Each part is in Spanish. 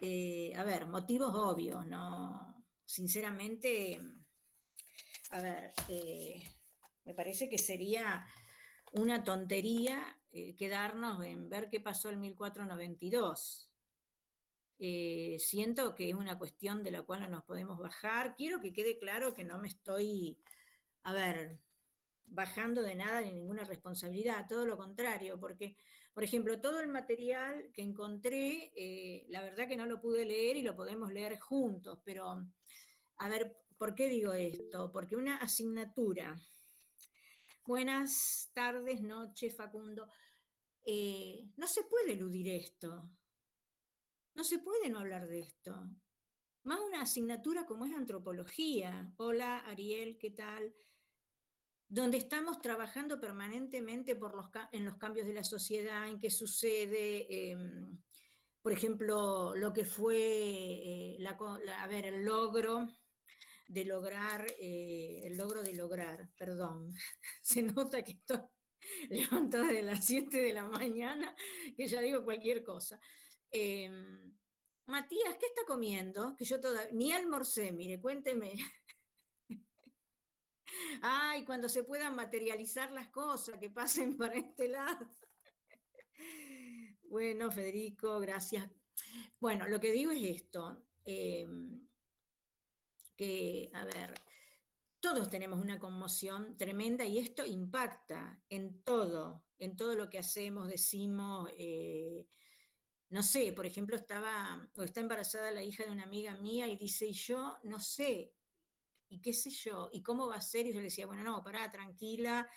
eh, a ver, motivos obvios, ¿no? Sinceramente, a ver, eh, me parece que sería una tontería eh, quedarnos en ver qué pasó en 1492. siento que es una cuestión de la cual no nos podemos bajar. Quiero que quede claro que no me estoy, a ver, bajando de nada ni ninguna responsabilidad, todo lo contrario, porque, por ejemplo, todo el material que encontré, eh, la verdad que no lo pude leer y lo podemos leer juntos, pero, a ver, ¿por qué digo esto? Porque una asignatura, buenas tardes, noches, Facundo, eh, no se puede eludir esto, no se puede no hablar de esto. Más una asignatura como es antropología. Hola, Ariel, ¿qué tal? Donde estamos trabajando permanentemente por los, en los cambios de la sociedad, en qué sucede, em, por ejemplo, lo que fue eh, a ver, el logro de lograr, eh, el logro de lograr, perdón, se nota que estoy levantada de las 7 de la mañana, que ya digo cualquier cosa. Em, Matías, ¿qué está comiendo? Que yo todavía, ni almorcé, mire, cuénteme. Ay, cuando se puedan materializar las cosas, que pasen para este lado. Bueno, Federico, gracias. Bueno, lo que digo es esto, em, que, a ver, todos tenemos una conmoción tremenda y esto impacta en todo, en todo lo que hacemos, decimos. Eh, no sé, por ejemplo, estaba, o está embarazada la hija de una amiga mía y dice, yo no sé y qué sé yo, y cómo va a ser, y yo le decía, bueno, no, pará, tranquila,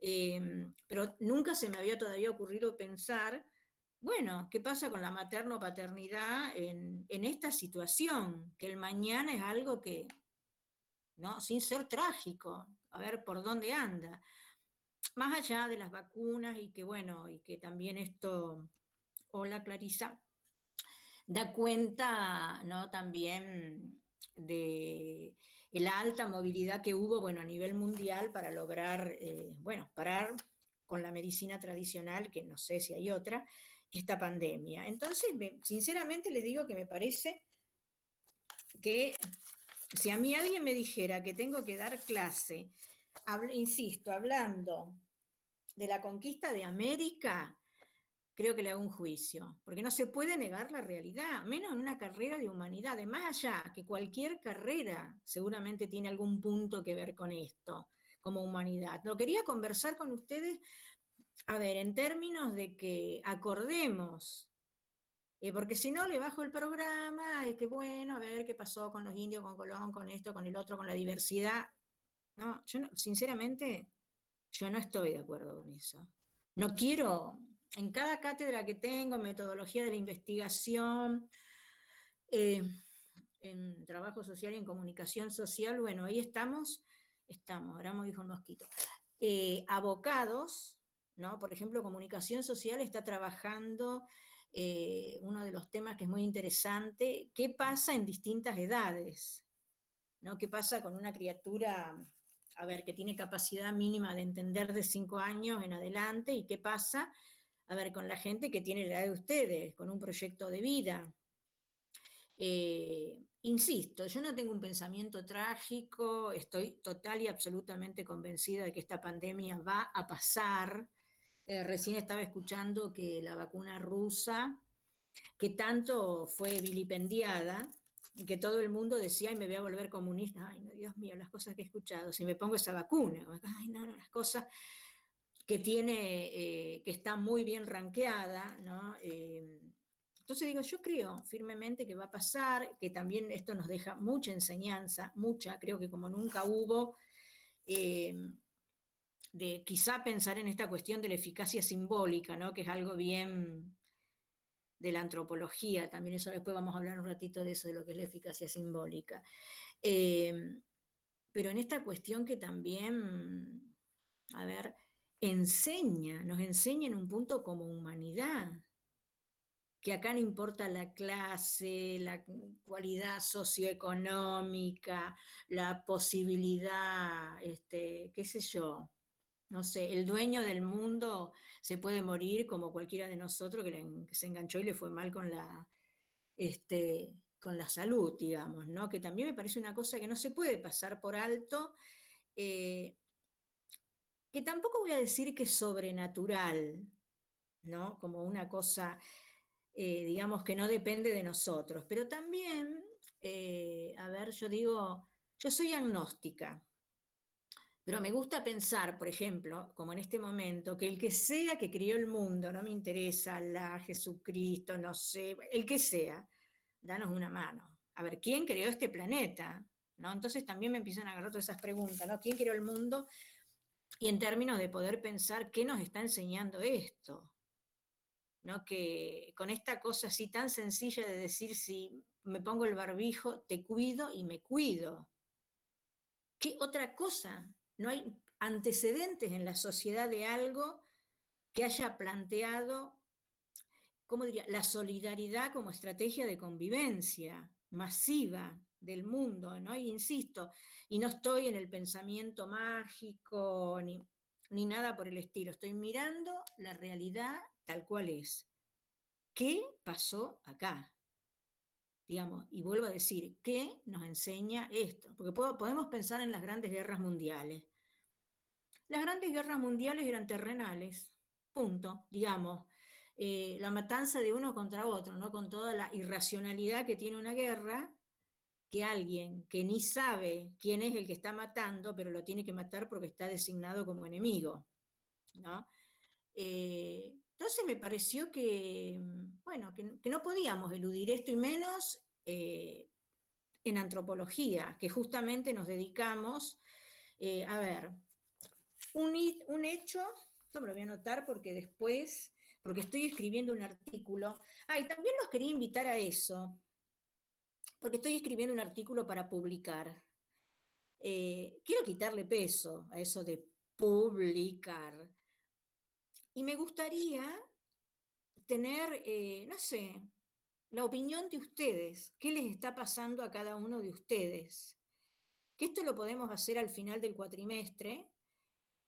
em, pero nunca se me había todavía ocurrido pensar, bueno, ¿qué pasa con la materno-paternidad en, esta situación? Que el mañana es algo que, ¿no? Sin ser trágico, a ver por dónde anda. Más allá de las vacunas y que, bueno, y que también esto, hola Clarisa, da cuenta, ¿no? También de la alta movilidad que hubo, bueno, a nivel mundial para lograr, eh, bueno, parar con la medicina tradicional, que no sé si hay otra, esta pandemia. Entonces, sinceramente les digo que me parece que si a mí alguien me dijera que tengo que dar clase, insisto, hablando de la conquista de América, creo que le hago un juicio, porque no se puede negar la realidad, menos en una carrera de humanidad, de más allá que cualquier carrera seguramente tiene algún punto que ver con esto, como humanidad. Lo quería conversar con ustedes, a ver, en términos de que acordemos, eh, porque si no le bajo el programa, es que bueno, a ver qué pasó con los indios, con Colón, con esto, con el otro, con la diversidad. No, yo sinceramente, yo no estoy de acuerdo con eso. No quiero en cada cátedra que tengo, metodología de la investigación, eh, en trabajo social y en comunicación social, bueno, ahí estamos, estamos, ahora me dijo un mosquito, eh, abocados, ¿no? Por ejemplo, comunicación social está trabajando eh, uno de los temas que es muy interesante, ¿qué pasa en distintas edades? ¿no? ¿Qué pasa con una criatura, a ver, que tiene capacidad mínima de entender de cinco años en adelante y qué pasa a ver, con la gente que tiene la edad de ustedes, con un proyecto de vida. Eh, insisto, yo no tengo un pensamiento trágico, estoy total y absolutamente convencida de que esta pandemia va a pasar. Eh, recién estaba escuchando que la vacuna rusa, que tanto fue vilipendiada, y que todo el mundo decía, ay, me voy a volver comunista, ay, no, Dios mío, las cosas que he escuchado, si me pongo esa vacuna, ay, no, no, las cosas, que tiene, eh, que está muy bien ranqueada, ¿no? Eh, entonces digo, yo creo firmemente que va a pasar, que también esto nos deja mucha enseñanza, mucha, creo que como nunca hubo, eh, de quizá pensar en esta cuestión de la eficacia simbólica, ¿no? que es algo bien de la antropología, también eso después vamos a hablar un ratito de eso, de lo que es la eficacia simbólica. pero en esta cuestión que también, a ver, enseña, nos enseña en un punto como humanidad, que acá no importa la clase, la cualidad socioeconómica, la posibilidad, este, qué sé yo, no sé, el dueño del mundo se puede morir como cualquiera de nosotros que, se enganchó y le fue mal con la, este, con la salud, digamos, ¿no? Que también me parece una cosa que no se puede pasar por alto, eh, que tampoco voy a decir que es sobrenatural, ¿no? Como una cosa, eh, digamos, que no depende de nosotros, pero también, eh, a ver, yo digo, yo soy agnóstica, pero me gusta pensar, por ejemplo, como en este momento, que el que sea que crió el mundo, no me interesa la Jesucristo, no sé, el que sea, danos una mano. A ver, ¿quién creó este planeta? ¿No? Entonces también me empiezan a agarrar todas esas preguntas, ¿no? ¿Quién creó el mundo? Y en términos de poder pensar qué nos está enseñando esto, ¿no? Que con esta cosa así tan sencilla de decir si me pongo el barbijo, te cuido y me cuido. ¿Qué otra cosa? No hay antecedentes en la sociedad de algo que haya planteado ¿cómo diría?, la solidaridad como estrategia de convivencia masiva del mundo, ¿no? Y insisto, y no estoy en el pensamiento mágico ni, ni nada por el estilo, estoy mirando la realidad tal cual es. ¿Qué pasó acá? Digamos, y vuelvo a decir, ¿qué nos enseña esto? Porque podemos pensar en las grandes guerras mundiales. Las grandes guerras mundiales eran terrenales, punto, digamos. Eh, la matanza de uno contra otro, ¿no? con toda la irracionalidad que tiene una guerra, que alguien que ni sabe quién es el que está matando, pero lo tiene que matar porque está designado como enemigo. ¿no? Eh, entonces me pareció que, bueno, que, no podíamos eludir esto y menos eh, en antropología, que justamente nos dedicamos, a ver, un, un hecho, no me lo voy a anotar porque después porque estoy escribiendo un artículo. Ah, y también los quería invitar a eso, porque estoy escribiendo un artículo para publicar. Eh, quiero quitarle peso a eso de publicar. Y me gustaría tener, eh, no sé, la opinión de ustedes, qué les está pasando a cada uno de ustedes. Que esto lo podemos hacer al final del cuatrimestre,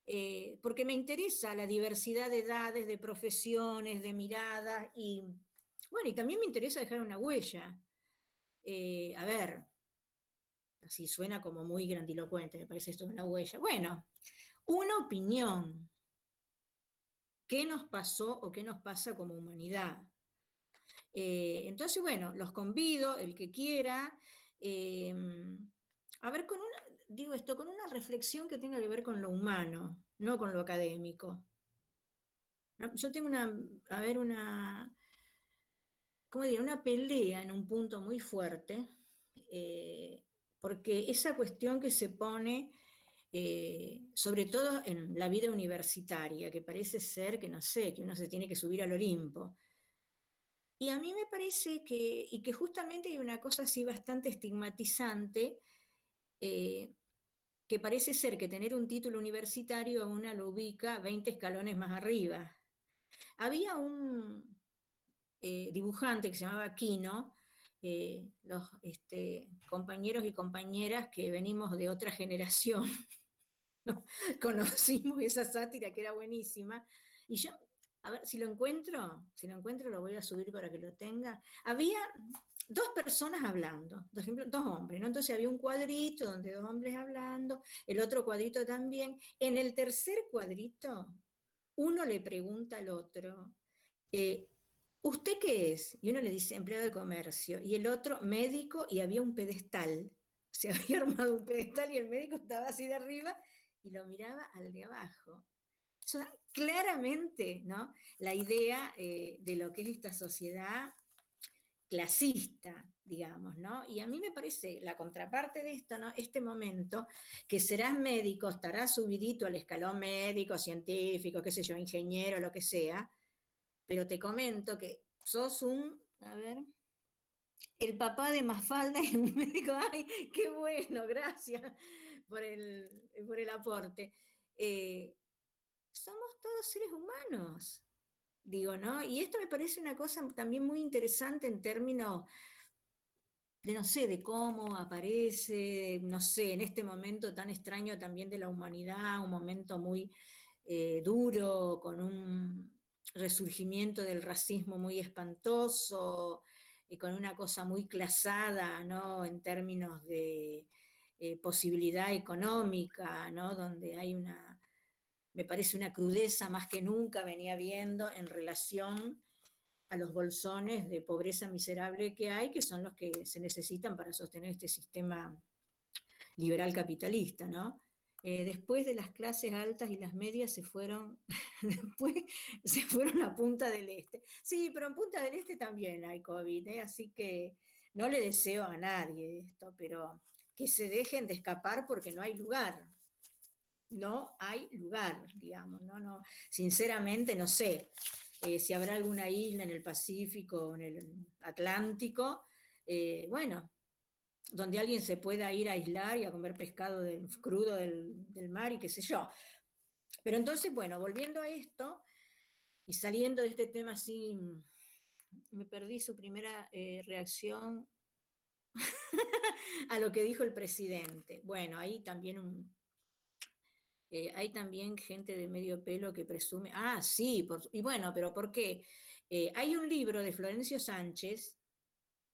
eh, porque me interesa la diversidad de edades, de profesiones, de miradas, y bueno, y también me interesa dejar una huella. Eh, a ver, así suena como muy grandilocuente, me parece esto una huella. Bueno, una opinión. ¿Qué nos pasó o qué nos pasa como humanidad? Eh, entonces, bueno, los convido, el que quiera, a ver, con una, digo esto con una reflexión que tenga que ver con lo humano, no con lo académico. Yo tengo una, a ver, una, ¿cómo diría? Una pelea en un punto muy fuerte, eh, porque esa cuestión que se pone, eh, sobre todo en la vida universitaria, que parece ser que, no sé, que uno se tiene que subir al Olimpo. Y a mí me parece que, y que justamente hay una cosa así bastante estigmatizante, eh, que parece ser que tener un título universitario a una lo ubica 20 escalones más arriba. Había un eh, dibujante que se llamaba Quino, eh, los este, compañeros y compañeras que venimos de otra generación, conocimos esa sátira que era buenísima, y yo, a ver, si lo encuentro, si lo encuentro lo voy a subir para que lo tenga. Había dos personas hablando, por dos hombres. Entonces había un cuadrito donde dos hombres hablando, el otro cuadrito también. En el tercer cuadrito, uno le pregunta al otro, eh, ¿usted qué es? Y uno le dice empleado de comercio, y el otro médico, y había un pedestal. Se había armado un pedestal y el médico estaba así de arriba y lo miraba al de abajo. Eso claramente ¿no? la idea eh, de lo que es esta sociedad clasista, digamos, ¿no? Y a mí me parece la contraparte de esto, ¿no? Este momento, que serás médico, estarás subidito al escalón médico, científico, qué sé yo, ingeniero, lo que sea, pero te comento que sos un, a ver, el papá de Mafalda y un médico, ay, qué bueno, gracias por el, por el aporte. Eh, somos todos seres humanos, digo, ¿no? Y esto me parece una cosa también muy interesante en términos de, no sé, de cómo aparece, no sé, en este momento tan extraño también de la humanidad, un momento muy eh, duro, con un resurgimiento del racismo muy espantoso, con una cosa muy clasada, ¿no? En términos de eh, posibilidad económica, ¿no? Donde hay una, me parece una crudeza más que nunca venía viendo en relación a los bolsones de pobreza miserable que hay, que son los que se necesitan para sostener este sistema liberal capitalista, ¿no? Eh, después de las clases altas y las medias se fueron, se fueron a Punta del Este. Sí, pero en Punta del Este también hay COVID, ¿eh? así que no le deseo a nadie esto, pero que se dejen de escapar porque no hay lugar. No hay lugar, digamos, no, no, sinceramente no sé eh, si habrá alguna isla en el Pacífico o en el Atlántico, bueno, donde alguien se pueda ir a aislar y a comer pescado crudo del, mar y qué sé yo. Pero entonces, bueno, volviendo a esto y saliendo de este tema así, me perdí su primera eh, reacción a lo que dijo el presidente. Bueno, ahí también eh, hay también gente de medio pelo que presume, ah, sí, y bueno, pero ¿por qué? Eh, hay un libro de Florencio Sánchez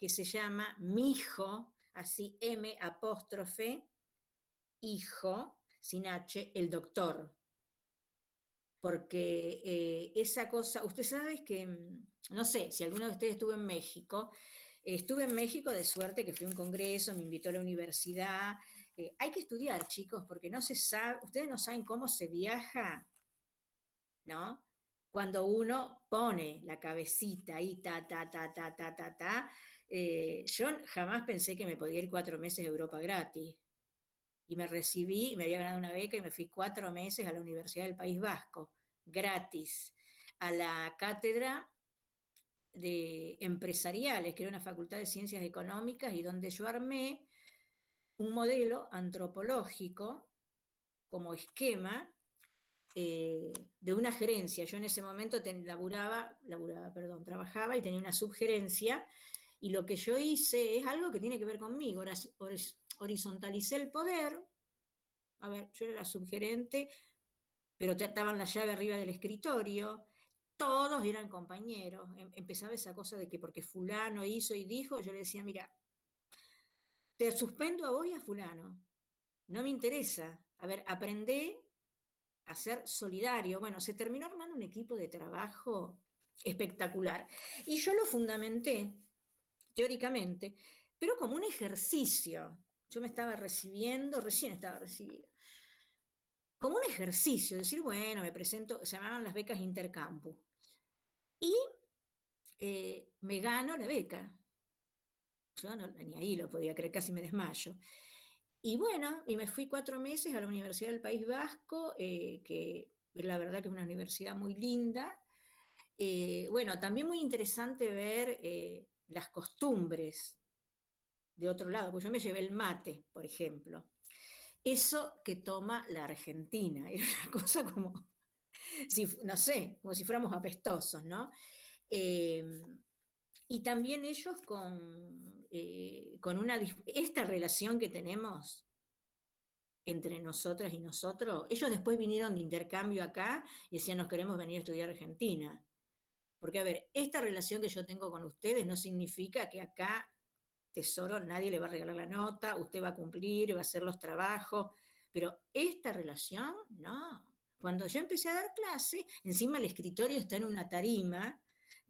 que se llama Mi hijo, así M apóstrofe, hijo, sin H, el doctor. Porque eh, esa cosa, usted sabe que, mm, no sé, si alguno de ustedes estuvo en México, estuve en México de suerte que fui a un congreso, me invitó a la universidad. Eh, hay que estudiar, chicos, porque no se sabe, ustedes no saben cómo se viaja, ¿no? Cuando uno pone la cabecita ahí, ta, ta, ta, ta, ta, ta, ta, eh, yo jamás pensé que me podía ir cuatro meses a Europa gratis. Y me recibí, me había ganado una beca y me fui cuatro meses a la Universidad del País Vasco, gratis, a la cátedra de empresariales, que era una facultad de ciencias económicas, y donde yo armé un modelo antropológico como esquema eh, de una gerencia. Yo en ese momento laburaba, laburaba, perdón, trabajaba y tenía una subgerencia y lo que yo hice es algo que tiene que ver conmigo. Horizontalicé el poder. A ver, yo era subgerente, pero trataban la llave arriba del escritorio. Todos eran compañeros. Em, empezaba esa cosa de que porque fulano hizo y dijo, yo le decía, mira, te suspendo a vos y a fulano. No me interesa. A ver, aprendé a ser solidario. Bueno, se terminó armando un equipo de trabajo espectacular. Y yo lo fundamenté teóricamente, pero como un ejercicio. Yo me estaba recibiendo, recién estaba recibida. Como un ejercicio, decir, bueno, me presento, se llamaban las becas Intercampus. Y eh, me gano la beca. Yo ni ahí lo podía creer, casi me desmayo. Y bueno, y me fui cuatro meses a la Universidad del País Vasco, eh, que la verdad que es una universidad muy linda. Eh, bueno, también muy interesante ver las costumbres de otro lado, pues yo me llevé el mate, por ejemplo. Eso que toma la Argentina, era una cosa como, si, no sé, como si fuéramos apestosos, ¿no? Eh, y también ellos con, eh, con una, esta relación que tenemos entre nosotras y nosotros, ellos después vinieron de intercambio acá y decían, nos queremos venir a estudiar Argentina. Porque, a ver, esta relación que yo tengo con ustedes no significa que acá, tesoro, nadie le va a regalar la nota, usted va a cumplir, va a hacer los trabajos, pero esta relación, no. Cuando yo empecé a dar clase, encima el escritorio está en una tarima,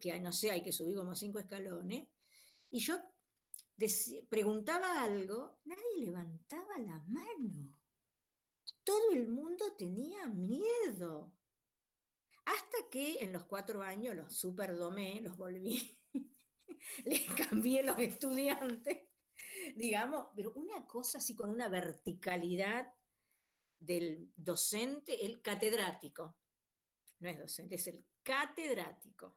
que no sé, hay que subir como cinco escalones, y yo preguntaba algo, nadie levantaba la mano. Todo el mundo tenía miedo. Hasta que en los cuatro años los superdomé, los volví, les cambié los estudiantes, digamos, pero una cosa así con una verticalidad del docente, el catedrático. No es docente, es el catedrático.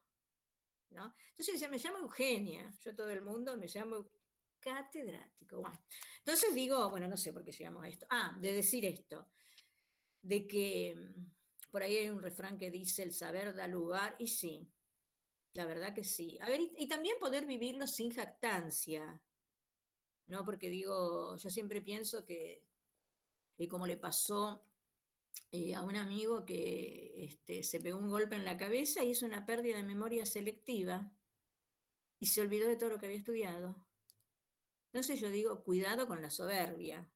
¿no? Entonces me llamo Eugenia, yo todo el mundo me llamo catedrático. entonces digo, bueno, no sé por qué llegamos a esto. Ah, de decir esto, de que por ahí hay un refrán que dice, el saber da lugar, y sí, la verdad que sí. A ver, y, también poder vivirlo sin jactancia, ¿no? Porque digo, yo siempre pienso que, como le pasó eh, a un amigo que este, se pegó un golpe en la cabeza y hizo una pérdida de memoria selectiva. y se olvidó de todo lo que había estudiado. Entonces yo digo, cuidado con la soberbia,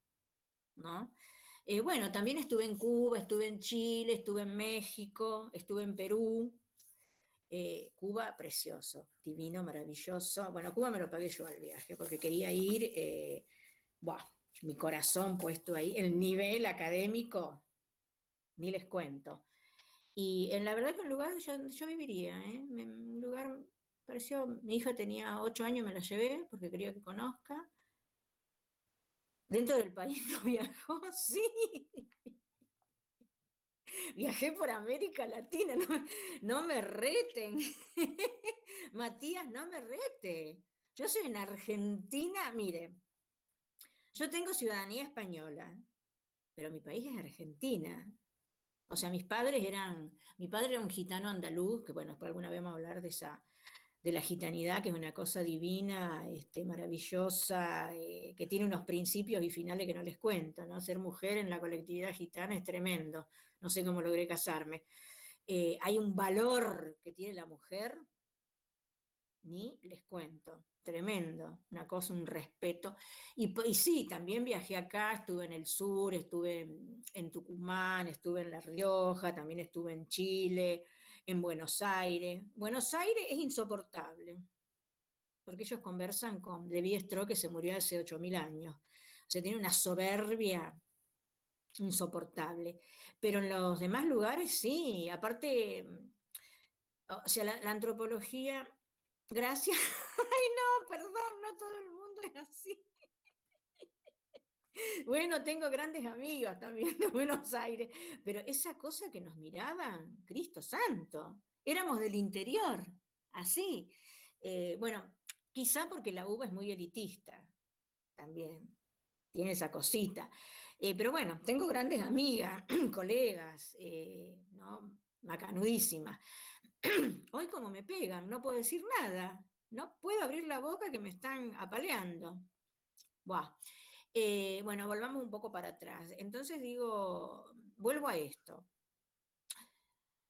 ¿no? Eh, bueno, también estuve en Cuba, estuve en Chile, estuve en México, estuve en Perú. Eh, Cuba, precioso, divino, maravilloso. Bueno, Cuba me lo pagué yo al viaje porque quería ir, eh, mi corazón puesto ahí, el nivel académico, ni les cuento. Y en la verdad que un lugar yo, viviría, ¿eh? un lugar pareció, mi hija tenía ocho años, me la llevé porque quería que conozca. Dentro del país no viajó, sí. Viajé por América Latina, no, me reten. Matías, no me rete. Yo soy en Argentina, mire, yo tengo ciudadanía española, pero mi país es Argentina. O sea, mis padres eran, mi padre era un gitano andaluz, que bueno, por alguna vez vamos a hablar de esa, de la gitanidad, que es una cosa divina, este, maravillosa, eh, que tiene unos principios y finales que no les cuento, ¿no? Ser mujer en la colectividad gitana es tremendo, no sé cómo logré casarme. Eh, hay un valor que tiene la mujer, ni les cuento, tremendo, una cosa, un respeto. Y, y, sí, también viajé acá, estuve en el sur, estuve en Tucumán, estuve en La Rioja, también estuve en Chile, en Buenos Aires. Buenos Aires es insoportable, porque ellos conversan con Levi Strauss, que se murió hace 8.000 años. O sea, tiene una soberbia insoportable. Pero en los demás lugares sí, aparte, o sea, la, antropología, gracias. Ay, no, perdón, no todo el mundo es así. Bueno, tengo grandes amigos también de Buenos Aires, pero esa cosa que nos miraban, Cristo Santo, éramos del interior, así. Eh, bueno, quizá porque la UBA es muy elitista, también, tiene esa cosita. Eh, pero bueno, tengo grandes amigas, colegas, eh, ¿no? macanudísimas. Hoy como me pegan, no puedo decir nada, no puedo abrir la boca que me están apaleando. Buah. Eh, bueno, volvamos un poco para atrás. Entonces digo, vuelvo a esto.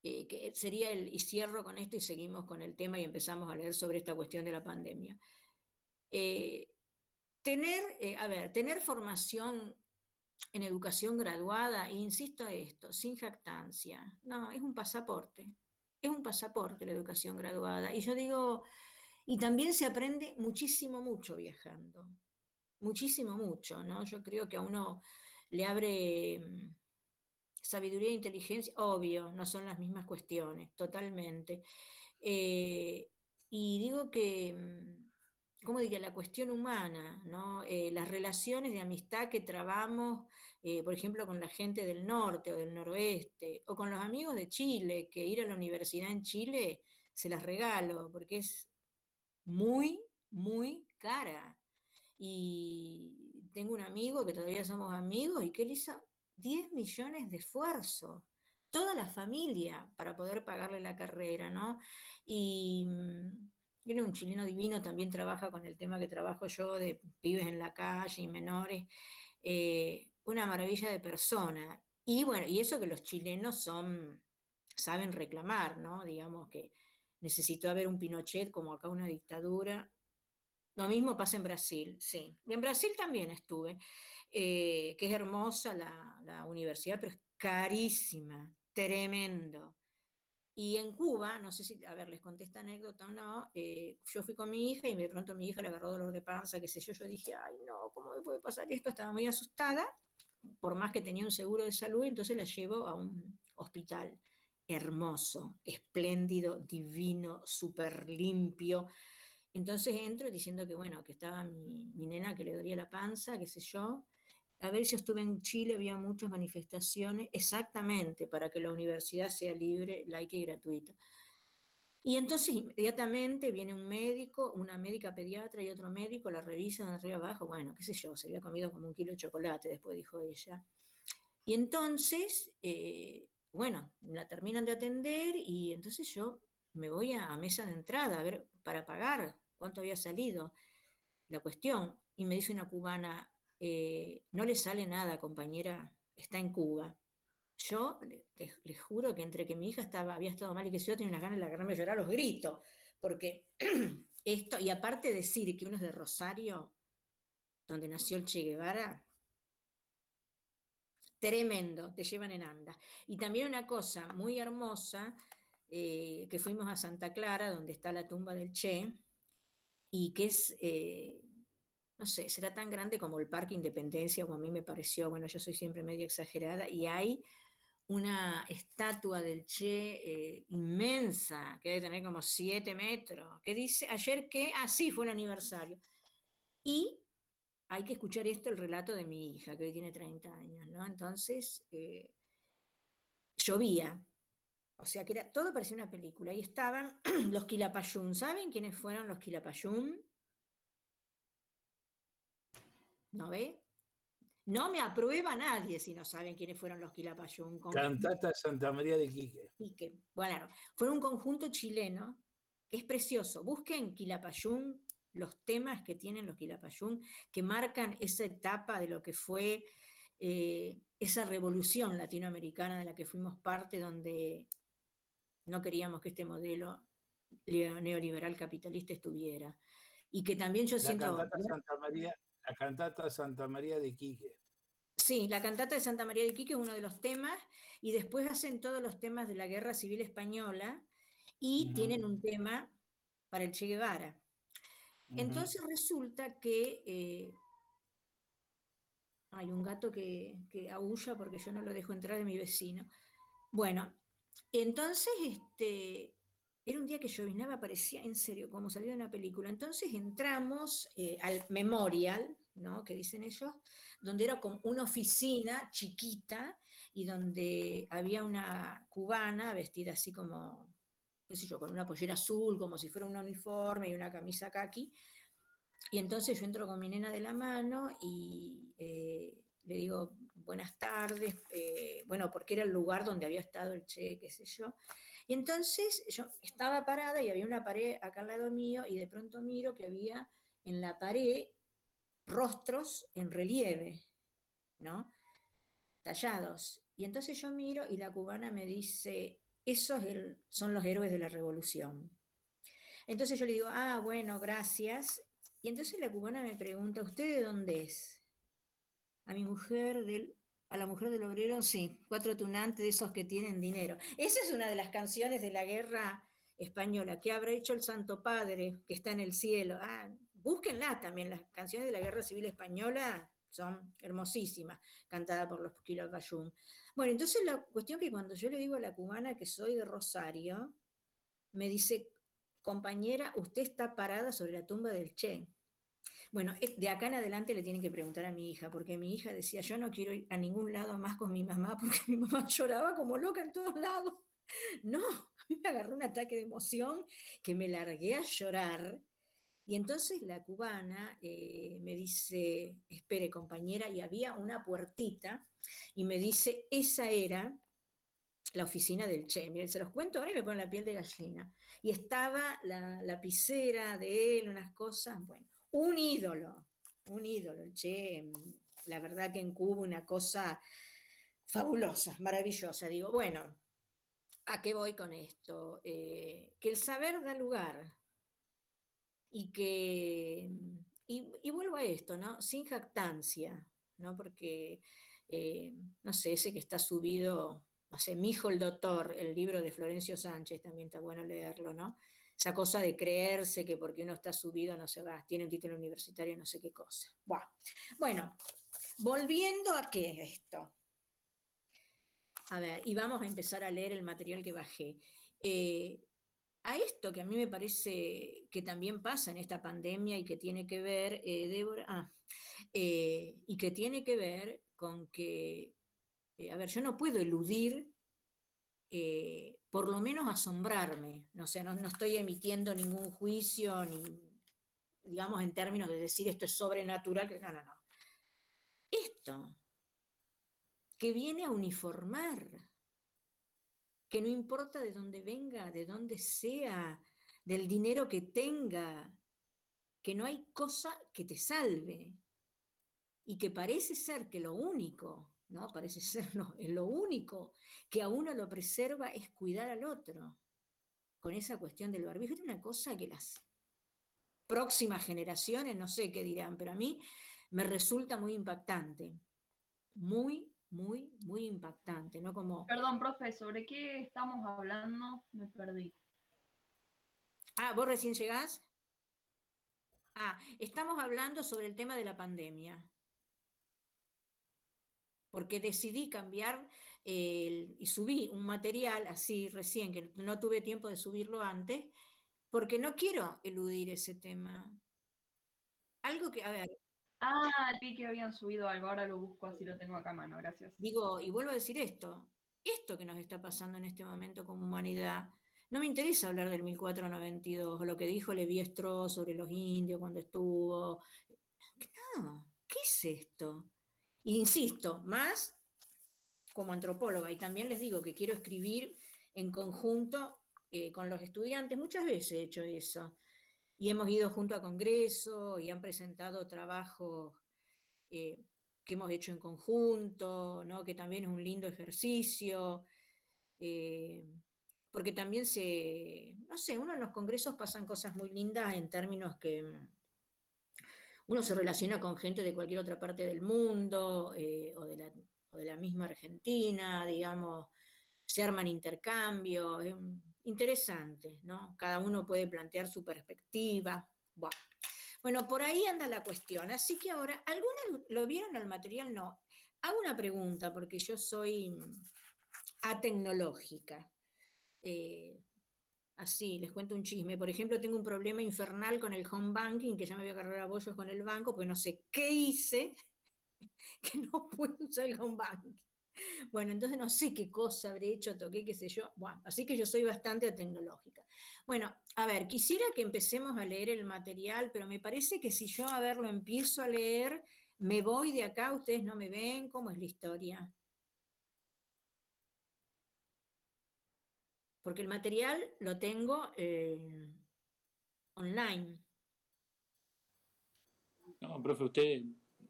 Eh, que sería el, y cierro con esto y seguimos con el tema y empezamos a leer sobre esta cuestión de la pandemia. Eh, tener, a ver, tener formación en educación graduada, e insisto esto, sin jactancia, no, es un pasaporte, es un pasaporte la educación graduada. Y yo digo, y también se aprende muchísimo, mucho viajando muchísimo, mucho, ¿no? Yo creo que a uno le abre mm, sabiduría e inteligencia, obvio, no son las mismas cuestiones, totalmente. Eh, y digo que, mm, ¿cómo diría? La cuestión humana, ¿no? Eh, las relaciones de amistad que trabamos, eh, por ejemplo, con la gente del norte o del noroeste, o con los amigos de Chile, que ir a la universidad en Chile se las regalo, porque es muy, muy cara. Y tengo un amigo que todavía somos amigos y que él hizo 10 millones de esfuerzo, toda la familia para poder pagarle la carrera, ¿no? Y viene mm, un chileno divino, también trabaja con el tema que trabajo yo de pibes en la calle y menores, eh, una maravilla de persona. Y bueno, y eso que los chilenos son, saben reclamar, ¿no? Digamos que necesitó haber un Pinochet como acá una dictadura, lo mismo pasa en Brasil, sí. en Brasil también estuve, eh, que es hermosa la, universidad, pero es carísima, tremendo. Y en Cuba, no sé si, a ver, les conté esta anécdota o no, eh, yo fui con mi hija y de pronto mi hija le agarró dolor de panza, qué sé yo, yo dije, ay no, ¿cómo me puede pasar esto? Estaba muy asustada, por más que tenía un seguro de salud, entonces la llevo a un hospital hermoso, espléndido, divino, súper limpio, entonces entro diciendo que, bueno, que estaba mi, nena que le dolía la panza, qué sé yo. A ver si estuve en Chile, había muchas manifestaciones, exactamente para que la universidad sea libre, laica y gratuita. Y entonces inmediatamente viene un médico, una médica pediatra y otro médico, la revisan arriba abajo, bueno, qué sé yo, se había comido como un kilo de chocolate, después dijo ella. Y entonces, eh, bueno, la terminan de atender y entonces yo me voy a mesa de entrada a ver para pagar cuánto había salido la cuestión. Y me dice una cubana, eh, no le sale nada, compañera, está en Cuba. Yo les, juro que entre que mi hija estaba, había estado mal y que yo tenía unas ganas de agarrarme a llorar los gritos, porque esto, y aparte decir que uno es de Rosario, donde nació el Che Guevara, tremendo, te llevan en anda. Y también una cosa muy hermosa, eh, que fuimos a Santa Clara, donde está la tumba del Che, y que es, eh, no sé, será tan grande como el Parque Independencia, como a mí me pareció, bueno, yo soy siempre medio exagerada, y hay una estatua del Che eh, inmensa, que debe tener como siete metros, que dice ayer que, así ah, fue el aniversario. Y hay que escuchar esto, el relato de mi hija, que hoy tiene 30 años, ¿no? Entonces, eh, llovía, o sea que era, todo parecía una película, y estaban los Quilapayún, ¿saben quiénes fueron los Quilapayún? ¿No ve? No me aprueba nadie si no saben quiénes fueron los Quilapayún. Cantata Santa María de Quique. Quique. Bueno, fue un conjunto chileno que es precioso. Busquen Quilapayún, los temas que tienen los Quilapayún, que marcan esa etapa de lo que fue eh, esa revolución latinoamericana de la que fuimos parte, donde no queríamos que este modelo neoliberal capitalista estuviera. Y que también yo siento... Santa María, la cantata Santa María de Quique. Sí, la cantata de Santa María de Quique es uno de los temas, y después hacen todos los temas de la Guerra Civil Española, y tienen un tema para el Che Guevara. Entonces resulta que eh, hay un gato que, que aúlla porque yo no lo dejo entrar de mi vecino. Bueno, entonces este, era un día que llovinaba, parecía en serio, como salió de una película. Entonces entramos eh, al memorial, ¿no? Que dicen ellos, donde era como una oficina chiquita y donde había una cubana vestida así como, qué sé yo, con una pollera azul, como si fuera un uniforme y una camisa kaki. Y entonces yo entro con mi nena de la mano y eh, le digo, buenas tardes, eh, bueno, porque era el lugar donde había estado el Che, qué sé yo. Y entonces yo estaba parada y había una pared acá al lado mío y de pronto miro que había en la pared rostros en relieve, ¿no? Tallados. Y entonces yo miro y la cubana me dice, esos son los héroes de la revolución. Entonces yo le digo, ah, bueno, gracias. Y entonces la cubana me pregunta, ¿usted de dónde es? A mi mujer del a la mujer del obrero, sí, cuatro tunantes de esos que tienen dinero. Esa es una de las canciones de la guerra española. ¿Qué habrá hecho el Santo Padre que está en el cielo? Ah, búsquenla también, las canciones de la guerra civil española son hermosísimas, cantadas por los Quilapayún. Bueno, entonces la cuestión que cuando yo le digo a la cubana que soy de Rosario, me dice, compañera, usted está parada sobre la tumba del Che. Bueno, eh, de acá en adelante le tienen que preguntar a mi hija, porque mi hija decía, yo no quiero ir a ningún lado más con mi mamá, porque mi mamá lloraba como loca en todos lados. No, a mí me agarró un ataque de emoción que me largué a llorar. Y entonces la cubana eh, me dice, espere compañera, y había una puertita, y me dice, esa era la oficina del Che. Miren, se los cuento ahora y me ponen la piel de gallina. Y estaba la lapicera de él, unas cosas, bueno un ídolo, un ídolo, la verdad que en Cuba una cosa fabulosa, maravillosa. Digo, bueno, ¿a qué voy con esto? Eh, que el saber da lugar y que, y, vuelvo a esto, ¿no? Sin jactancia, ¿no? Porque, eh, no sé, ese que está subido, no sé, Mi hijo el doctor, el libro de Florencio Sánchez, también está bueno leerlo, ¿no? Esa cosa de creerse que porque uno está subido no se va, tiene un título universitario, no sé qué cosa. Bueno, volviendo a qué esto. A ver, y vamos a empezar a leer el material que bajé. Eh, a esto que a mí me parece que también pasa en esta pandemia y que tiene que ver, eh, Débora, ah, eh, y que tiene que ver con que, a ver, yo no puedo eludir por lo menos asombrarme. No, sé, no, estoy emitiendo ningún juicio, ni, digamos, en términos de decir esto es sobrenatural, no, no, no. Esto, que viene a uniformar, que no importa de dónde venga, de dónde sea, del dinero que tenga, que no hay cosa que te salve, y que parece ser que lo único ¿no? Parece ser lo único que a uno lo preserva es cuidar al otro. Con esa cuestión del barbijo, es una cosa que las, próximas generaciones, no sé qué dirán, pero a mí me resulta muy impactante. Muy, muy, muy impactante, ¿no? Como... Perdón, profe, ¿sobre qué estamos hablando? Me perdí. Ah, ¿vos recién llegás? Ah, estamos hablando sobre el tema de la pandemia. Porque decidí cambiar y subí un material así recién, que no tuve tiempo de subirlo antes, porque no quiero eludir ese tema. Algo que, a ver. Ah, vi que habían subido algo, ahora lo busco así lo tengo acá a mano, gracias. Digo, y vuelvo a decir esto, esto que nos está pasando en este momento como humanidad, no me interesa hablar del 1492, o lo que dijo Levi Strauss sobre los indios cuando estuvo. No, ¿qué es esto? Insisto, más como antropóloga, y también les digo que quiero escribir en conjunto eh, con los estudiantes, muchas veces he hecho eso, y hemos ido junto a congreso y han presentado trabajos eh, que hemos hecho en conjunto, ¿no? que también es un lindo ejercicio. Eh, porque también se, no sé, uno en los congresos pasan cosas muy lindas en términos que uno se relaciona con gente de cualquier otra parte del mundo eh, o, de la, misma Argentina, digamos, se arman intercambios, es interesante, ¿no? Cada uno puede plantear su perspectiva. Bueno. por ahí anda la cuestión. Así que ahora, ¿algunos lo vieron el material? No. Hago una pregunta, porque yo soy mm, atecnológica. Eh, así, les cuento un chisme. Por ejemplo, tengo un problema infernal con el home banking, que ya me voy a agarrar a bollos con el banco, porque no sé qué hice, que no puedo usar el home banking. Bueno, entonces no sé qué cosa habré hecho, toqué, qué sé yo. Bueno, así que yo soy bastante tecnológica. Bueno, a ver, quisiera que empecemos a leer el material, pero me parece que si yo a ver lo empiezo a leer, me voy de acá, ustedes no me ven, ¿cómo es la historia? Porque el material lo tengo eh, online. No, profe, usted,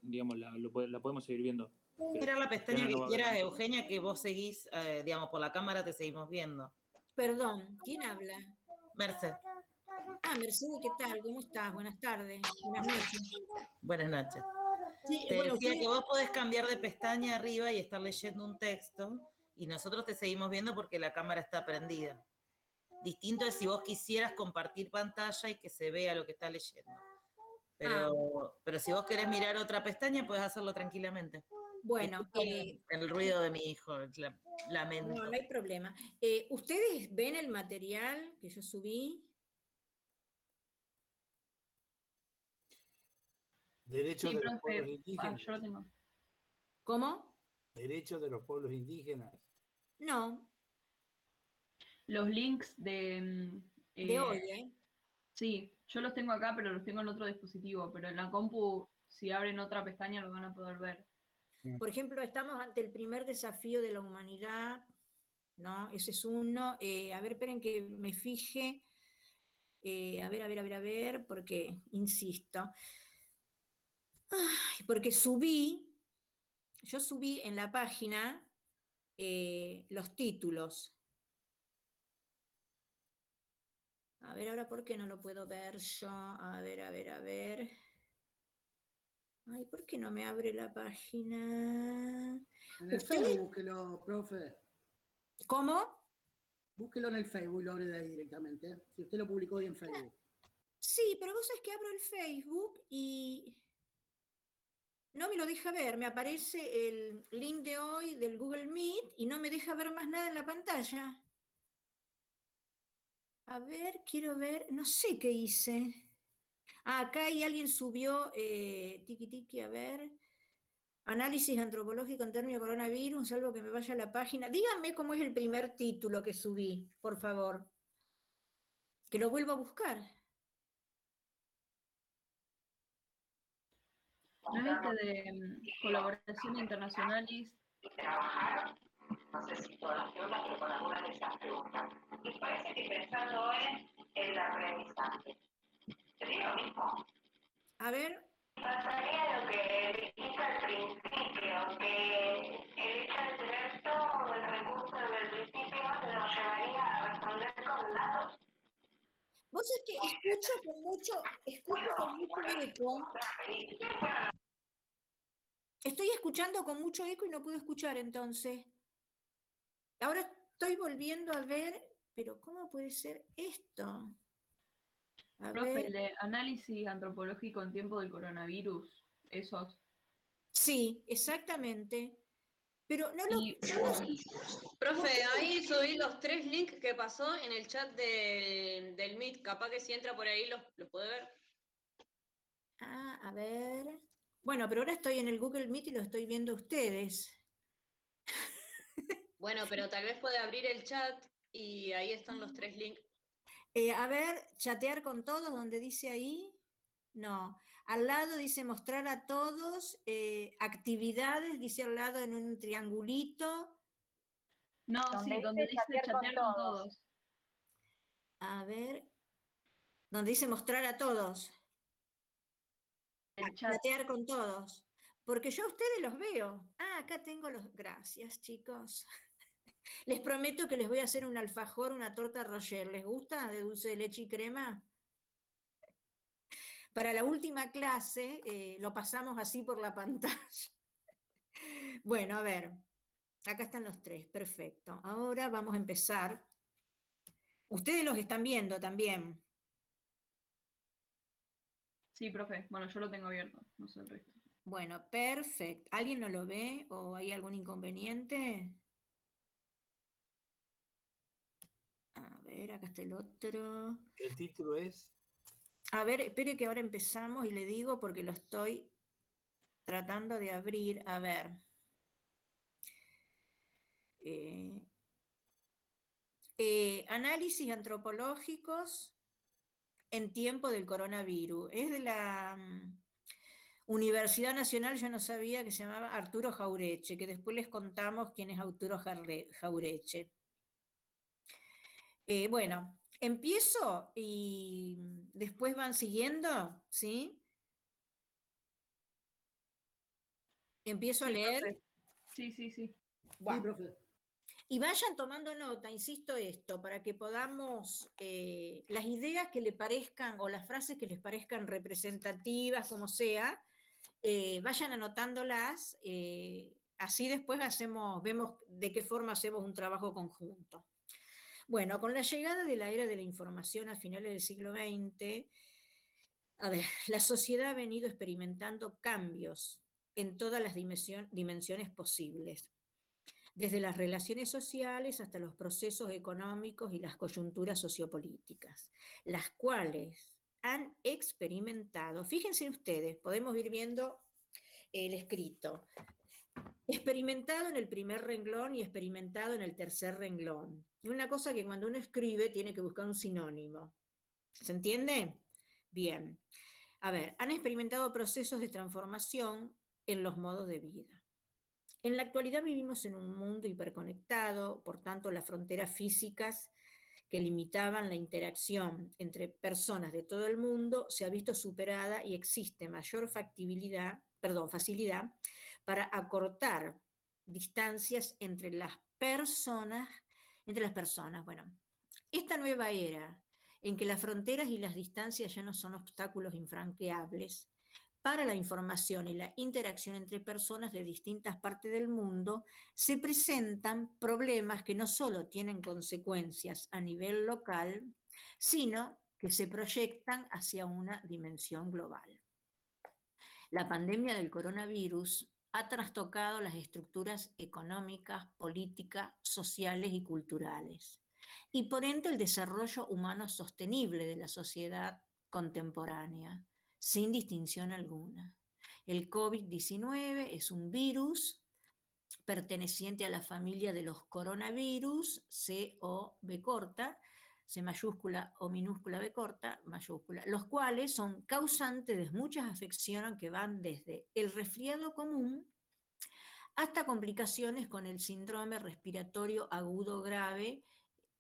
digamos, la, podemos seguir viendo. Era la pestaña que quiera, Eugenia, que vos seguís, eh, digamos, por la cámara te seguimos viendo. Perdón, ¿quién habla? Merced. Ah, Mercedes, ¿qué tal? ¿Cómo estás? Buenas tardes. Buenas noches. Buenas noches. te decía que vos podés cambiar de pestaña arriba y estar leyendo un texto y nosotros te seguimos viendo porque la cámara está prendida. Distinto es si vos quisieras compartir pantalla y que se vea lo que está leyendo. Pero, ah. pero si vos querés mirar otra pestaña, puedes hacerlo tranquilamente. Bueno, eh, el ruido de mi hijo, lamento. No, no hay problema. Eh, ¿Ustedes ven el material que yo subí? Derechos de los pueblos indígenas. ¿Cómo? Derechos de los pueblos indígenas. No. Los links de... Mm, de eh, hoy, ¿eh? Sí, yo los tengo acá, pero los tengo en otro dispositivo, pero en la compu, si abren otra pestaña, lo van a poder ver. Por ejemplo, estamos ante el primer desafío de la humanidad, ¿no? Ese es uno. Eh, a ver, esperen que me fije. Eh, a ver, a ver, a ver, a ver, porque, insisto, porque subí, yo subí en la página eh, los títulos. A ver, ahora, ¿por qué no lo puedo ver yo? A ver, a ver, a ver. Ay, ¿por qué no me abre la página? En el Facebook, búsquelo, profe. ¿Cómo? Búsquelo en el Facebook lo abre de ahí directamente. Si usted lo publicó hoy en Facebook. Sí, pero vos sabés que abro el Facebook y no me lo deja ver, me aparece el link de hoy del Google Meet y no me deja ver más nada en la pantalla. A ver, quiero ver, no sé qué hice. Ah, acá hay alguien subió, eh, tiki tiki, a ver, análisis antropológico en términos de coronavirus, algo que me vaya a la página. Díganme cómo es el primer título que subí, por favor. Que lo vuelva a buscar. ¿No es este de mm, colaboración internacionales? Trabajar, no sé si todas las preguntas, pero con algunas de esas preguntas. Y parece que pensando en el aprendizaje. ¿Te digo lo mismo? A ver. Pasaría lo que dijiste al principio, que el hecho de tener todo el recurso del principio nos llevaría a responder con datos Vos es que escucho con mucho, escucho con mucho eco. Estoy escuchando con mucho eco y no puedo escuchar entonces. Ahora estoy volviendo a ver, pero ¿cómo puede ser esto? A Profe, el de análisis antropológico en tiempo del coronavirus, esos. Sí, exactamente. Pero no lo. Profe, ahí subí los tres links que pasó en el chat del Meet. Capaz que si entra por ahí los, puede ver. Ah, a ver. Bueno, pero ahora estoy en el Google Meet y lo estoy viendo ustedes. Bueno, pero tal vez puede abrir el chat y ahí están los tres links. Eh, a ver, chatear con todos, donde dice ahí. No. Al lado dice mostrar a todos eh, actividades, dice al lado en un triangulito. No, sí, donde dice chatear, con, todos. A ver, donde dice mostrar a todos. Chatear con todos. Porque yo a ustedes los veo. Ah, acá tengo los. Gracias, chicos. Les prometo que les voy a hacer un alfajor, una torta roger. ¿Les gusta de dulce de leche y crema? Para la última clase eh, lo pasamos así por la pantalla. Bueno, a ver, acá están los tres, perfecto. Ahora vamos a empezar. Ustedes los están viendo también. Sí, profe. Bueno, yo lo tengo abierto, no sé el resto. Bueno, perfecto. ¿Alguien no lo ve o hay algún inconveniente? A ver, acá está el otro. El título es a ver, espere que ahora empezamos y le digo porque lo estoy tratando de abrir. A ver. Eh, eh, análisis antropológicos en tiempo del coronavirus. Es de la mm, Universidad Nacional, yo no sabía que se llamaba Arturo Jaureche, que después les contamos quién es Arturo Jaureche. Eh, bueno, Empiezo y después van siguiendo, ¿sí? Empiezo a leer. Sí, sí, sí. Y vayan tomando nota, insisto esto, para que podamos, eh, las ideas que le parezcan o las frases que les parezcan representativas, como sea, eh, vayan anotándolas, eh, así después hacemos, vemos de qué forma hacemos un trabajo conjunto. Bueno, con la llegada de la era de la información a finales del siglo XX, a ver, la sociedad ha venido experimentando cambios en todas las dimensiones posibles, desde las relaciones sociales hasta los procesos económicos y las coyunturas sociopolíticas, las cuales han experimentado, fíjense ustedes, podemos ir viendo el escrito, experimentado en el primer renglón y experimentado en el tercer renglón. Es una cosa que cuando uno escribe tiene que buscar un sinónimo. ¿Se entiende? Bien. A ver, han experimentado procesos de transformación en los modos de vida. En la actualidad vivimos en un mundo hiperconectado, por tanto las fronteras físicas que limitaban la interacción entre personas de todo el mundo se ha visto superada y existe mayor factibilidad, perdón, facilidad para acortar distancias entre las personas, entre las personas. Bueno, esta nueva era en que las fronteras y las distancias ya no son obstáculos infranqueables para la información y la interacción entre personas de distintas partes del mundo, se presentan problemas que no solo tienen consecuencias a nivel local, sino que se proyectan hacia una dimensión global. La pandemia del coronavirus ha trastocado las estructuras económicas, políticas, sociales y culturales, y por ende el desarrollo humano sostenible de la sociedad contemporánea, sin distinción alguna. El COVID-19 es un virus perteneciente a la familia de los coronavirus, C o B corta, C mayúscula o minúscula B corta, mayúscula, los cuales son causantes de muchas afecciones que van desde el resfriado común hasta complicaciones con el síndrome respiratorio agudo grave,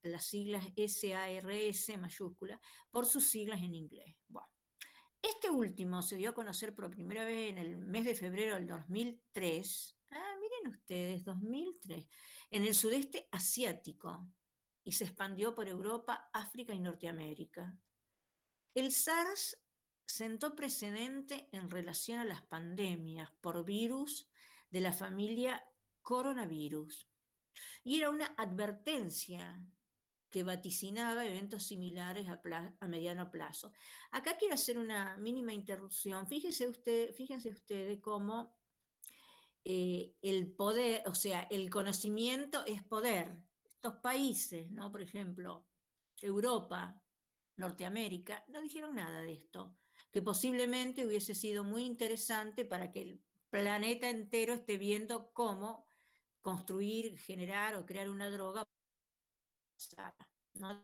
las siglas SARS mayúscula, por sus siglas en inglés. Bueno, este último se dio a conocer por primera vez en el mes de febrero del 2003. Ah, miren ustedes, 2003, en el sudeste asiático y se expandió por Europa, África y Norteamérica. El SARS sentó precedente en relación a las pandemias por virus de la familia coronavirus y era una advertencia que vaticinaba eventos similares a, mediano plazo. Acá quiero hacer una mínima interrupción. Fíjense, usted, fíjense ustedes cómo eh, el poder, o sea, el conocimiento es poder. Estos países, ¿no? Por ejemplo, Europa, Norteamérica, no dijeron nada de esto, que posiblemente hubiese sido muy interesante para que el planeta entero esté viendo cómo construir, generar o crear una droga. ¿no?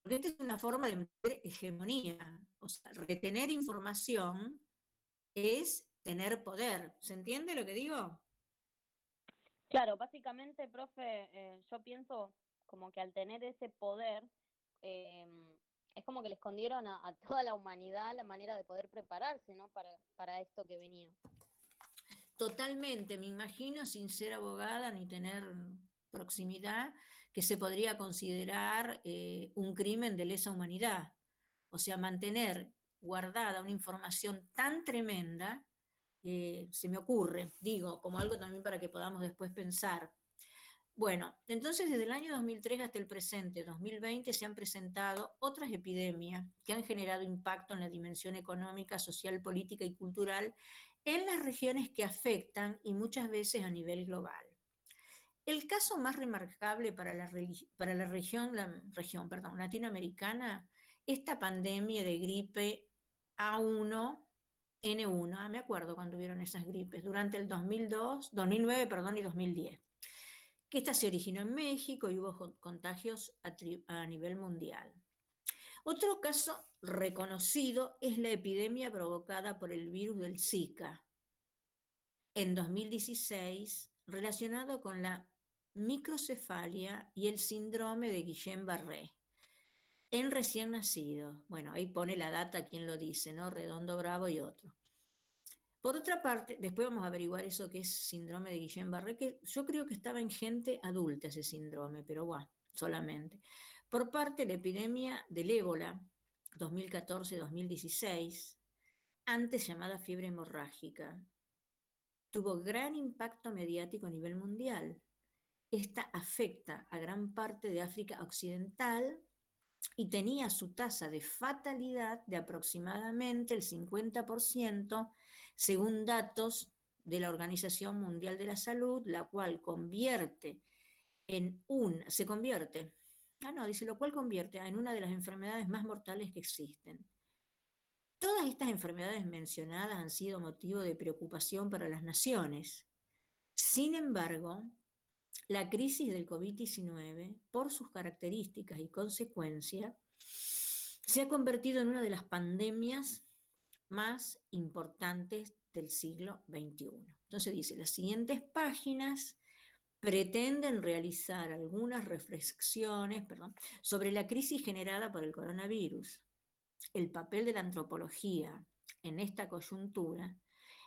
porque esta es una forma de hegemonía. O sea, retener información es tener poder. ¿Se entiende lo que digo? Claro, básicamente, profe, eh, yo pienso como que al tener ese poder, em, es como que le escondieron a, toda la humanidad la manera de poder prepararse, ¿no? Para, para esto que venía. Totalmente, me imagino, sin ser abogada ni tener proximidad, que se podría considerar eh, un crimen de lesa humanidad. O sea, mantener guardada una información tan tremenda, eh, se me ocurre, digo, como algo también para que podamos después pensar. Bueno, entonces desde el año 2003 hasta el presente, 2020, se han presentado otras epidemias que han generado impacto en la dimensión económica, social, política y cultural en las regiones que afectan y muchas veces a nivel global. El caso más remarcable para la, para la región, la región perdón, latinoamericana, esta pandemia de gripe A1, N1, ah, me acuerdo cuando hubieron esas gripes, durante el 2002, 2009 perdón, y 2010, que esta se originó en México y hubo contagios a, a nivel mundial. Otro caso reconocido es la epidemia provocada por el virus del Zika en 2016 relacionado con la microcefalia y el síndrome de Guillain-Barré en recién nacidos. Bueno, ahí pone la data quién lo dice, ¿no? Redondo Bravo y otro. Por otra parte, después vamos a averiguar eso que es síndrome de Guillain-Barré, que yo creo que estaba en gente adulta ese síndrome, pero bueno, solamente. Por parte de la epidemia del ébola, 2014-2016, antes llamada fiebre hemorrágica, tuvo gran impacto mediático a nivel mundial. Esta afecta a gran parte de África Occidental y tenía su tasa de fatalidad de aproximadamente el 50%, según datos de la Organización Mundial de la Salud, la cual convierte en un, se convierte, ah no, dice lo cual convierte en una de las enfermedades más mortales que existen. Todas estas enfermedades mencionadas han sido motivo de preocupación para las naciones. Sin embargo, la crisis del COVID-19, por sus características y consecuencias, se ha convertido en una de las pandemias más importantes del siglo XXI. Entonces dice, las siguientes páginas pretenden realizar algunas reflexiones perdón, sobre la crisis generada por el coronavirus, el papel de la antropología en esta coyuntura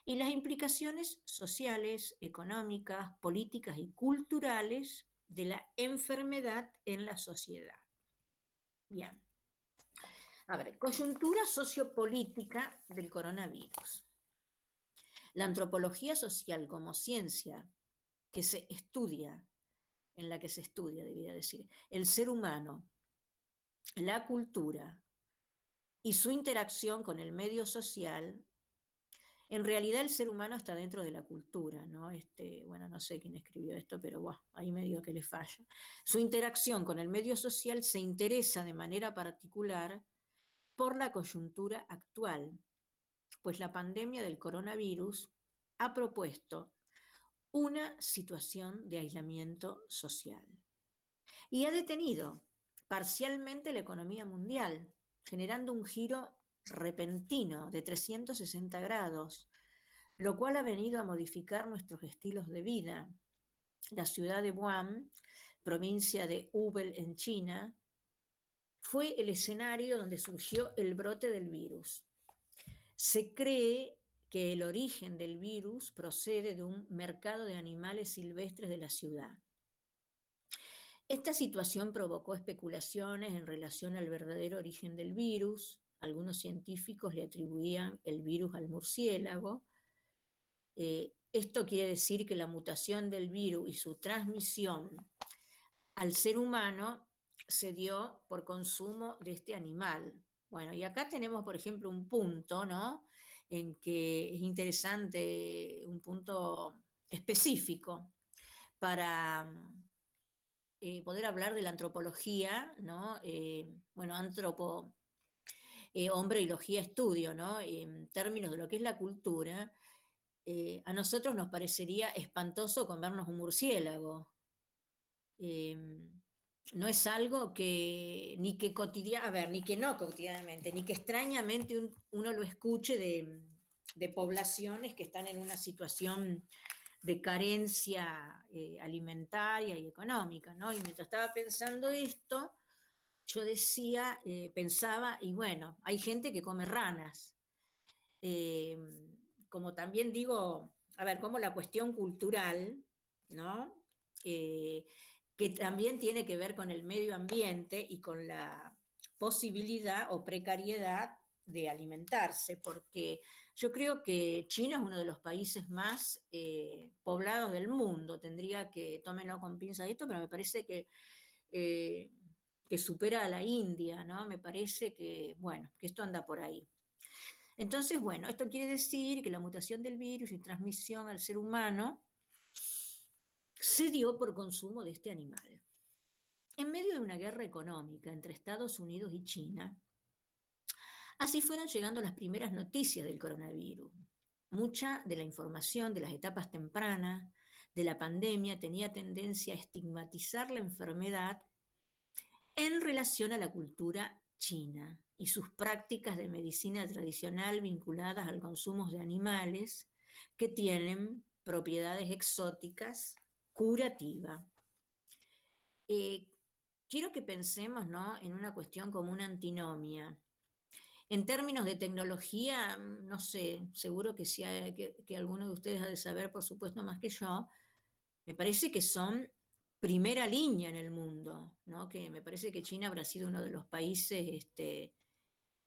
y las implicaciones sociales, económicas, políticas y culturales de la enfermedad en la sociedad. Bien. A ver, coyuntura sociopolítica del coronavirus. La antropología social como ciencia que se estudia, en la que se estudia, debería decir, el ser humano, la cultura, y su interacción con el medio social, en realidad el ser humano está dentro de la cultura, ¿no? Este, bueno, no sé quién escribió esto, pero bueno, ahí medio que le falla. Su interacción con el medio social se interesa de manera particular por la coyuntura actual, pues la pandemia del coronavirus ha propuesto una situación de aislamiento social y ha detenido parcialmente la economía mundial, generando un giro repentino de 360 grados, lo cual ha venido a modificar nuestros estilos de vida. La ciudad de Wuhan, provincia de Hubei en China, fue el escenario donde surgió el brote del virus. Se cree que el origen del virus procede de un mercado de animales silvestres de la ciudad. Esta situación provocó especulaciones en relación al verdadero origen del virus, algunos científicos le atribuían el virus al murciélago. Eh, esto quiere decir que la mutación del virus y su transmisión al ser humano se dio por consumo de este animal. Bueno, y acá tenemos, por ejemplo, un punto, ¿no? En que es interesante, un punto específico para eh, poder hablar de la antropología, ¿no? Eh, bueno, antropo, eh, hombre y logía estudio, ¿no? En términos de lo que es la cultura, a nosotros nos parecería espantoso comernos un murciélago. no es algo que ni que cotidianamente, a ver, ni que no cotidianamente, ni que extrañamente uno lo escuche de, de poblaciones que están en una situación de carencia eh, alimentaria y económica, ¿no? Y mientras estaba pensando esto, yo decía, eh, pensaba, y bueno, hay gente que come ranas. Eh, como también digo, a ver, como la cuestión cultural, ¿no? que también tiene que ver con el medio ambiente y con la posibilidad o precariedad de alimentarse, porque yo creo que China es uno de los países más eh, poblados del mundo. Tendría que, tómenlo con pinza esto, pero me parece que, eh, que supera a la India, ¿no? Me parece que, bueno, que esto anda por ahí. Entonces, bueno, esto quiere decir que la mutación del virus y transmisión al ser humano se dio por consumo de este animal. En medio de una guerra económica entre Estados Unidos y China, Así fueron llegando las primeras noticias del coronavirus. Mucha de la información de las etapas tempranas de la pandemia tenía tendencia a estigmatizar la enfermedad en relación a la cultura china y sus prácticas de medicina tradicional vinculadas al consumo de animales que tienen propiedades exóticas curativas. Eh, quiero que pensemos ¿no? en una cuestión como una antinomia. En términos de tecnología, mm, no sé, seguro que, si que, alguno de ustedes ha de saber, por supuesto, más que yo, me parece que son primera línea en el mundo, ¿no? que me parece que China habrá sido uno de los países este,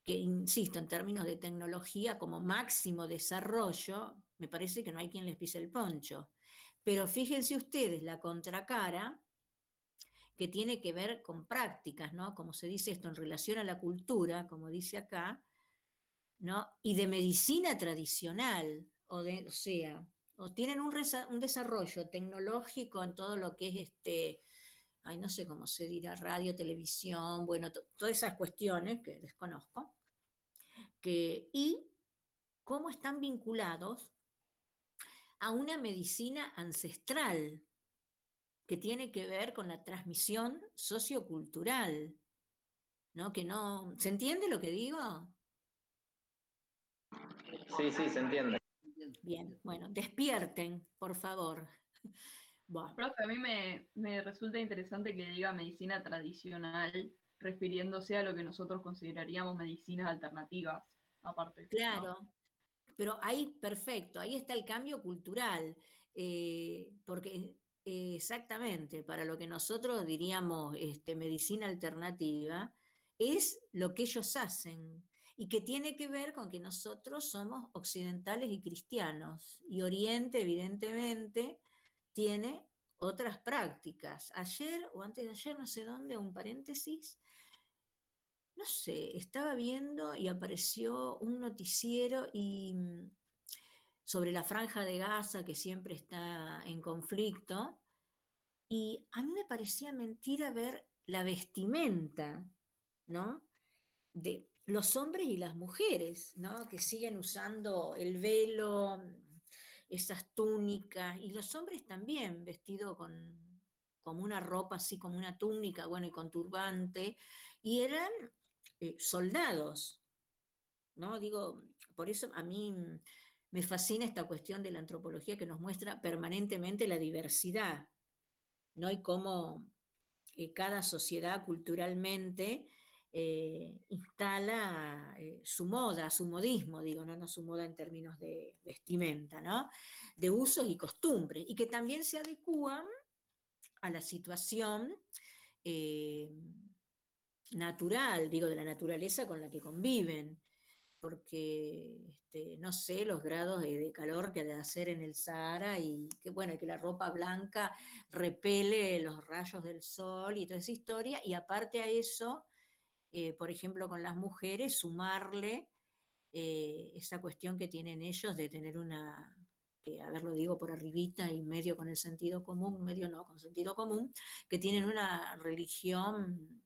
que, insisto, en términos de tecnología como máximo desarrollo, me parece que no hay quien les pise el poncho. Pero fíjense ustedes la contracara que tiene que ver con prácticas, ¿no? Como se dice esto en relación a la cultura, como dice acá, ¿no? Y de medicina tradicional, o, de, o sea, o tienen un, desarrollo tecnológico en todo lo que es este, ay, no sé cómo se dirá, radio, televisión, bueno, todas esas cuestiones que desconozco, que, y cómo están vinculados a una medicina ancestral, que tiene que ver con la transmisión sociocultural, ¿no? Que no, ¿se entiende lo que digo? Sí, sí, se entiende. Bien, bueno, despierten, por favor. Profe, a mí me, me resulta interesante que diga medicina tradicional, refiriéndose a lo que nosotros consideraríamos medicinas alternativas, aparte. Claro, pero ahí, perfecto, ahí está el cambio cultural, eh, porque Exactamente, para lo que nosotros diríamos este, medicina alternativa, es lo que ellos hacen y que tiene que ver con que nosotros somos occidentales y cristianos y Oriente evidentemente tiene otras prácticas. Ayer o antes de ayer, no sé dónde, un paréntesis, no sé, estaba viendo y apareció un noticiero y mm, sobre la franja de Gaza que siempre está en conflicto, y a mí me parecía mentira ver la vestimenta, ¿no? De los hombres y las mujeres, ¿no? Que siguen usando el velo, esas túnicas, y los hombres también vestidos con como una ropa así como una túnica, bueno, y con turbante, y eran eh, soldados, ¿no? Digo, por eso a mí me fascina esta cuestión de la antropología que nos muestra permanentemente la diversidad, ¿no? Y cómo eh, cada sociedad culturalmente eh, instala eh, su moda, su modismo, digo, ¿no? no su moda en términos de vestimenta, ¿no? De usos y costumbres, y que también se adecúan a la situación natural, digo, de la naturaleza con la que conviven, porque este, no sé los grados de, calor que ha de hacer en el Sahara y que bueno, que la ropa blanca repele los rayos del sol y toda esa historia, y aparte a eso, eh, por ejemplo, con las mujeres, sumarle eh, esa cuestión que tienen ellos de tener una, a ver, lo digo por arribita y medio con el sentido común, medio no, con sentido común, que tienen una religión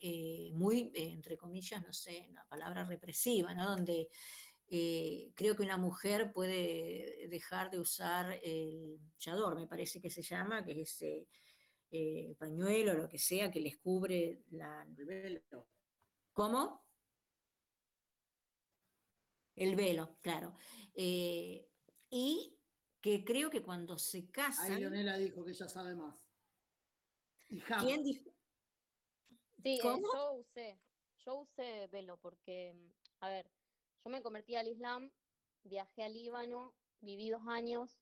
eh, muy, eh, entre comillas, no sé, una palabra represiva, ¿no? Donde eh, creo que una mujer puede dejar de usar el chador, me parece que se llama, que es ese pañuelo, lo que sea, que les cubre la... El. ¿Cómo? El velo, claro. y que creo que cuando se casan... Ahí Leonela dijo que ella sabe más. ¿Quién dijo? Sí, eh, yo usé, yo usé velo porque, mm, a ver, yo me convertí al Islam, viajé al Líbano, viví dos años.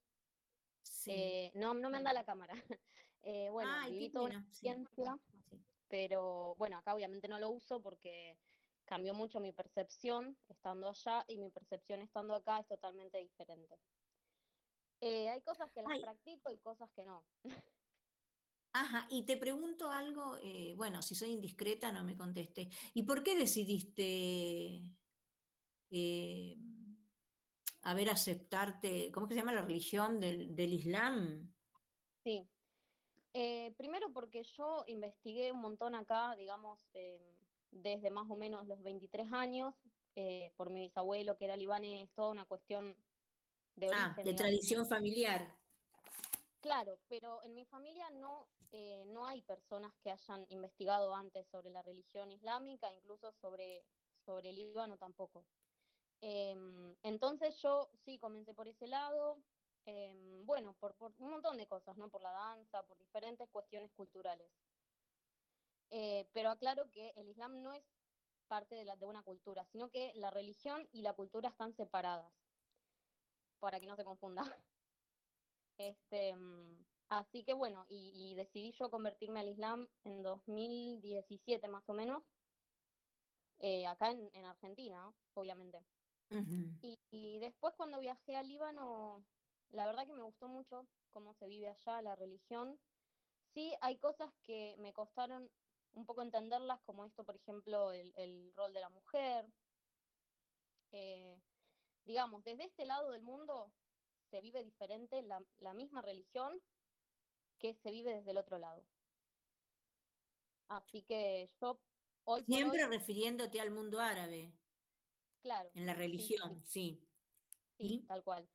Eh, no, no me anda la cámara. Eh, bueno, viví toda una ciencia, pero bueno, acá obviamente no lo uso porque cambió mucho mi percepción estando allá y mi percepción estando acá es totalmente diferente. hay cosas que las practico y cosas que no. Ajá, y te pregunto algo, eh, bueno, si soy indiscreta no me conteste. ¿Y por qué decidiste, eh, a ver, aceptarte, ¿cómo que se llama la religión del, Islam? Sí, eh, primero porque yo investigué un montón acá, digamos, desde más o menos los 23 años, por mi bisabuelo que era libanés, toda una cuestión de Ah, de tradición familiar. Claro, pero en mi familia no, eh, no hay personas que hayan investigado antes sobre la religión islámica, incluso sobre, sobre el Líbano tampoco. Em, entonces yo sí comencé por ese lado, em, bueno, por, un montón de cosas, ¿no? Por la danza, por diferentes cuestiones culturales. Eh, pero aclaro que el Islam no es parte de, la, de una cultura, sino que la religión y la cultura están separadas, para que no se confunda. Este, mm, así que bueno, y, decidí yo convertirme al Islam en 2017 más o menos, eh, acá en, Argentina, obviamente. y, después cuando viajé al Líbano, la verdad que me gustó mucho cómo se vive allá, la religión. Sí, hay cosas que me costaron un poco entenderlas, como esto, por ejemplo, el, rol de la mujer. Eh, digamos, desde este lado del mundo se vive diferente la, misma religión que se vive desde el otro lado. Así que yo hoy... Siempre refiriéndote al mundo árabe. Claro. En la religión, sí. Sí, tal cual.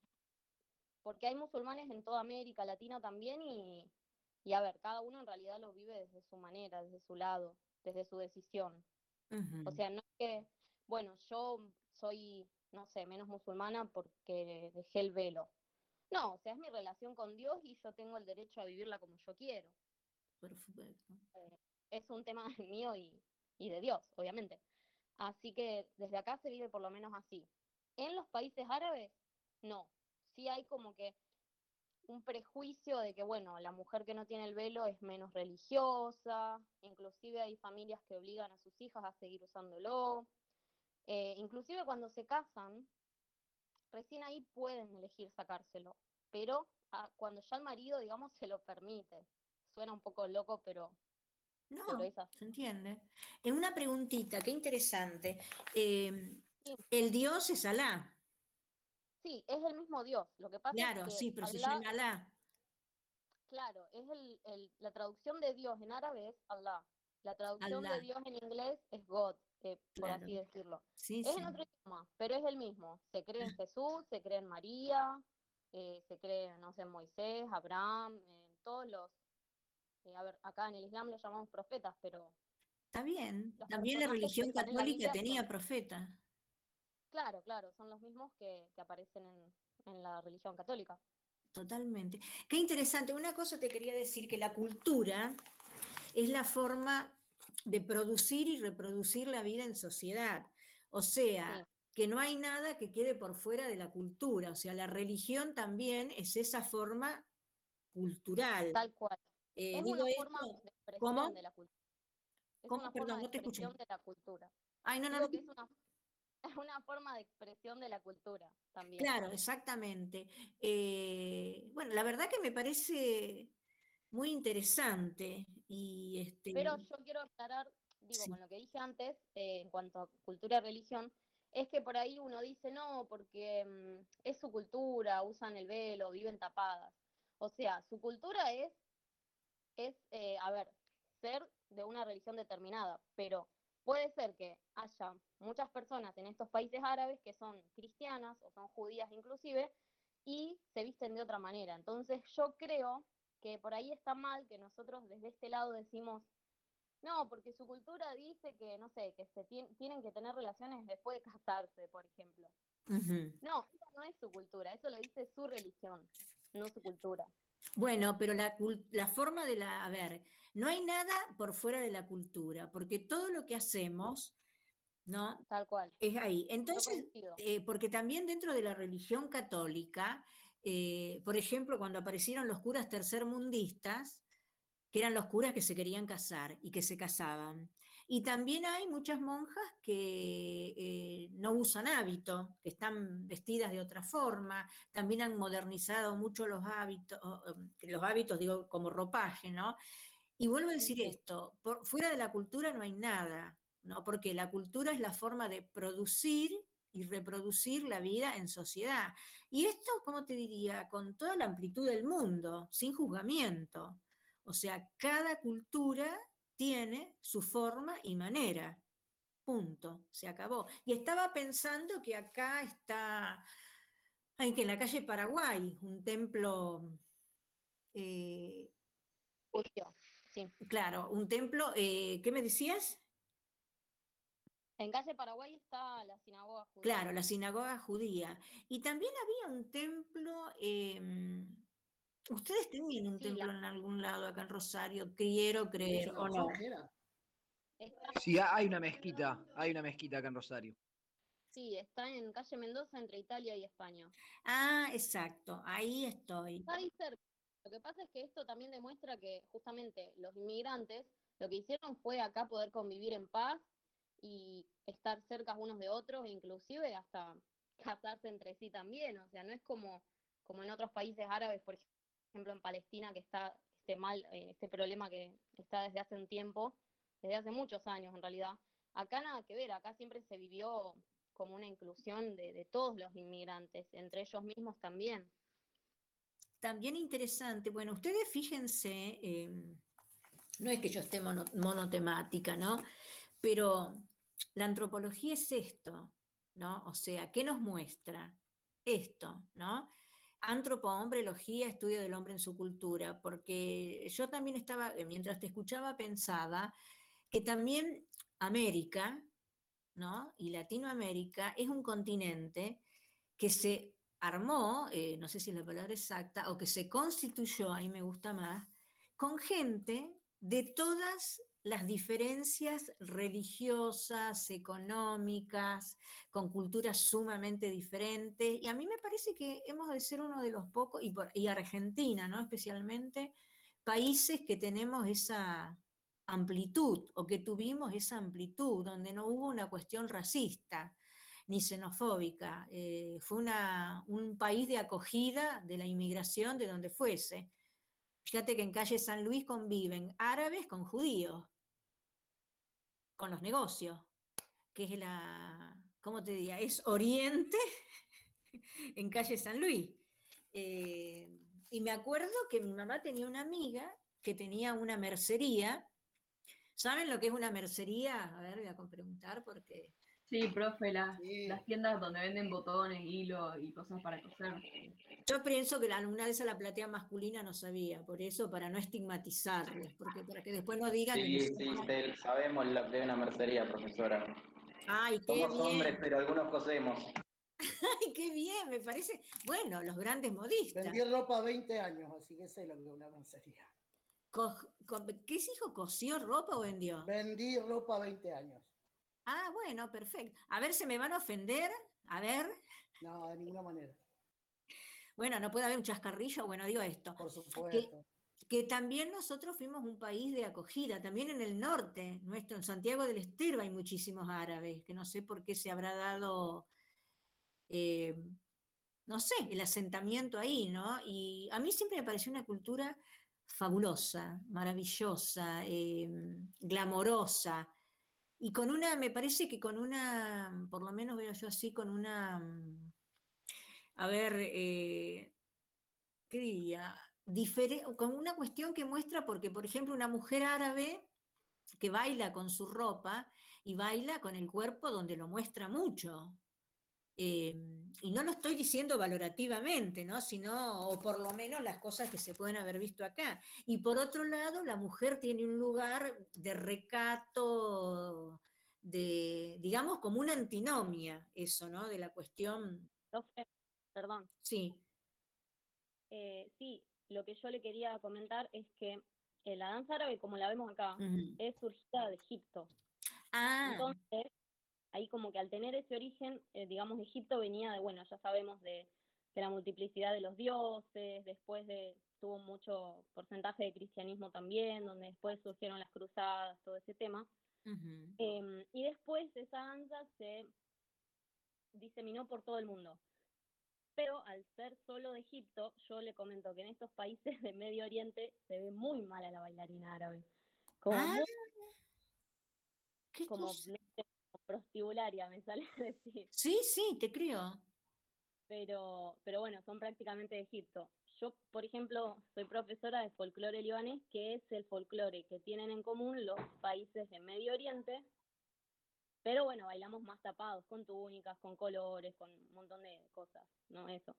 Porque hay musulmanes en toda América Latina también y, y, a ver, cada uno en realidad lo vive desde su manera, desde su lado, desde su decisión. O sea, no es que, bueno, yo soy, no sé, menos musulmana porque dejé el velo. No, o sea, es mi relación con Dios y yo tengo el derecho a vivirla como yo quiero. Perfecto. Eh, es un tema mío y, de Dios, obviamente. Así que desde acá se vive por lo menos así. En los países árabes, no. Sí hay como que un prejuicio de que, bueno, la mujer que no tiene el velo es menos religiosa, inclusive hay familias que obligan a sus hijas a seguir usándolo. Eh, inclusive cuando se casan, recién ahí pueden elegir sacárselo, pero ah, cuando ya el marido, digamos, se lo permite. Suena un poco loco, pero... No, se entiende. En una preguntita, qué interesante. Em, ¿El Dios es Alá? Sí, es el mismo Dios. Lo que pasa claro, es que sí, pero se llama Alá. Claro, es el, la traducción de Dios en árabe es Allah. La traducción de Dios en inglés es God. Eh, por así decirlo. es en otro idioma, pero es el mismo. Se cree en Jesús, se cree en María, eh, se cree, no sé, en Moisés, Abraham, en todos los... Eh, a ver, acá en el Islam los llamamos profetas, pero... Está bien, también la religión católica tenía profetas. Claro, claro, son los mismos que, aparecen en, en la religión católica. Totalmente. Qué interesante. Una cosa te quería decir, que la cultura es la forma de producir y reproducir la vida en sociedad. O sea, que no hay nada que quede por fuera de la cultura. O sea, la religión también es esa forma cultural. Tal cual. Eh, es una forma de expresión de la cultura. Es una forma de expresión de la cultura. Ay, no, no, es una, forma de expresión de la cultura también. Claro, exactamente. Eh, bueno, la verdad que me parece muy interesante. Y este... Pero yo quiero aclarar, digo, con lo que dije antes, eh, en cuanto a cultura y religión, es que por ahí uno dice no, porque mm, es su cultura, usan el velo, viven tapadas. O sea, su cultura es, es eh, a ver, ser de una religión determinada, pero puede ser que haya muchas personas en estos países árabes que son cristianas o son judías inclusive y se visten de otra manera. Entonces yo creo que por ahí está mal que nosotros desde este lado decimos, no, porque su cultura dice que, no sé, que se tienen que tener relaciones después de casarse, por ejemplo. No, eso no es su cultura, eso lo dice su religión, no su cultura. Bueno, pero la, la forma de la, a ver, no hay nada por fuera de la cultura, porque todo lo que hacemos, ¿no? Tal cual. Es ahí. Entonces, eh, porque también dentro de la religión católica, eh, por ejemplo, cuando aparecieron los curas tercermundistas, que eran los curas que se querían casar y que se casaban. Y también hay muchas monjas que eh, no usan hábito, que están vestidas de otra forma, también han modernizado mucho los hábitos, los hábitos digo como ropaje, ¿no? Y vuelvo a decir esto, por, fuera de la cultura no hay nada, ¿no? Porque la cultura es la forma de producir y reproducir la vida en sociedad. Y esto, ¿cómo te diría? Con toda la amplitud del mundo, sin juzgamiento. O sea, cada cultura tiene su forma y manera. Punto, se acabó. Y estaba pensando que acá está, que en la calle Paraguay, un templo... Eh, sí. Claro, un templo, eh, ¿qué me decías? En calle Paraguay está la sinagoga judía. Claro, la sinagoga judía. Y también había un templo, em, ustedes tenían un templo en algún lado acá en Rosario, quiero creer, ¿o no? Sí, hay una mezquita, hay una mezquita acá en Rosario. Sí, está en calle Mendoza entre Italia y España. Ah, exacto, ahí estoy. Está ahí cerca. Lo que pasa es que esto también demuestra que justamente los inmigrantes lo que hicieron fue acá poder convivir en paz y estar cerca unos de otros, e inclusive hasta casarse entre sí también. O sea, no es como, como en otros países árabes, por ejemplo en Palestina, que está este mal, eh, este problema que está desde hace un tiempo, desde hace muchos años en realidad. Acá nada que ver, acá siempre se vivió como una inclusión de, todos los inmigrantes, entre ellos mismos también. También interesante, bueno, ustedes fíjense, em, no es que yo esté monotemática, ¿no? Pero la antropología es esto, ¿no? O sea, ¿qué nos muestra? Esto, ¿no? Antropo-hombrelogía, estudio del hombre en su cultura, porque yo también estaba, eh, mientras te escuchaba, pensaba que también América, ¿no? Y Latinoamérica es un continente que se armó, eh, no sé si es la palabra exacta, o que se constituyó, ahí me gusta más, con gente de todas las diferencias religiosas, económicas, con culturas sumamente diferentes. Y a mí me parece que hemos de ser uno de los pocos, y, Argentina, ¿no? Especialmente, países que tenemos esa amplitud o que tuvimos esa amplitud, donde no hubo una cuestión racista ni xenofóbica. Eh, fue una, un país de acogida de la inmigración de donde fuese. Fíjate que en calle San Luis conviven árabes con judíos, con los negocios, que es la, ¿cómo te diría? Es Oriente en calle San Luis. Eh, y me acuerdo que mi mamá tenía una amiga que tenía una mercería. ¿Saben lo que es una mercería? A ver, voy a preguntar porque Sí, profe, las, tiendas donde venden botones, hilo y cosas para coser. Yo pienso que la, una de esas la platea masculina no sabía, por eso, para no estigmatizarles, porque para que después no digan... Sí, sí, sabemos la de una mercería, profesora. Ay, qué Somos hombres, pero algunos cosemos. Ay, qué bien, me parece. Bueno, los grandes modistas. Vendí ropa 20 años, así que sé lo que es una mercería. ¿Qué es hijo? ¿Cosió ropa o vendió? Vendí ropa 20 años. Ah, bueno, perfecto. A ver, ¿se me van a ofender? A ver. No, de ninguna manera. Bueno, no puede haber un chascarrillo, bueno, digo esto. Por supuesto. que también nosotros fuimos un país de acogida, también en el norte, nuestro, en Santiago del Estero hay muchísimos árabes, que no sé por qué se habrá dado, eh, no sé, el asentamiento ahí, ¿no? Y a mí siempre me pareció una cultura fabulosa, maravillosa, eh, glamorosa, y con una, me parece que con una, por lo menos veo yo así, con una, a ver, eh, ¿qué diría? con una cuestión que muestra, porque por ejemplo una mujer árabe que baila con su ropa y baila con el cuerpo donde lo muestra mucho. Eh, y no lo estoy diciendo valorativamente, ¿no? sino, o por lo menos las cosas que se pueden haber visto acá. Y por otro lado, la mujer tiene un lugar de recato, de, digamos, como una antinomia, eso, ¿no? De la cuestión. Perdón. Sí. Eh, sí, lo que yo le quería comentar es que eh, la danza árabe, como la vemos acá, es surgida de Egipto. Ah. Entonces, ahí como que al tener ese origen, eh, digamos, Egipto venía de, bueno, ya sabemos de, la multiplicidad de los dioses, después de, tuvo mucho porcentaje de cristianismo también, donde después surgieron las cruzadas, todo ese tema. Em, y después esa danza se diseminó por todo el mundo. Pero al ser solo de Egipto, yo le comento que en estos países de Medio Oriente se ve muy mal a la bailarina árabe. Como, ah, como prostibularia, me sale decir. Sí, sí, te creo. Pero, pero bueno, son prácticamente de Egipto. Yo, por ejemplo, soy profesora de folclore libanés, que es el folclore que tienen en común los países de Medio Oriente, pero bueno, bailamos más tapados, con túnicas, con colores, con un montón de cosas, ¿no? Eso.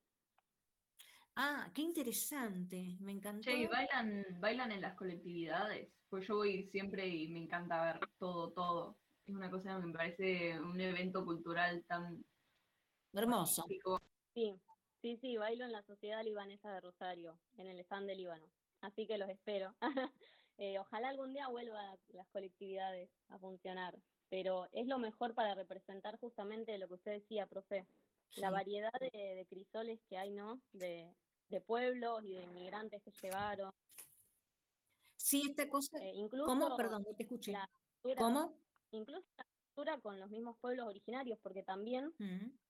Ah, qué interesante, me encantó. Sí, bailan, bailan en las colectividades, pues yo voy siempre y me encanta ver todo, todo es una cosa que me parece un evento cultural tan hermoso. Sí, sí, sí, bailo en la Sociedad Libanesa de Rosario, en el stand de Líbano. Así que los espero. Eh, ojalá algún día vuelvan las colectividades a funcionar, pero es lo mejor para representar justamente lo que usted decía, profe, la variedad de, crisoles que hay, ¿no? De, pueblos y de inmigrantes que llegaron. Sí, esta cosa. Eh, incluso ¿Cómo? Perdón, no te escuché. ¿Cómo? Incluso la cultura con los mismos pueblos originarios, porque también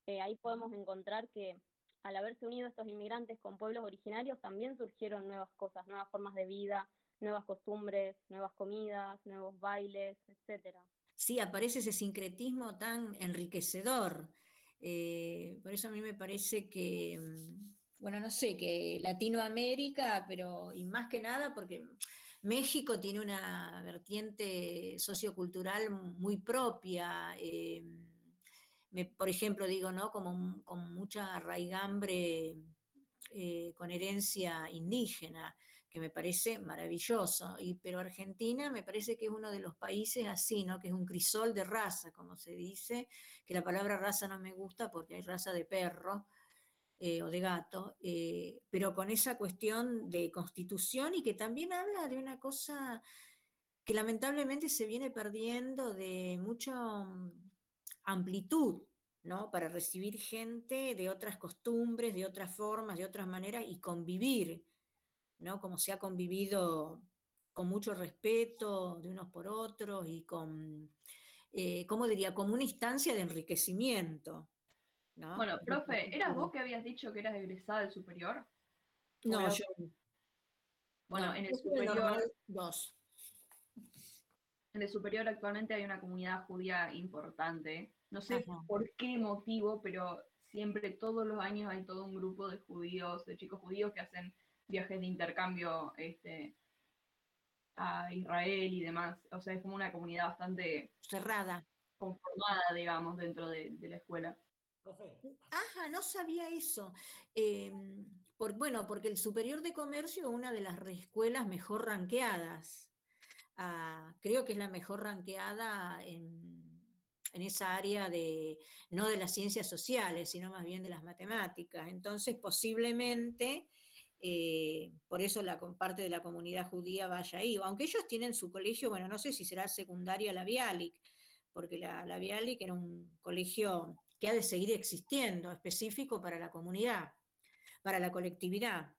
eh, ahí podemos encontrar que al haberse unido estos inmigrantes con pueblos originarios, también surgieron nuevas cosas, nuevas formas de vida, nuevas costumbres, nuevas comidas, nuevos bailes, etcétera. Sí, aparece ese sincretismo tan enriquecedor. Eh, por eso a mí me parece que, mm, bueno, no sé, que Latinoamérica, pero y más que nada porque México tiene una vertiente sociocultural muy propia. Eh, por ejemplo, digo, ¿no? Como con mucha raigambre eh, con herencia indígena, que me parece maravilloso. Y, pero Argentina me parece que es uno de los países así, ¿no? Que es un crisol de raza, como se dice, que la palabra raza no me gusta porque hay raza de perro, eh, o de gato, eh, pero con esa cuestión de constitución y que también habla de una cosa que lamentablemente se viene perdiendo de mucha mm, amplitud, ¿no? Para recibir gente de otras costumbres, de otras formas, de otras maneras y convivir, ¿no? Como se ha convivido con mucho respeto de unos por otros y con, eh, ¿cómo diría?, como una instancia de enriquecimiento, bueno, profe, ¿eras vos que habías dicho que eras egresada del superior? No, yo. Bueno, en el superior. Dos. En el superior actualmente hay una comunidad judía importante. No sé por qué motivo, pero siempre, todos los años, hay todo un grupo de judíos, de chicos judíos que hacen viajes de intercambio este, a Israel y demás. O sea, es como una comunidad bastante cerrada, conformada, digamos, dentro de la escuela. Ajá, no sabía eso. Em, por, bueno, porque el Superior de Comercio es una de las escuelas mejor ranqueadas. Ah, creo que es la mejor ranqueada en, esa área de, no de las ciencias sociales, sino más bien de las matemáticas. Entonces, posiblemente, eh, por eso la parte de la comunidad judía vaya ahí. Aunque ellos tienen su colegio, bueno, no sé si será secundaria la Bialik, porque la, la Bialik era un colegio que ha de seguir existiendo, específico para la comunidad, para la colectividad.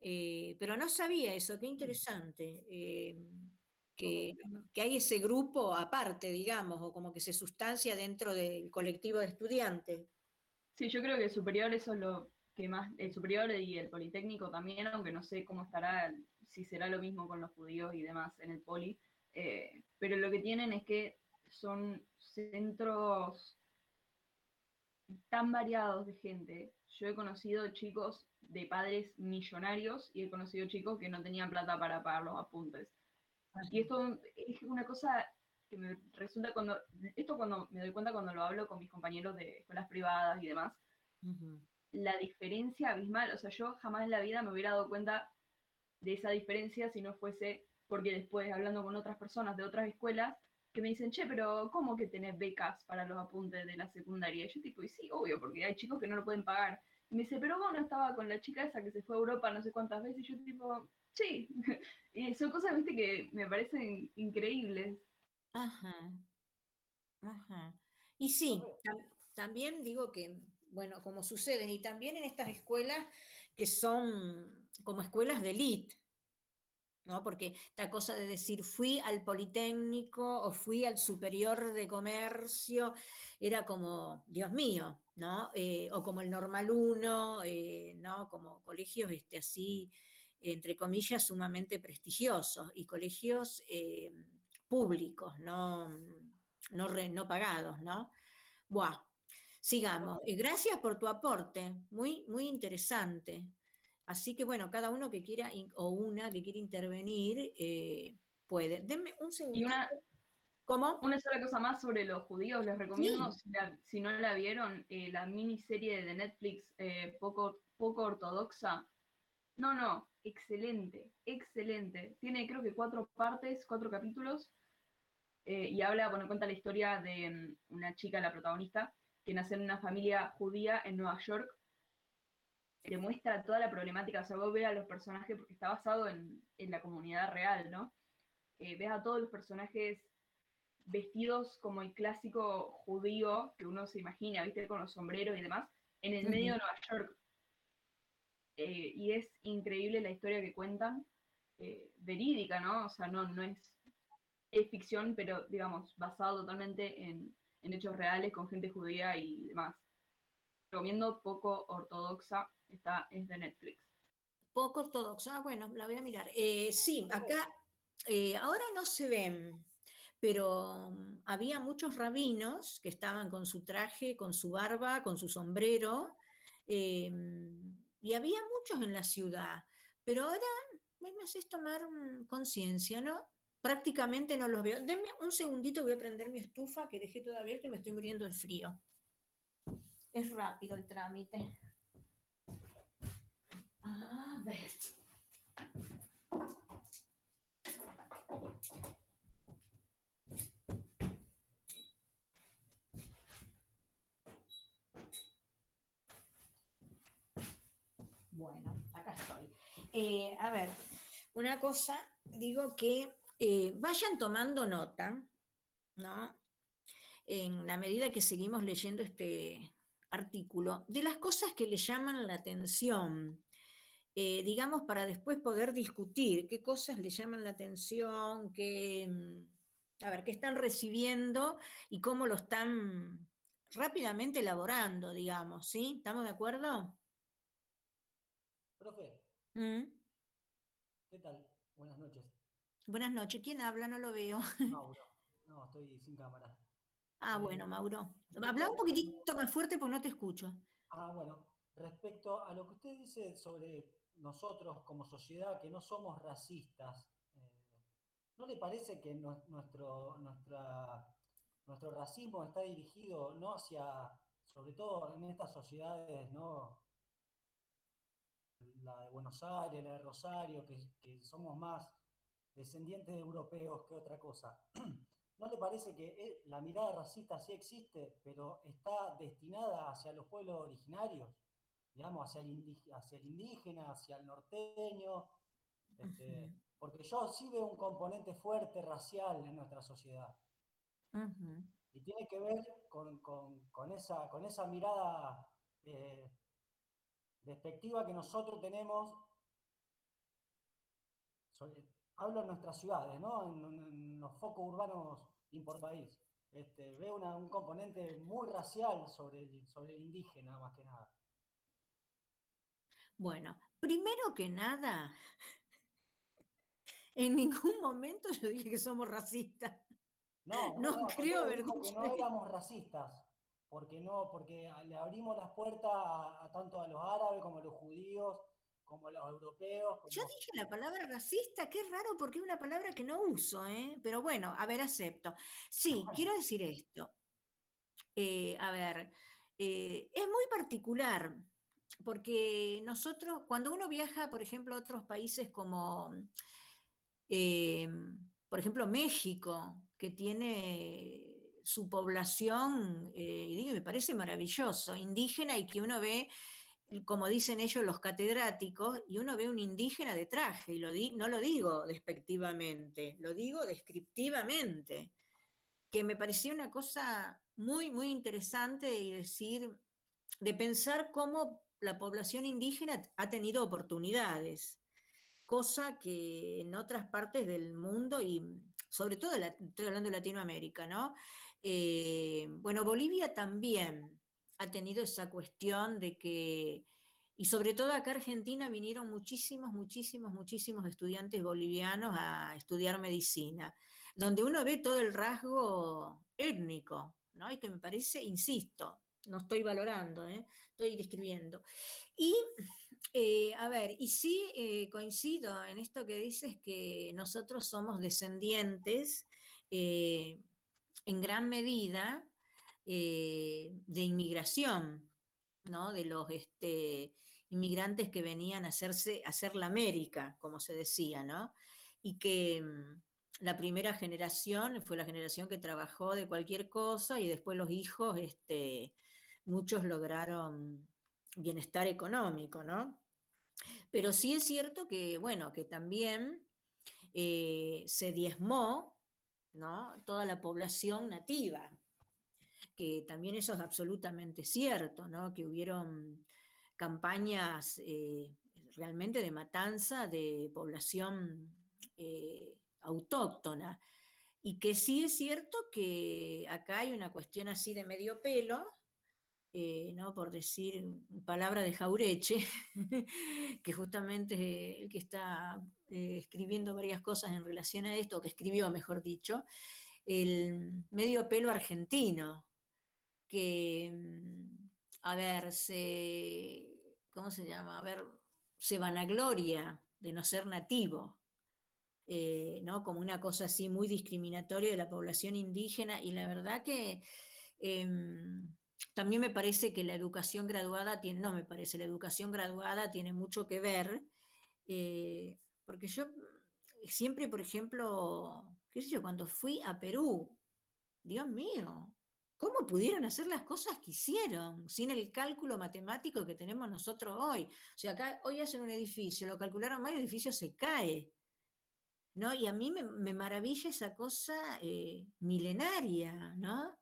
Eh, pero no sabía eso, qué interesante. Eh, que, que, hay ese grupo aparte, digamos, o como que se sustancia dentro del colectivo de estudiantes. Sí, yo creo que el superior eso es lo que más, el superior y el politécnico también, aunque no sé cómo estará, si será lo mismo con los judíos y demás en el poli, eh, pero lo que tienen es que son centros tan variados de gente. Yo he conocido chicos de padres millonarios y he conocido chicos que no tenían plata para pagar los apuntes. Y esto es una cosa que me resulta cuando, esto cuando me doy cuenta cuando lo hablo con mis compañeros de escuelas privadas y demás, la diferencia abismal, o sea, yo jamás en la vida me hubiera dado cuenta de esa diferencia si no fuese porque después hablando con otras personas de otras escuelas, que me dicen, che, pero ¿cómo que tenés becas para los apuntes de la secundaria? Y yo tipo, y sí, obvio, porque hay chicos que no lo pueden pagar. Y me dice, pero vos no estaba con la chica esa que se fue a Europa no sé cuántas veces. Y yo tipo, sí. y son cosas, viste, que me parecen increíbles. Ajá. Ajá. Y sí, también digo que, bueno, como suceden, y también en estas escuelas que son como escuelas de élite, ¿no? Porque esta cosa de decir fui al Politécnico o fui al Superior de Comercio era como, Dios mío, ¿no? Eh, o como el Normal 1, eh, ¿no? Como colegios este, así, entre comillas, sumamente prestigiosos y colegios eh, públicos, no, no, no pagados, ¿no? Buah, sigamos. Gracias por tu aporte, muy, muy interesante. Así que bueno, cada uno que quiera o una que quiera intervenir eh, puede. Denme un segundo. Una, ¿Cómo? Una sola cosa más sobre los judíos. Les recomiendo, si, no la vieron, eh, la miniserie de Netflix eh, poco, poco ortodoxa. No, no, excelente, excelente. Tiene creo que cuatro partes, cuatro capítulos. y habla, bueno, cuenta la historia de mm, una chica, la protagonista, que nace en una familia judía en Nueva York te muestra toda la problemática, o sea, vos ves a los personajes, porque está basado en, la comunidad real, ¿no? Eh, ves a todos los personajes vestidos como el clásico judío que uno se imagina, ¿viste? Con los sombreros y demás, en el medio de Nueva York. Eh, y es increíble la historia que cuentan, eh, verídica, ¿no? O sea, no, no es, es ficción, pero digamos, basado totalmente en, en hechos reales con gente judía y demás. Recomiendo poco ortodoxa Está, es de Netflix. Poco ortodoxa, ah, bueno, la voy a mirar. Eh, sí, acá eh, ahora no se ven, pero mm, había muchos rabinos que estaban con su traje, con su barba, con su sombrero, em, y había muchos en la ciudad, pero ahora me haces tomar mm, conciencia, ¿no? Prácticamente no los veo. Denme un segundito, voy a prender mi estufa que dejé todavía que me estoy muriendo de frío. Es rápido el trámite. A ver. Bueno, acá estoy. Eh, a ver, una cosa, digo que eh, vayan tomando nota, ¿no? En la medida que seguimos leyendo este artículo, de las cosas que le llaman la atención eh, digamos, para después poder discutir qué cosas le llaman la atención, qué, mm, a ver, qué están recibiendo y cómo lo están rápidamente elaborando, digamos, ¿sí? ¿Estamos de acuerdo? Profe. ¿Mm? ¿Qué tal? Buenas noches. Buenas noches. ¿Quién habla? No lo veo. Mauro. No, estoy sin cámara. Ah, bueno, Mauro. Habla un poquitito más fuerte porque no te escucho. Ah, bueno. Respecto a lo que usted dice sobre nosotros como sociedad que no somos racistas, eh, ¿no le parece que nuestro, nuestro racismo está dirigido no hacia, sobre todo en estas sociedades, ¿no? la de Buenos Aires, la de Rosario, que, que somos más descendientes de europeos que otra cosa? ¿No le parece que eh, la mirada racista sí existe, pero está destinada hacia los pueblos originarios? Digamos, hacia el, indígena, hacia el indígena, hacia el norteño, este, porque yo sí veo un componente fuerte racial en nuestra sociedad. Y tiene que ver con, esa, con esa mirada eh, despectiva que nosotros tenemos hablo en nuestras ciudades, ¿no? En, los focos urbanos por país. Este, veo un componente muy racial sobre sobre el indígena, más que nada. Bueno, primero que nada, en ningún momento yo dije que somos racistas. No, no, creo ver que no éramos racistas, porque no, porque le abrimos las puertas a, tanto a los árabes como a los judíos, como a los europeos. Yo dije la palabra racista, qué raro porque es una palabra que no uso, ¿eh? pero bueno, a ver, acepto. Sí, quiero decir esto. Eh, a ver, eh, es muy particular porque nosotros, cuando uno viaja, por ejemplo, a otros países como, eh, por ejemplo, México, que tiene su población, eh, y me parece maravilloso, indígena, y que uno ve, como dicen ellos, los catedráticos, y uno ve un indígena de traje, y no lo digo despectivamente, lo digo descriptivamente, que me pareció una cosa muy, muy interesante y decir, de pensar cómo la población indígena ha tenido oportunidades, cosa que en otras partes del mundo y sobre todo, estoy hablando de Latinoamérica, ¿no? Eh, bueno, Bolivia también ha tenido esa cuestión de que, y sobre todo acá Argentina vinieron muchísimos, muchísimos, muchísimos estudiantes bolivianos a estudiar medicina, donde uno ve todo el rasgo étnico, ¿no? Y que me parece, insisto, no estoy valorando, ¿eh? estoy describiendo. Y, eh, a ver, y sí eh, coincido en esto que dices que nosotros somos descendientes en gran medida de inmigración, ¿no? De los este, inmigrantes que venían a, hacerse, a hacer la América, como se decía, ¿no? Y que mm, la primera generación fue la generación que trabajó de cualquier cosa y después los hijos este, muchos lograron bienestar económico, ¿no? Pero sí es cierto que, bueno, que también eh, se diezmó, ¿no? Toda la población nativa, que también eso es absolutamente cierto, ¿no? Que hubieron campañas eh, realmente de matanza de población eh, autóctona. Y que sí es cierto que acá hay una cuestión así de medio pelo, eh, ¿no? por decir palabra de Jaureche, que justamente el que está eh, escribiendo varias cosas en relación a esto, que escribió, mejor dicho, el medio pelo argentino, que, mm, a ver, se, ¿cómo se llama? A ver, se vanagloria de no ser nativo. Eh, ¿no? como una cosa así muy discriminatoria de la población indígena y la verdad que em, también me parece que la educación graduada tiene, no me parece, la educación graduada tiene mucho que ver, eh, porque yo siempre, por ejemplo, qué sé yo, cuando fui a Perú, Dios mío, ¿cómo pudieron hacer las cosas que hicieron sin el cálculo matemático que tenemos nosotros hoy? O sea, acá hoy hacen un edificio, lo calcularon mal, el edificio se cae. ¿No? Y a mí me, maravilla esa cosa eh, milenaria, ¿no?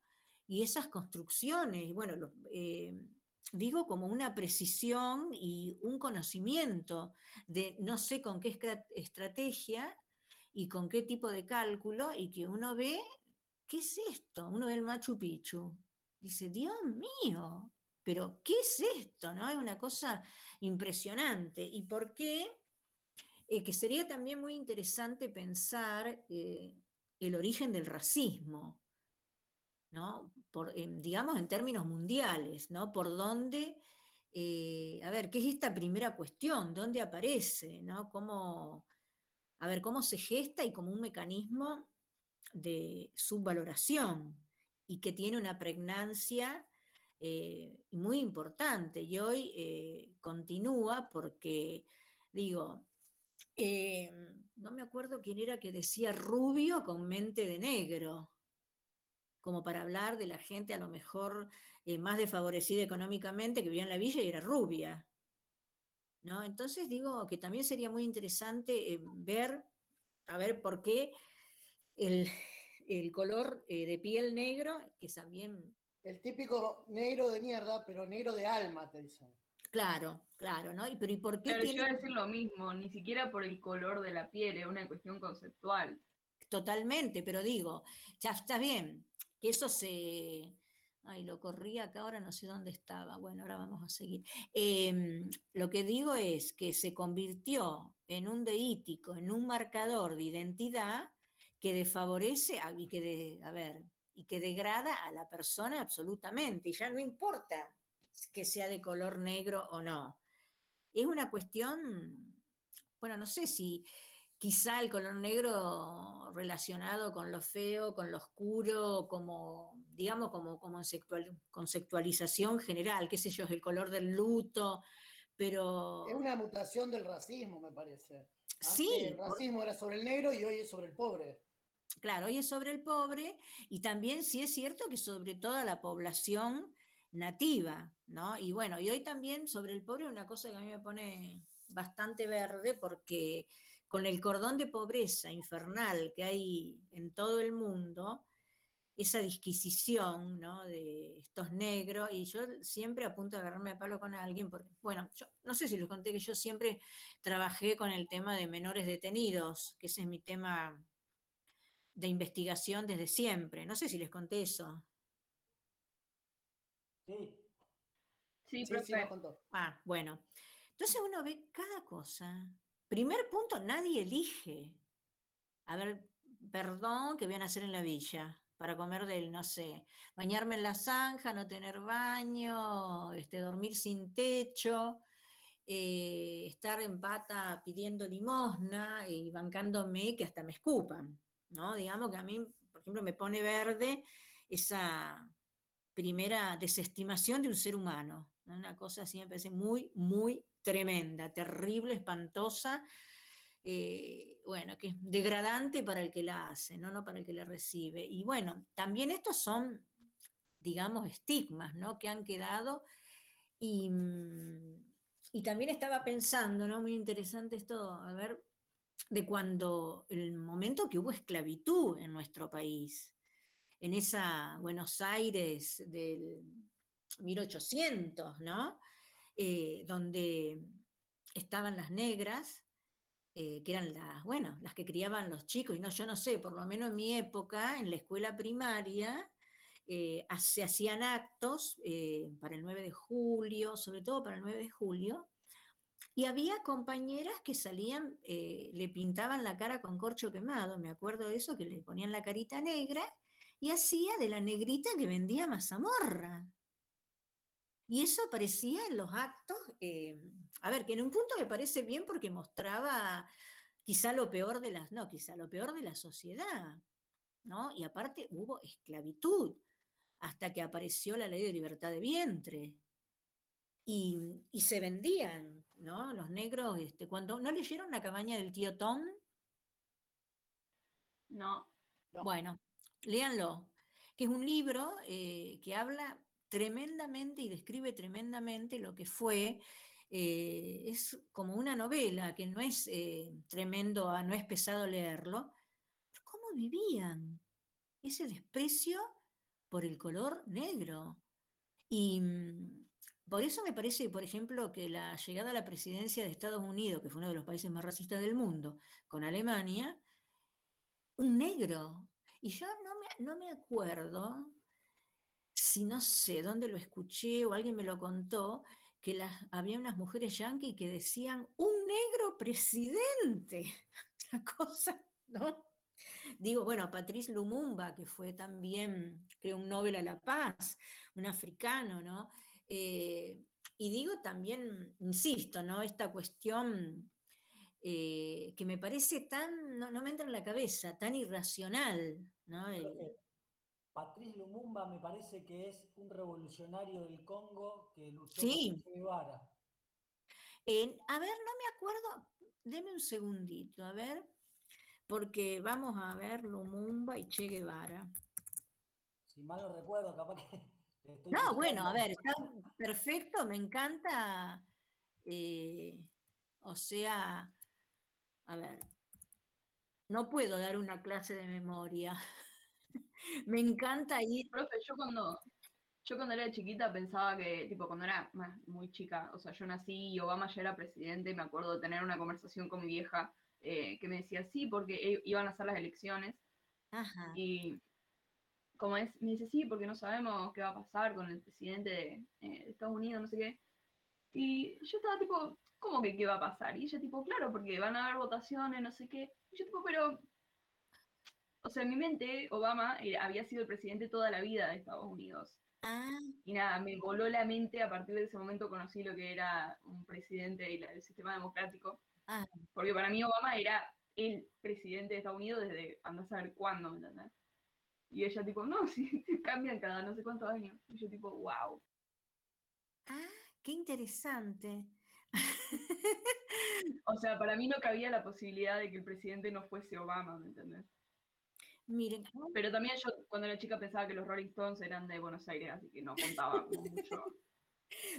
Y esas construcciones, bueno, eh, digo como una precisión y un conocimiento de no sé con qué estrategia y con qué tipo de cálculo, y que uno ve, ¿qué es esto? Uno ve el Machu Picchu, dice, Dios mío, pero ¿qué es esto? ¿No? Es una cosa impresionante. ¿Y por qué? Eh, que sería también muy interesante pensar eh, el origen del racismo, ¿no? Digamos en términos mundiales, ¿no? Por dónde, eh, a ver, ¿qué es esta primera cuestión? ¿Dónde aparece? ¿no? ¿Cómo, a ver, cómo se gesta y como un mecanismo de subvaloración y que tiene una pregnancia eh, muy importante y hoy eh, continúa porque, digo, no me acuerdo quién era que decía rubio con mente de negro, como para hablar de la gente a lo mejor eh, más desfavorecida económicamente que vivía en la villa y era rubia. ¿no? Entonces digo que también sería muy interesante eh, ver, a ver por qué el, color eh, de piel negro, que también... El típico negro de mierda, pero negro de alma, te dicen. Claro, claro, ¿no? Y, pero ¿y por qué yo tiene- iba a decir lo mismo, ni siquiera por el color de la piel, es una cuestión conceptual. Totalmente, pero digo, ya está bien, que eso se... Ay, lo corrí acá, ahora no sé dónde estaba. Bueno, ahora vamos a seguir. Em, lo que digo es que se convirtió en un deítico, en un marcador de identidad que desfavorece y que de- a ver, y que degrada a la persona absolutamente. Y ya no importa que sea de color negro o no. Es una cuestión, bueno, no sé si quizá el color negro relacionado con lo feo, con lo oscuro, como, digamos, como, como conceptual- conceptualización general, qué sé yo, es el color del luto, pero Es una mutación del racismo, me parece. Antes Sí, El por- racismo era sobre el negro y hoy es sobre el pobre. claro, hoy es sobre el pobre y también sí es cierto que sobre toda la población nativa, ¿no? Y bueno, y hoy también sobre el pobre una cosa que a mí me pone bastante verde porque con el cordón de pobreza infernal que hay en todo el mundo, esa disquisición ¿no? de estos negros, y yo siempre apunto a agarrarme a palo con alguien, porque, bueno, yo no sé si les conté que yo siempre trabajé con el tema de menores detenidos, que ese es mi tema de investigación desde siempre. No sé si les conté eso. Sí. Sí, Sí, sí, nos contó. Ah, bueno. Entonces uno ve cada cosa. Primer punto, nadie elige. A ver, perdón, ¿qué voy a nacer en la villa? Para comer del, no sé, bañarme en la zanja, no tener baño, este, dormir sin techo, eh, estar en pata pidiendo limosna y bancándome que hasta me escupan, ¿no? Digamos que a mí, por ejemplo, me pone verde esa primera desestimación de un ser humano. ¿no? Una cosa así me parece muy, muy tremenda, terrible, espantosa, eh, bueno, que es degradante para el que la hace, ¿no? no para el que la recibe. Y bueno, también estos son, digamos, estigmas, ¿no? Que han quedado y, mm, y también estaba pensando, ¿no? Muy interesante esto, a ver, de cuando el momento que hubo esclavitud en nuestro país, en esa Buenos Aires del 1800, ¿no? Eh, donde estaban las negras, eh, que eran las, bueno, las que criaban los chicos, y no, yo no sé, por lo menos en mi época, en la escuela primaria, eh, se hacían actos para el 9 de julio, sobre todo para el 9 de julio, y había compañeras que salían, le pintaban la cara con corcho quemado, me acuerdo de eso, que le ponían la carita negra, y hacía de la negrita que vendía mazamorra. Y eso aparecía en los actos, eh, a ver, que en un punto me parece bien porque mostraba quizá lo peor de las, no, quizá lo peor de la sociedad, ¿no? Y aparte hubo esclavitud, hasta que apareció la ley de libertad de vientre. Y, y se vendían, ¿no? Los negros, este, cuando, ¿no leyeron La cabaña del tío Tom? No. Bueno, léanlo, que es un libro eh, que habla tremendamente y describe tremendamente lo que fue. eh, es como una novela que no es eh, tremendo, ah, no es pesado leerlo. ¿Cómo vivían? Ese desprecio por el color negro. Y mm, por eso me parece, por ejemplo, que la llegada a la presidencia de Estados Unidos, que fue uno de los países más racistas del mundo, con Alemania, un negro. Y yo no me, no me acuerdo si no sé dónde lo escuché o alguien me lo contó, que había unas mujeres yanquis que decían, un negro presidente. Una cosa, ¿no? Digo, bueno, Patrice Lumumba, que fue también, creo, un Nobel a la Paz, un africano, ¿no? Eh, y digo también, insisto, ¿no? Esta cuestión eh, que me parece tan, no, me entra en la cabeza, tan irracional, ¿no? Patrice Lumumba me parece que es un revolucionario del Congo que luchó Sí. con Che Guevara. En- a ver, no me acuerdo, deme un segundito, a ver, porque vamos a ver Lumumba y Che Guevara. Si mal no recuerdo, capaz que estoy No, bueno, a ver, está perfecto, me encanta, eh, o sea, a ver, no puedo dar una clase de memoria. Me encanta ir. Profe, yo cuando, yo cuando era chiquita pensaba que, tipo, cuando era muy chica, o sea, yo nací y Obama ya era presidente, me acuerdo de tener una conversación con mi vieja eh, que me decía, sí, porque iban a hacer las elecciones. Y como es, me dice, sí, porque no sabemos qué va a pasar con el presidente de, eh, de Estados Unidos, no sé qué. Y yo estaba tipo, ¿cómo que qué va a pasar? Y ella tipo, claro, porque van a haber votaciones, no sé qué. Y yo tipo, pero o sea, en mi mente, Obama había sido el presidente toda la vida de Estados Unidos. Ah. Y nada, me voló la mente, a partir de ese momento conocí lo que era un presidente y el sistema democrático. Ah. Porque para mí Obama era el presidente de Estados Unidos desde ando a saber cuándo, ¿me entendés? Y ella tipo, no, sí, cambian cada no sé cuántos años. Y yo tipo, wow. Ah, qué interesante. o sea, para mí no cabía la posibilidad de que el presidente no fuese Obama, ¿me entendés? Miren. Pero también yo cuando era chica pensaba que los Rolling Stones eran de Buenos Aires, así que no contaba mucho.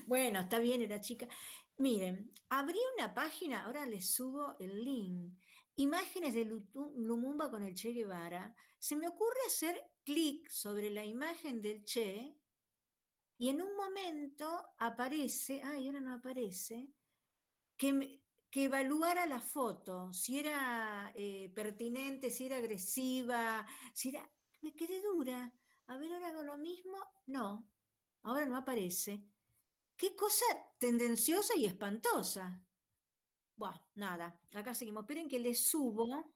Bueno, está bien, era chica. Miren, abrí una página, ahora les subo el link. Imágenes de Lumumba con el Che Guevara. Se me ocurre hacer clic sobre la imagen del Che y en un momento aparece, ay, ahora no aparece, que me, que evaluara la foto, si era eh, pertinente, si era agresiva, si era... Me quedé dura. A ver, ahora hago lo mismo. No, ahora no aparece. Qué cosa tendenciosa y espantosa. Bueno, nada, acá seguimos. Esperen que les subo.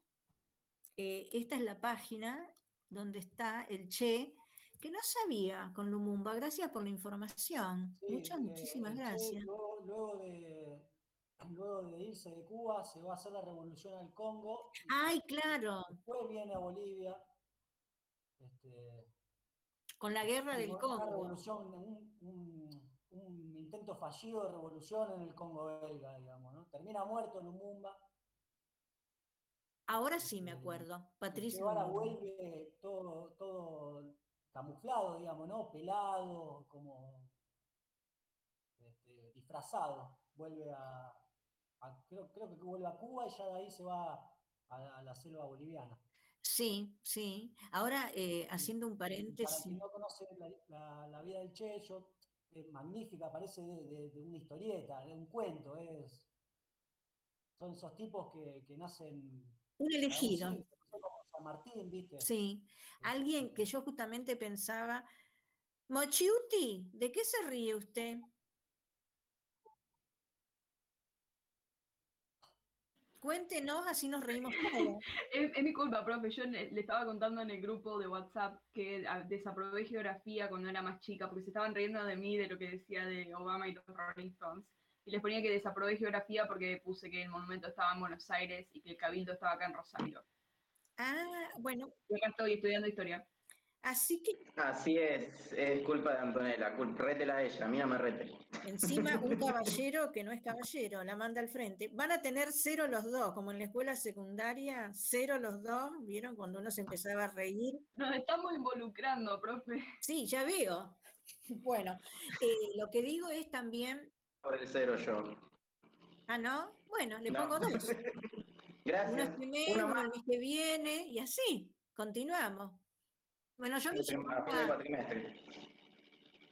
Eh, esta es la página donde está el Che, que no sabía con Lumumba. Gracias por la información. Muchas, muchísimas eh, gracias. luego de, luego de irse de Cuba, se va a hacer la revolución al Congo. ¡Ay, claro! Después viene a Bolivia. Este, Con la guerra del Congo. Revolución, un, intento fallido de revolución en el Congo belga, digamos, ¿no? Termina muerto Lumumba. Ahora sí me este, acuerdo, Patricia. Ahora vuelve todo, todo camuflado, digamos, ¿no? Pelado, como este, disfrazado. Vuelve a, creo, creo que vuelve a Cuba y ya de ahí se va a, la selva boliviana. Sí, sí. Ahora, eh, haciendo un paréntesis. Para quien no conoce la, vida del Che, es magnífica, parece de, una historieta, de un cuento. Es, son esos tipos que, nacen. Un elegido. San Martín, ¿viste? Sí. Alguien que yo justamente pensaba. Mochiuti, ¿de qué se ríe usted? Cuéntenos, así nos reímos todos. es, mi culpa, profe. Yo le, estaba contando en el grupo de WhatsApp que desaprobé geografía cuando era más chica, porque se estaban riendo de mí, de lo que decía de Obama y los Rolling Stones. Y les ponía que desaprobé geografía porque puse que el monumento estaba en Buenos Aires y que el cabildo estaba acá en Rosario. Ah, bueno. Yo acá estoy estudiando historia. Así que. Así es, es culpa de Antonella, rétela a ella, mira me rete. Encima, un caballero que no es caballero, la manda al frente. Van a tener cero los dos, como en la escuela secundaria, cero los dos, ¿vieron? Cuando uno se empezaba a reír. Nos estamos involucrando, profe. Sí, ya veo. Bueno, eh, lo que digo es también. Por el cero yo. Ah, ¿no? Bueno, le pongo dos. Gracias. Uno es primero, uno el mes que viene, y así, continuamos. Bueno, yo me, llevaba,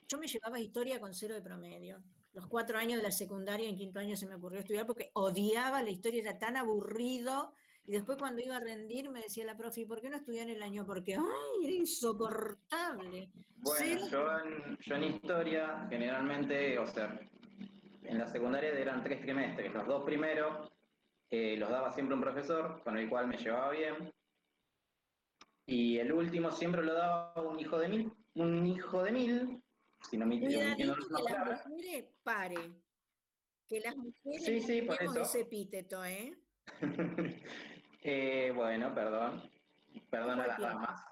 yo me llevaba historia con cero de promedio. Los cuatro años de la secundaria, en quinto año se me ocurrió estudiar porque odiaba la historia, era tan aburrido. Y después cuando iba a rendir me decía la profe, ¿por qué no estudié en el año? Porque, ¡ay, era insoportable! Bueno, yo en, historia, generalmente, o sea, en la secundaria eran tres trimestres. Los dos primeros eh, los daba siempre un profesor con el cual me llevaba bien. Y el último siempre lo daba un hijo de mil, un hijo de mil, si no me entiendo. que las mujeres pare. Que las mujeres sí, sí, por eso. ese epíteto, ¿eh? eh bueno, perdón. Perdón a las damas.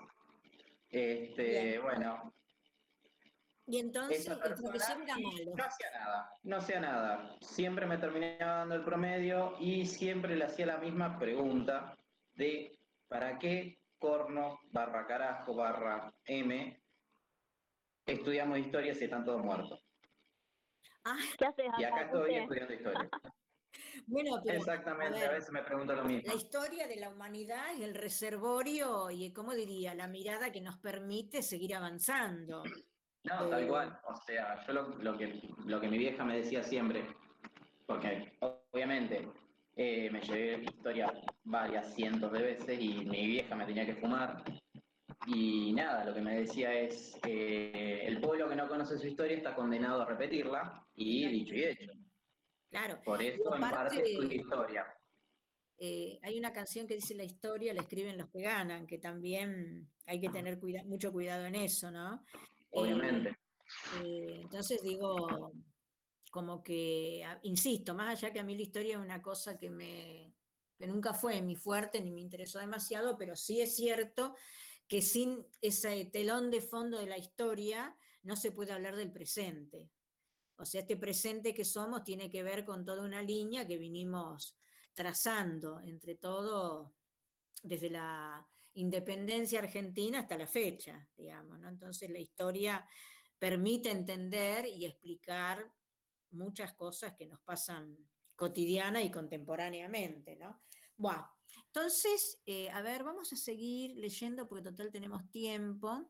Este, bueno. Y entonces el profesor era malo. No hacía nada, no hacía nada. Siempre me terminaba dando el promedio y siempre le hacía la misma pregunta de ¿para qué corno barra carajo barra M, estudiamos historia si están todos muertos. Ah, ¿Qué haces y acá estoy estudiando historia. Bueno, Exactamente, a, veces me pregunto lo mismo. La historia de la humanidad y el reservorio y, ¿cómo diría? La mirada que nos permite seguir avanzando. No, tal cual. O sea, yo lo, que, lo que mi vieja me decía siempre, porque obviamente eh, me llevé historia varias cientos de veces y mi vieja me tenía que fumar. Y nada, lo que me decía es, eh, el pueblo que no conoce su historia está condenado a repetirla, y dicho y hecho. Claro. Por eso, en parte, es su historia. Eh, hay una canción que dice la historia, la escriben los que ganan, que también hay que tener mucho cuidado en eso, ¿no? Obviamente. entonces digo, como que, insisto, más allá que a mí la historia es una cosa que me que nunca fue mi fuerte ni me interesó demasiado, pero sí es cierto que sin ese telón de fondo de la historia no se puede hablar del presente. O sea, este presente que somos tiene que ver con toda una línea que vinimos trazando entre todo desde la independencia argentina hasta la fecha, digamos, ¿no? Entonces la historia permite entender y explicar muchas cosas que nos pasan cotidiana y contemporáneamente, ¿no? Bueno, entonces, eh, a ver, vamos a seguir leyendo porque total tenemos tiempo.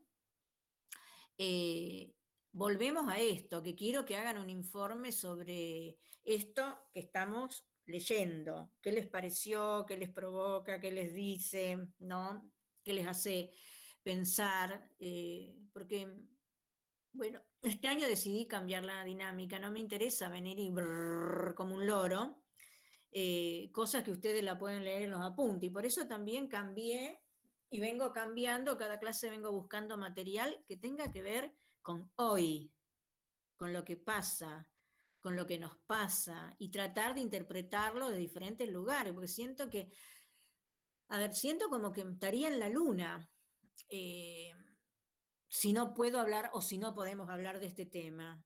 Eh, volvemos a esto, que quiero que hagan un informe sobre esto que estamos leyendo. ¿Qué les pareció? ¿Qué les provoca? ¿Qué les dice? ¿No? ¿Qué les hace pensar? Eh, porque bueno, este año decidí cambiar la dinámica, no me interesa venir y como un loro, eh, cosas que ustedes la pueden leer en los apuntes, y por eso también cambié y vengo cambiando, cada clase vengo buscando material que tenga que ver con hoy, con lo que pasa, con lo que nos pasa, y tratar de interpretarlo de diferentes lugares, porque siento que, a ver, siento como que estaría en la luna. Eh, si no puedo hablar o si no podemos hablar de este tema?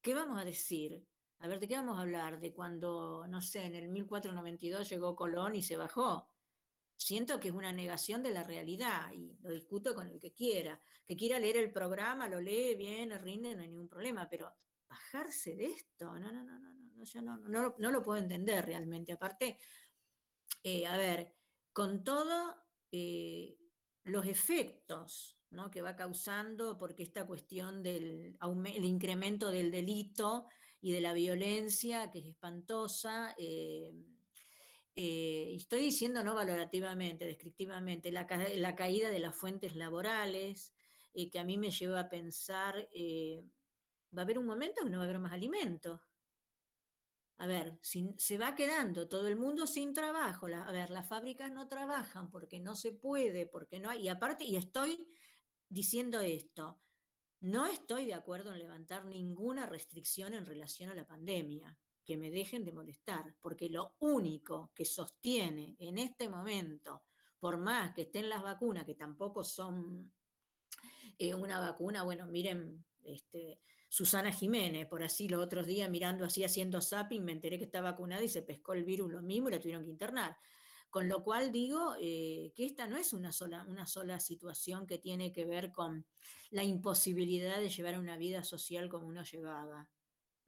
¿Qué vamos a decir? A ver, ¿de qué vamos a hablar? De cuando, no sé, en el 1492 llegó Colón y se bajó. Siento que es una negación de la realidad y lo discuto con el que quiera. Que quiera leer el programa, lo lee bien, rinde, no hay ningún problema, pero bajarse de esto, no, no, no, no, no, yo no, no, no lo puedo entender realmente. Aparte, eh, a ver, con todo eh, los efectos que va causando, porque esta cuestión del el incremento del delito y de la violencia, que es espantosa, eh, eh, estoy diciendo no valorativamente, descriptivamente, la, caída de las fuentes laborales, eh, que a mí me lleva a pensar, va a haber un momento que no va a haber más alimento. A ver, se va quedando todo el mundo sin trabajo. a ver, las fábricas no trabajan porque no se puede, porque no hay. Y aparte, y estoy diciendo esto, no estoy de acuerdo en levantar ninguna restricción en relación a la pandemia, que me dejen de molestar, porque lo único que sostiene en este momento, por más que estén las vacunas, que tampoco son eh, una vacuna, bueno, miren, este, Susana Jiménez, por así los otros días mirando así, haciendo zapping, me enteré que está vacunada y se pescó el virus lo mismo y la tuvieron que internar. Con lo cual digo eh, que esta no es una sola, una sola situación que tiene que ver con la imposibilidad de llevar una vida social como uno llevaba.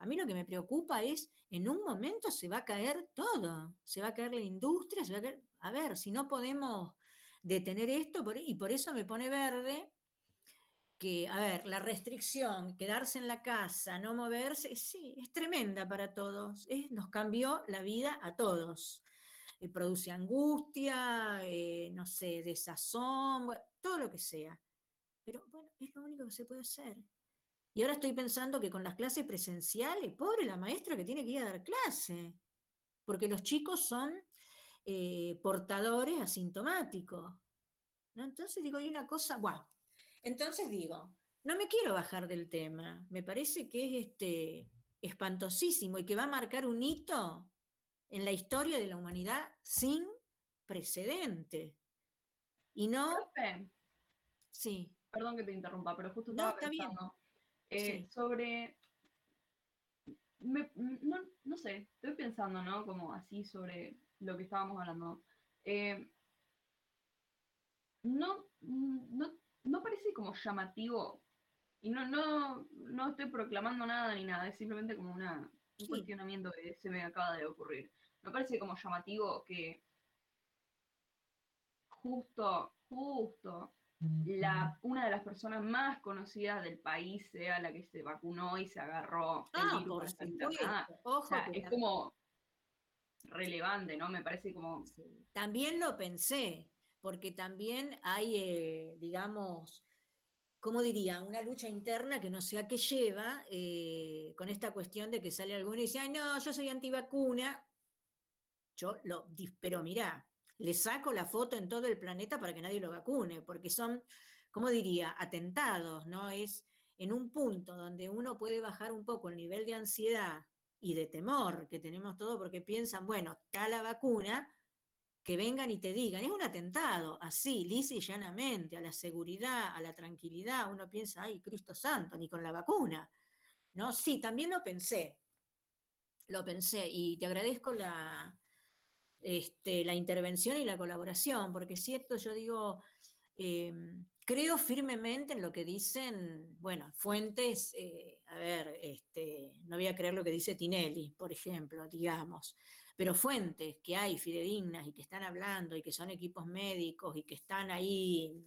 A mí lo que me preocupa es, en un momento se va a caer todo, se va a caer la industria, se va a caer... A ver, si no podemos detener esto, y por eso me pone verde, que, a ver, la restricción, quedarse en la casa, no moverse, sí, es tremenda para todos, nos cambió la vida a todos. Eh, produce angustia, eh, no sé, desazón, todo lo que sea. Pero bueno, es lo único que se puede hacer. Y ahora estoy pensando que con las clases presenciales, pobre la maestra que tiene que ir a dar clase, porque los chicos son eh, portadores asintomáticos. ¿no? Entonces digo, hay una cosa, bueno, entonces digo, no me quiero bajar del tema, me parece que es este, espantosísimo y que va a marcar un hito en la historia de la humanidad sin precedente. Y no... Sí. Perdón que te interrumpa, pero justo estaba pensando eh, sobre... no, sé, estoy pensando, ¿no? Como así sobre lo que estábamos hablando. Eh, no, no, no parece como llamativo, y no, no, no estoy proclamando nada ni nada, es simplemente como una, un cuestionamiento que se me acaba de ocurrir. Me parece como llamativo que justo, justo la, una de las personas más conocidas del país sea la que se vacunó y se agarró el Ah, virus por supuesto. Ojo O sea, que es como relevante, ¿no? Me parece como... También lo pensé, porque también hay, eh, digamos, ¿cómo diría? Una lucha interna que no sé a qué lleva eh, con esta cuestión de que sale alguno y dice, ay, no, yo soy antivacuna. Yo lo, pero mirá, le saco la foto en todo el planeta para que nadie lo vacune, porque son, ¿cómo diría? Atentados, ¿no? Es en un punto donde uno puede bajar un poco el nivel de ansiedad y de temor que tenemos todos porque piensan, bueno, está la vacuna, que vengan y te digan, es un atentado, así, lisa y llanamente, a la seguridad, a la tranquilidad, uno piensa, ay, Cristo Santo, ni con la vacuna. ¿No? Sí, también lo pensé, lo pensé, y te agradezco la, este, la intervención y la colaboración, porque es cierto, yo digo, eh, creo firmemente en lo que dicen, bueno, fuentes, eh, a ver, este, no voy a creer lo que dice Tinelli, por ejemplo, digamos, pero fuentes que hay fidedignas y que están hablando y que son equipos médicos y que están ahí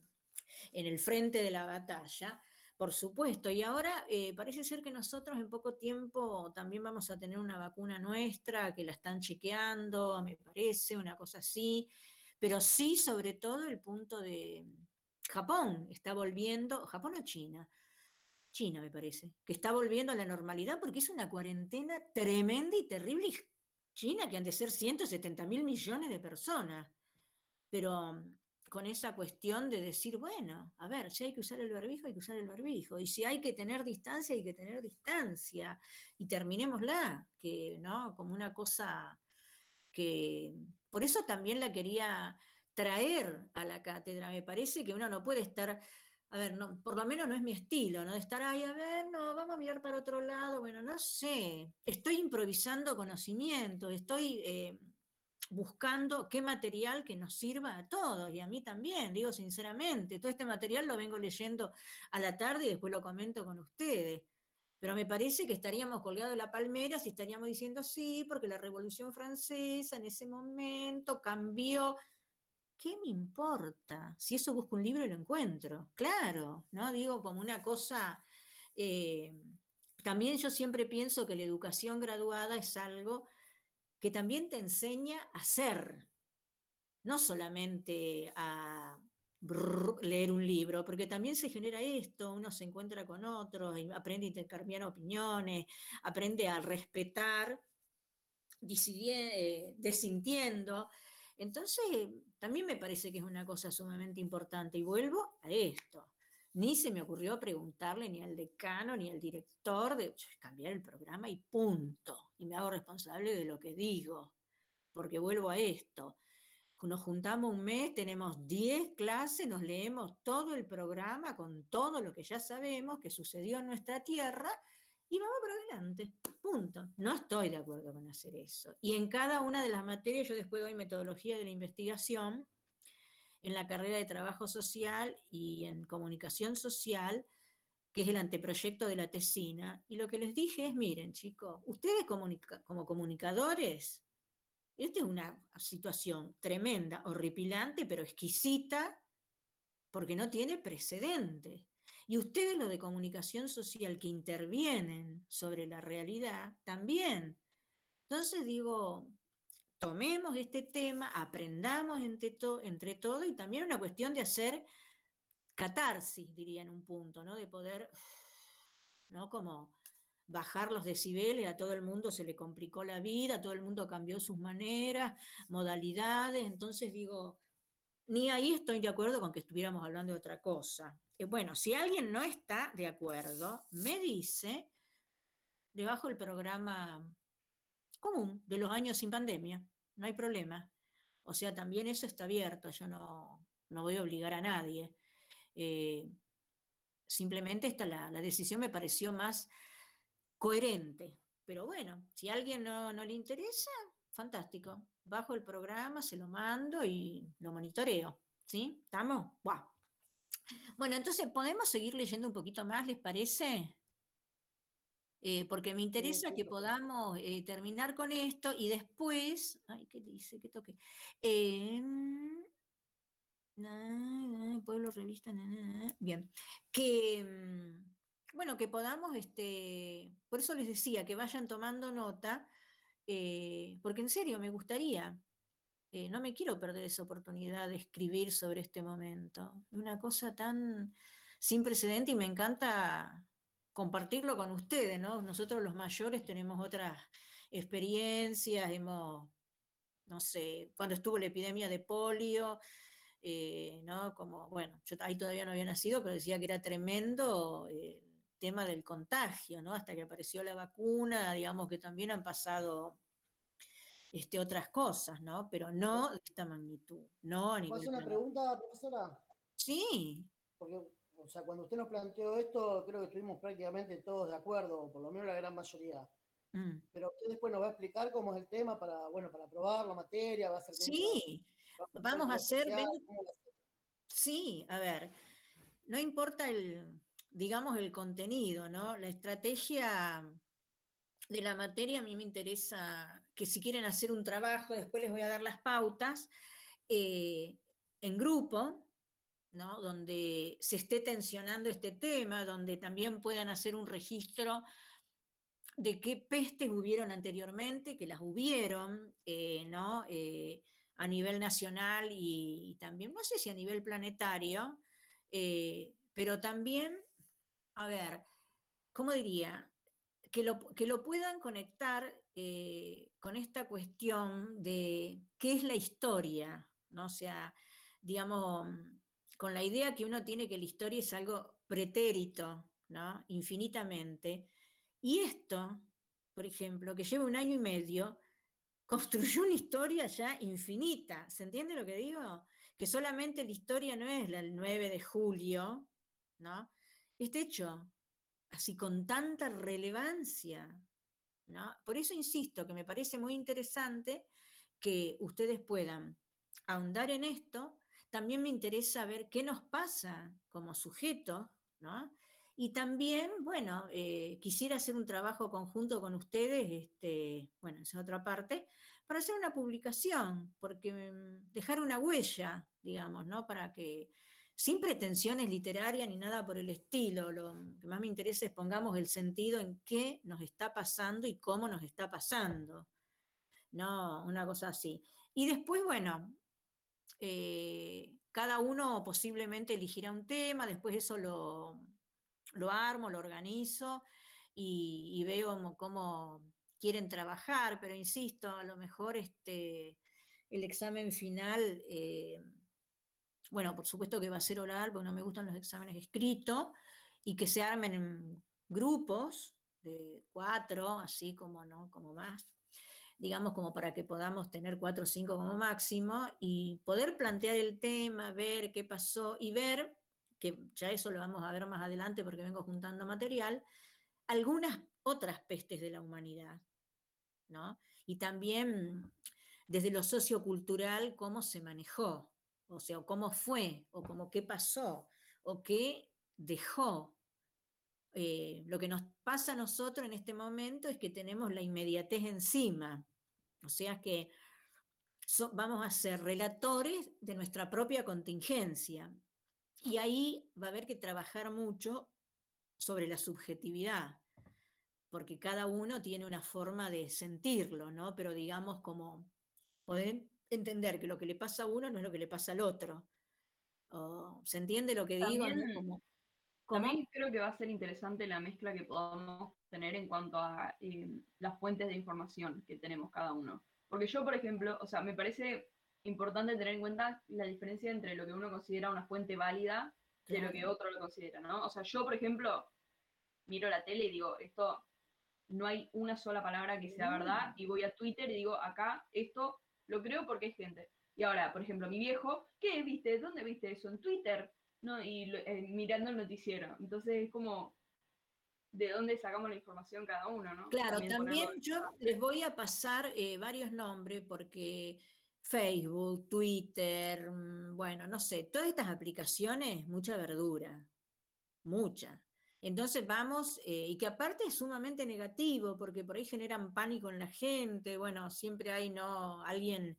en el frente de la batalla, por supuesto. Y ahora eh, parece ser que nosotros en poco tiempo también vamos a tener una vacuna nuestra que la están chequeando, me parece, una cosa así. Pero sí, sobre todo, el punto de Japón está volviendo, Japón o China, China me parece, que está volviendo a la normalidad porque es una cuarentena tremenda y terrible. China, que han de ser 170 mil millones de personas. Pero mm, con esa cuestión de decir, bueno, a ver, si hay que usar el barbijo, hay que usar el barbijo. Y si hay que tener distancia, hay que tener distancia. Y terminémosla, que, ¿no? Como una cosa que. Por eso también la quería traer a la cátedra. Me parece que uno no puede estar. A ver, no, por lo menos no es mi estilo, ¿no? De estar ahí, a ver, no, vamos a mirar para otro lado, bueno, no sé. Estoy improvisando conocimiento, estoy eh, buscando qué material que nos sirva a todos y a mí también, digo sinceramente, todo este material lo vengo leyendo a la tarde y después lo comento con ustedes. Pero me parece que estaríamos colgados de la palmera si estaríamos diciendo sí, porque la Revolución Francesa en ese momento cambió. ¿Qué me importa? Si eso busco un libro y lo encuentro. Claro, ¿no? Digo como una cosa. eh, también yo siempre pienso que la educación graduada es algo que también te enseña a ser, no solamente a leer un libro, porque también se genera esto, uno se encuentra con otros, aprende a intercambiar opiniones, aprende a respetar, eh, desintiendo. Entonces, también me parece que es una cosa sumamente importante. Y vuelvo a esto. Ni se me ocurrió preguntarle ni al decano ni al director de cambiar el programa y punto. Y me hago responsable de lo que digo, porque vuelvo a esto. Nos juntamos un mes, tenemos 10 clases, nos leemos todo el programa con todo lo que ya sabemos que sucedió en nuestra tierra y vamos para adelante. Punto. No estoy de acuerdo con hacer eso. Y en cada una de las materias, yo después doy metodología de la investigación, en la carrera de trabajo social y en comunicación social, que es el anteproyecto de la tesina. Y lo que les dije es, miren chicos, ustedes comunica como comunicadores, esta es una situación tremenda, horripilante, pero exquisita, porque no tiene precedente. Y ustedes, lo de comunicación social, que intervienen sobre la realidad, también. Entonces digo, tomemos este tema, aprendamos entre, to entre todo y también una cuestión de hacer catarsis, diría en un punto, ¿no? De poder, ¿no? Como bajar los decibeles, a todo el mundo se le complicó la vida, todo el mundo cambió sus maneras, modalidades, entonces digo, ni ahí estoy de acuerdo con que estuviéramos hablando de otra cosa. Eh, bueno, si alguien no está de acuerdo, me dice, debajo del programa común de los años sin pandemia, no hay problema. O sea, también eso está abierto, yo no, no voy a obligar a nadie. Eh, simplemente esta, la, la, decisión me pareció más coherente. Pero bueno, si a alguien no, no le interesa, fantástico. Bajo el programa, se lo mando y lo monitoreo. ¿Sí? ¿Estamos? ¡Wow! Bueno, entonces, ¿podemos seguir leyendo un poquito más, les parece? Eh, porque me interesa que podamos eh, terminar con esto y después, ay, ¿qué dice? ¿Qué toque? Eh, Pueblo Revista, bien, que, mm, bueno, que podamos, este, por eso les decía, que vayan tomando nota, eh, porque en serio me gustaría, eh, no me quiero perder esa oportunidad de escribir sobre este momento, una cosa tan sin precedente y me encanta compartirlo con ustedes, ¿no? Nosotros los mayores tenemos otras experiencias, hemos, no sé, cuando estuvo la epidemia de polio, eh, ¿no? Como, bueno, yo ahí todavía no había nacido, pero decía que era tremendo el tema del contagio, ¿no? Hasta que apareció la vacuna, digamos que también han pasado este, otras cosas, ¿no? Pero no de esta magnitud, no a nivel... ¿Puedo hacer una pregunta, profesora? Sí. Porque, o sea, cuando usted nos planteó esto, creo que estuvimos prácticamente todos de acuerdo, por lo menos la gran mayoría. Mm. Pero usted después nos va a explicar cómo es el tema para, bueno, para probar la materia, va a ser... Sí, vamos a hacer... Sí, a ver, no importa el, digamos, el contenido, ¿no? La estrategia de la materia a mí me interesa que si quieren hacer un trabajo, después les voy a dar las pautas, eh, en grupo, ¿no? donde se esté tensionando este tema, donde también puedan hacer un registro de qué pestes hubieron anteriormente, que las hubieron, eh, ¿no? Eh, a nivel nacional y, también, no sé si a nivel planetario, pero también, a ver, ¿cómo diría? Que lo, que lo puedan conectar eh, con esta cuestión de qué es la historia, ¿no? O sea, digamos, con la idea que uno tiene que la historia es algo pretérito, ¿no? Infinitamente. Y esto, por ejemplo, que lleva un año y medio, construyó una historia ya infinita. ¿Se entiende lo que digo? Que solamente la historia no es la el 9 de julio, ¿no? Este hecho, así con tanta relevancia, ¿no? Por eso insisto que me parece muy interesante que ustedes puedan ahondar en esto. También me interesa ver qué nos pasa como sujetos, ¿no? Y también, bueno, eh, quisiera hacer un trabajo conjunto con ustedes, este, bueno, esa otra parte, para hacer una publicación, porque mm, dejar una huella, digamos, ¿no? Para que sin pretensiones literarias ni nada por el estilo. Lo que más me interesa es pongamos el sentido en qué nos está pasando y cómo nos está pasando. No, una cosa así. Y después, bueno, eh, cada uno posiblemente elegirá un tema, después eso lo, lo armo, lo organizo y, veo cómo, quieren trabajar, pero insisto, a lo mejor este, el examen final... Eh, bueno, por supuesto que va a ser oral, porque no me gustan los exámenes escritos, y que se armen en grupos de cuatro, así como, ¿no? Como más, digamos, como para que podamos tener cuatro o cinco como máximo, y poder plantear el tema, ver qué pasó, y ver, que ya eso lo vamos a ver más adelante porque vengo juntando material, algunas otras pestes de la humanidad, ¿no? Y también desde lo sociocultural, cómo se manejó, o sea, cómo fue, o cómo qué pasó, o qué dejó. Eh, lo que nos pasa a nosotros en este momento es que tenemos la inmediatez encima, o sea que vamos a ser relatores de nuestra propia contingencia. Y ahí va a haber que trabajar mucho sobre la subjetividad, porque cada uno tiene una forma de sentirlo, ¿no? Pero digamos como poder entender que lo que le pasa a uno no es lo que le pasa al otro. ¿Se entiende lo que digo? También creo que va a ser interesante la mezcla que podamos tener en cuanto a eh, las fuentes de información que tenemos cada uno. Porque yo, por ejemplo, o sea, me parece importante tener en cuenta la diferencia entre lo que uno considera una fuente válida de lo que otro lo considera, ¿no? O sea, yo, por ejemplo, miro la tele y digo, esto no hay una sola palabra que sea verdad, y voy a Twitter y digo, acá esto lo creo porque hay gente. Y ahora, por ejemplo, mi viejo, ¿qué viste? ¿Dónde viste eso? En Twitter, ¿no? Y eh, mirando el noticiero. Entonces es como, ¿de dónde sacamos la información cada uno, no? Claro, también, yo les voy a pasar eh, varios nombres porque Facebook, Twitter, mm, bueno, no sé, todas estas aplicaciones, mucha verdura, mucha. Entonces vamos, eh, y que aparte es sumamente negativo, porque por ahí generan pánico en la gente, bueno, siempre hay ¿no? alguien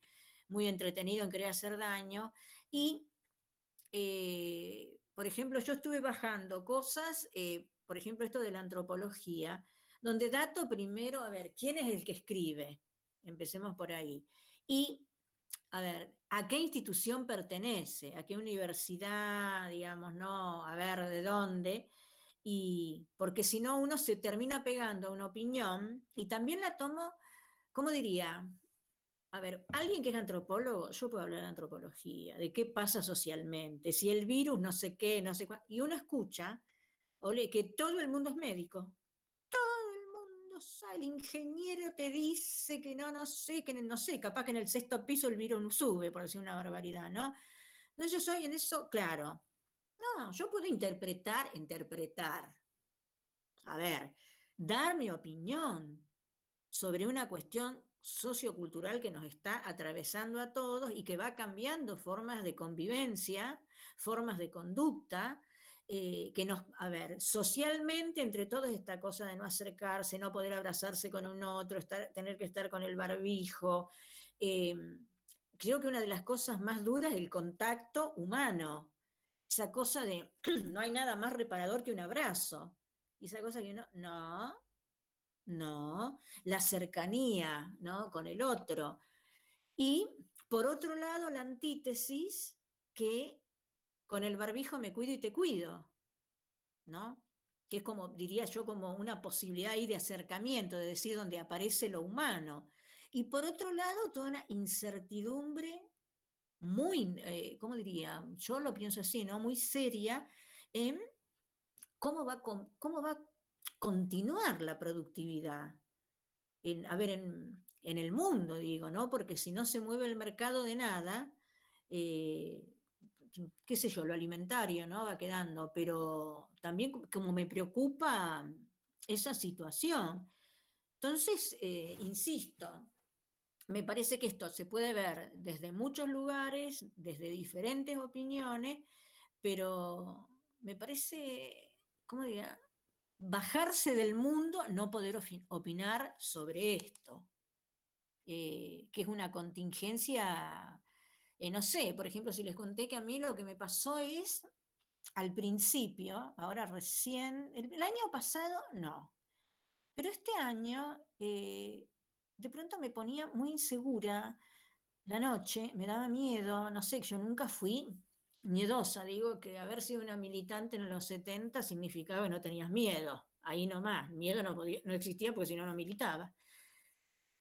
muy entretenido en querer hacer daño, y eh, por ejemplo, yo estuve bajando cosas, eh, por ejemplo, esto de la antropología, donde dato primero, a ver, ¿quién es el que escribe? Empecemos por ahí. Y, a ver, ¿a qué institución pertenece? ¿A qué universidad, digamos, no? A ver, ¿de dónde? Y porque si no, uno se termina pegando a una opinión y también la tomo, ¿cómo diría? A ver, alguien que es antropólogo, yo puedo hablar de antropología, de qué pasa socialmente, si el virus no sé qué, no sé cuál, y uno escucha, ole, que todo el mundo es médico, el ingeniero te dice que no, no sé, que no sé, capaz que en el sexto piso el virus no sube, por decir una barbaridad, ¿no? Entonces yo soy en eso, claro, no, yo puedo interpretar, interpretar, a ver, dar mi opinión sobre una cuestión sociocultural que nos está atravesando a todos y que va cambiando formas de convivencia, formas de conducta, eh, que nos, a ver, socialmente entre todos esta cosa de no acercarse, no poder abrazarse con un otro, tener que estar con el barbijo. Eh, creo que una de las cosas más duras es el contacto humano, esa cosa de no hay nada más reparador que un abrazo. Y esa cosa que uno, no, no, la cercanía ¿no? con el otro. Y por otro lado, la antítesis, que con el barbijo me cuido y te cuido, ¿no? Que es como, diría yo, como una posibilidad ahí de acercamiento, de decir donde aparece lo humano. Y por otro lado, toda una incertidumbre muy, eh, ¿cómo diría? Yo lo pienso así, ¿no? Muy seria en cómo va, cómo va a continuar la productividad. En, a ver, en, el mundo, digo, ¿no? Porque si no se mueve el mercado de nada, eh, qué sé yo, lo alimentario, ¿no? Va quedando, pero también como me preocupa esa situación. Entonces, eh, insisto, me parece que esto se puede ver desde muchos lugares, desde diferentes opiniones, pero me parece, ¿cómo diría? Bajarse del mundo, no poder opinar sobre esto, eh, que es una contingencia, eh, no sé, por ejemplo, si les conté que a mí lo que me pasó es, al principio, ahora recién, el, año pasado no, pero este año eh, de pronto me ponía muy insegura la noche, me daba miedo, no sé, yo nunca fui miedosa, digo que haber sido una militante en los 70 significaba que no tenías miedo, ahí nomás, miedo no, no existía porque si no, no militaba.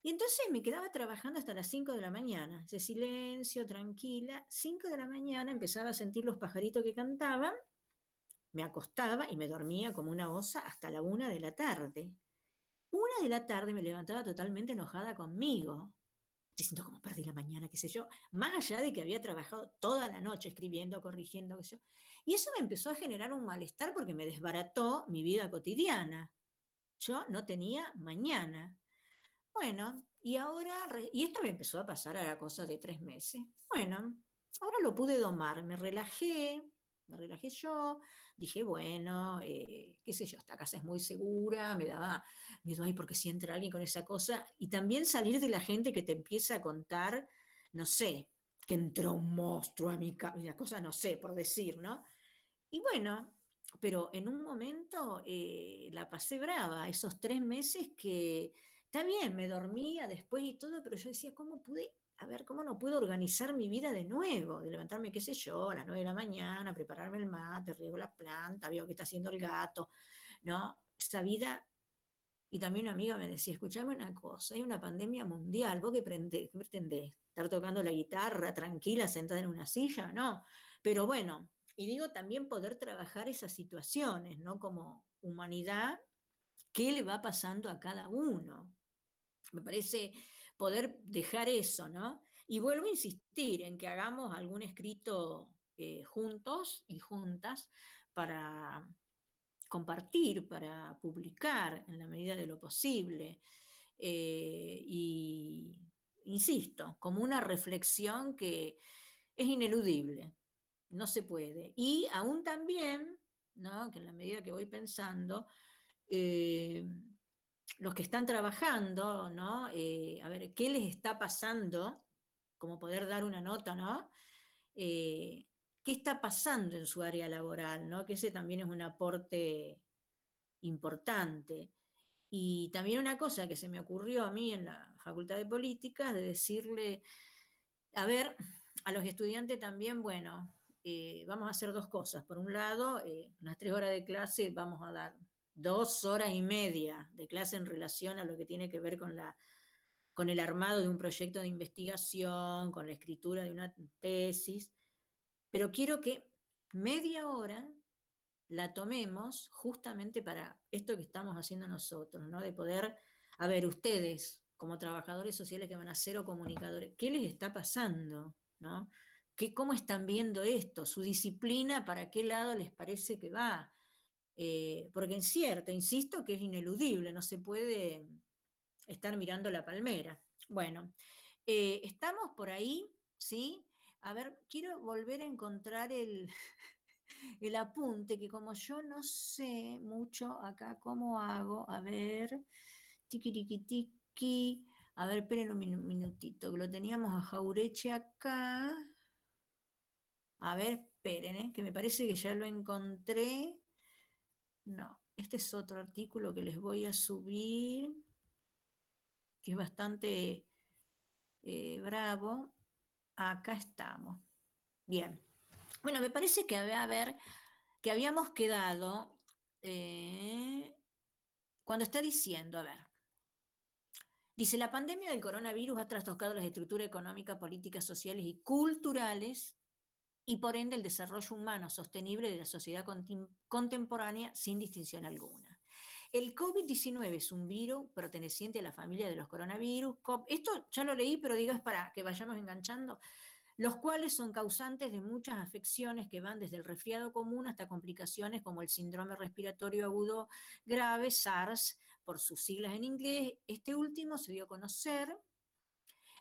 Y entonces me quedaba trabajando hasta las 5 de la mañana, ese silencio, tranquila, 5 de la mañana empezaba a sentir los pajaritos que cantaban, me acostaba y me dormía como una osa hasta la 1 de la tarde. Una de la tarde me levantaba totalmente enojada conmigo, diciendo como perdí la mañana, qué sé yo, más allá de que había trabajado toda la noche escribiendo, corrigiendo, qué sé yo. Y eso me empezó a generar un malestar porque me desbarató mi vida cotidiana. Yo no tenía mañana. Bueno, y ahora, y esto me empezó a pasar a la cosa de tres meses. Bueno, ahora lo pude domar, me relajé, me relajé yo, dije, bueno, eh, qué sé yo, esta casa es muy segura, me daba miedo, ay, porque si entra alguien con esa cosa, y también salir de la gente que te empieza a contar, no sé, que entró un monstruo a mi casa, una cosa, no sé, por decir, ¿no? Y bueno, pero en un momento eh, la pasé brava, esos tres meses que, está bien, me dormía después y todo, pero yo decía, ¿cómo pude a ver, ¿cómo no puedo organizar mi vida de nuevo? De levantarme, qué sé yo, a las nueve de la mañana, prepararme el mate, riego la planta, veo qué está haciendo el gato, ¿no? Esa vida. Y también una amiga me decía, escuchame una cosa, hay una pandemia mundial, ¿vos qué, pretendés? ¿Estar tocando la guitarra tranquila, sentada en una silla? No. Pero bueno, y digo también poder trabajar esas situaciones, ¿no? Como humanidad, ¿qué le va pasando a cada uno? Me parece poder dejar eso, ¿no? Y vuelvo a insistir en que hagamos algún escrito eh, juntos y juntas para compartir, para publicar en la medida de lo posible. Eh, y insisto, como una reflexión que es ineludible, no se puede. Y aún también, ¿no? que en la medida que voy pensando, eh, los que están trabajando, ¿no? Eh, a ver, ¿qué les está pasando? Como poder dar una nota, ¿no? Eh, qué está pasando en su área laboral, ¿no? que ese también es un aporte importante. Y también una cosa que se me ocurrió a mí en la Facultad de Políticas, de decirle, a ver, a los estudiantes también, bueno, eh, vamos a hacer dos cosas. Por un lado, unas tres horas de clase vamos a dar dos horas y media de clase en relación a lo que tiene que ver con, la, con el armado de un proyecto de investigación, con la escritura de una tesis, pero quiero que media hora la tomemos justamente para esto que estamos haciendo nosotros, ¿no? De poder, a ver, ustedes como trabajadores sociales que van a ser o comunicadores, ¿qué les está pasando? ¿no? ¿Qué, ¿Cómo están viendo esto? ¿Su disciplina para qué lado les parece que va? Eh, porque es cierto, insisto que es ineludible, no se puede estar mirando la palmera. Bueno, eh, estamos por ahí, ¿sí? A ver, quiero volver a encontrar el, el apunte, que como yo no sé mucho acá cómo hago, a ver, tiki a ver, esperen un minutito, que lo teníamos a Jaureche acá. A ver, esperen, que me parece que ya lo encontré. No, este es otro artículo que les voy a subir, que es bastante eh, bravo. Acá estamos. Bien. Bueno, me parece que, que habíamos quedado eh, cuando está diciendo, a ver, dice, la pandemia del coronavirus ha trastocado las estructuras económicas, políticas, sociales y culturales y por ende el desarrollo humano sostenible de la sociedad contemporánea sin distinción alguna. El COVID-19 es un virus perteneciente a la familia de los coronavirus. Esto ya lo leí, pero digo es para que vayamos enganchando los cuales son causantes de muchas afecciones que van desde el resfriado común hasta complicaciones como el síndrome respiratorio agudo grave, SARS, por sus siglas en inglés. Este último se dio a conocer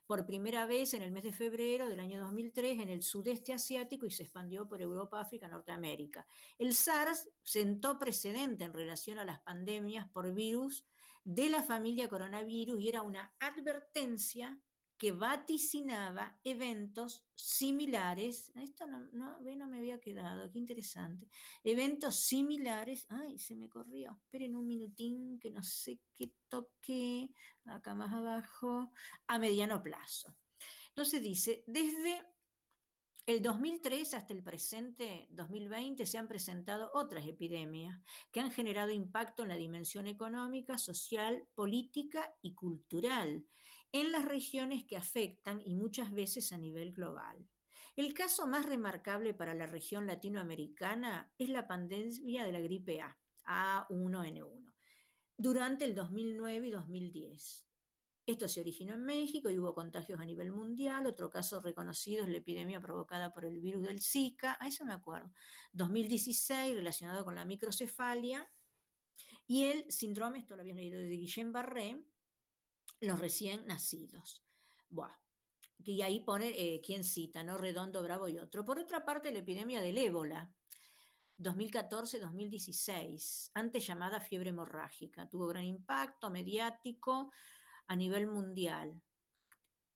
por primera vez en el mes de febrero del año 2003 en el sudeste asiático y se expandió por Europa, África, Norteamérica. El SARS sentó precedente en relación a las pandemias por virus de la familia coronavirus y era una advertencia que vaticinaba eventos similares, esto no, no, no, me había quedado, qué interesante, eventos similares, ay, se me corrió, esperen un minutín que no sé qué toque, acá más abajo, a mediano plazo. Entonces dice, desde el 2003 hasta el presente 2020 se han presentado otras epidemias que han generado impacto en la dimensión económica, social, política y cultural en las regiones que afectan y muchas veces a nivel global. El caso más remarcable para la región latinoamericana es la pandemia de la gripe A, A1N1, durante el 2009 y 2010. Esto se originó en México y hubo contagios a nivel mundial. Otro caso reconocido es la epidemia provocada por el virus del Zika, a eso me acuerdo. 2016, relacionado con la microcefalia. Y el síndrome, esto lo habían leído de Guillain-Barré, los recién nacidos. Buah. Y ahí pone eh, quién cita, ¿no? Redondo, Bravo y otro. Por otra parte, la epidemia del ébola, 2014-2016, antes llamada fiebre hemorrágica, tuvo gran impacto mediático a nivel mundial.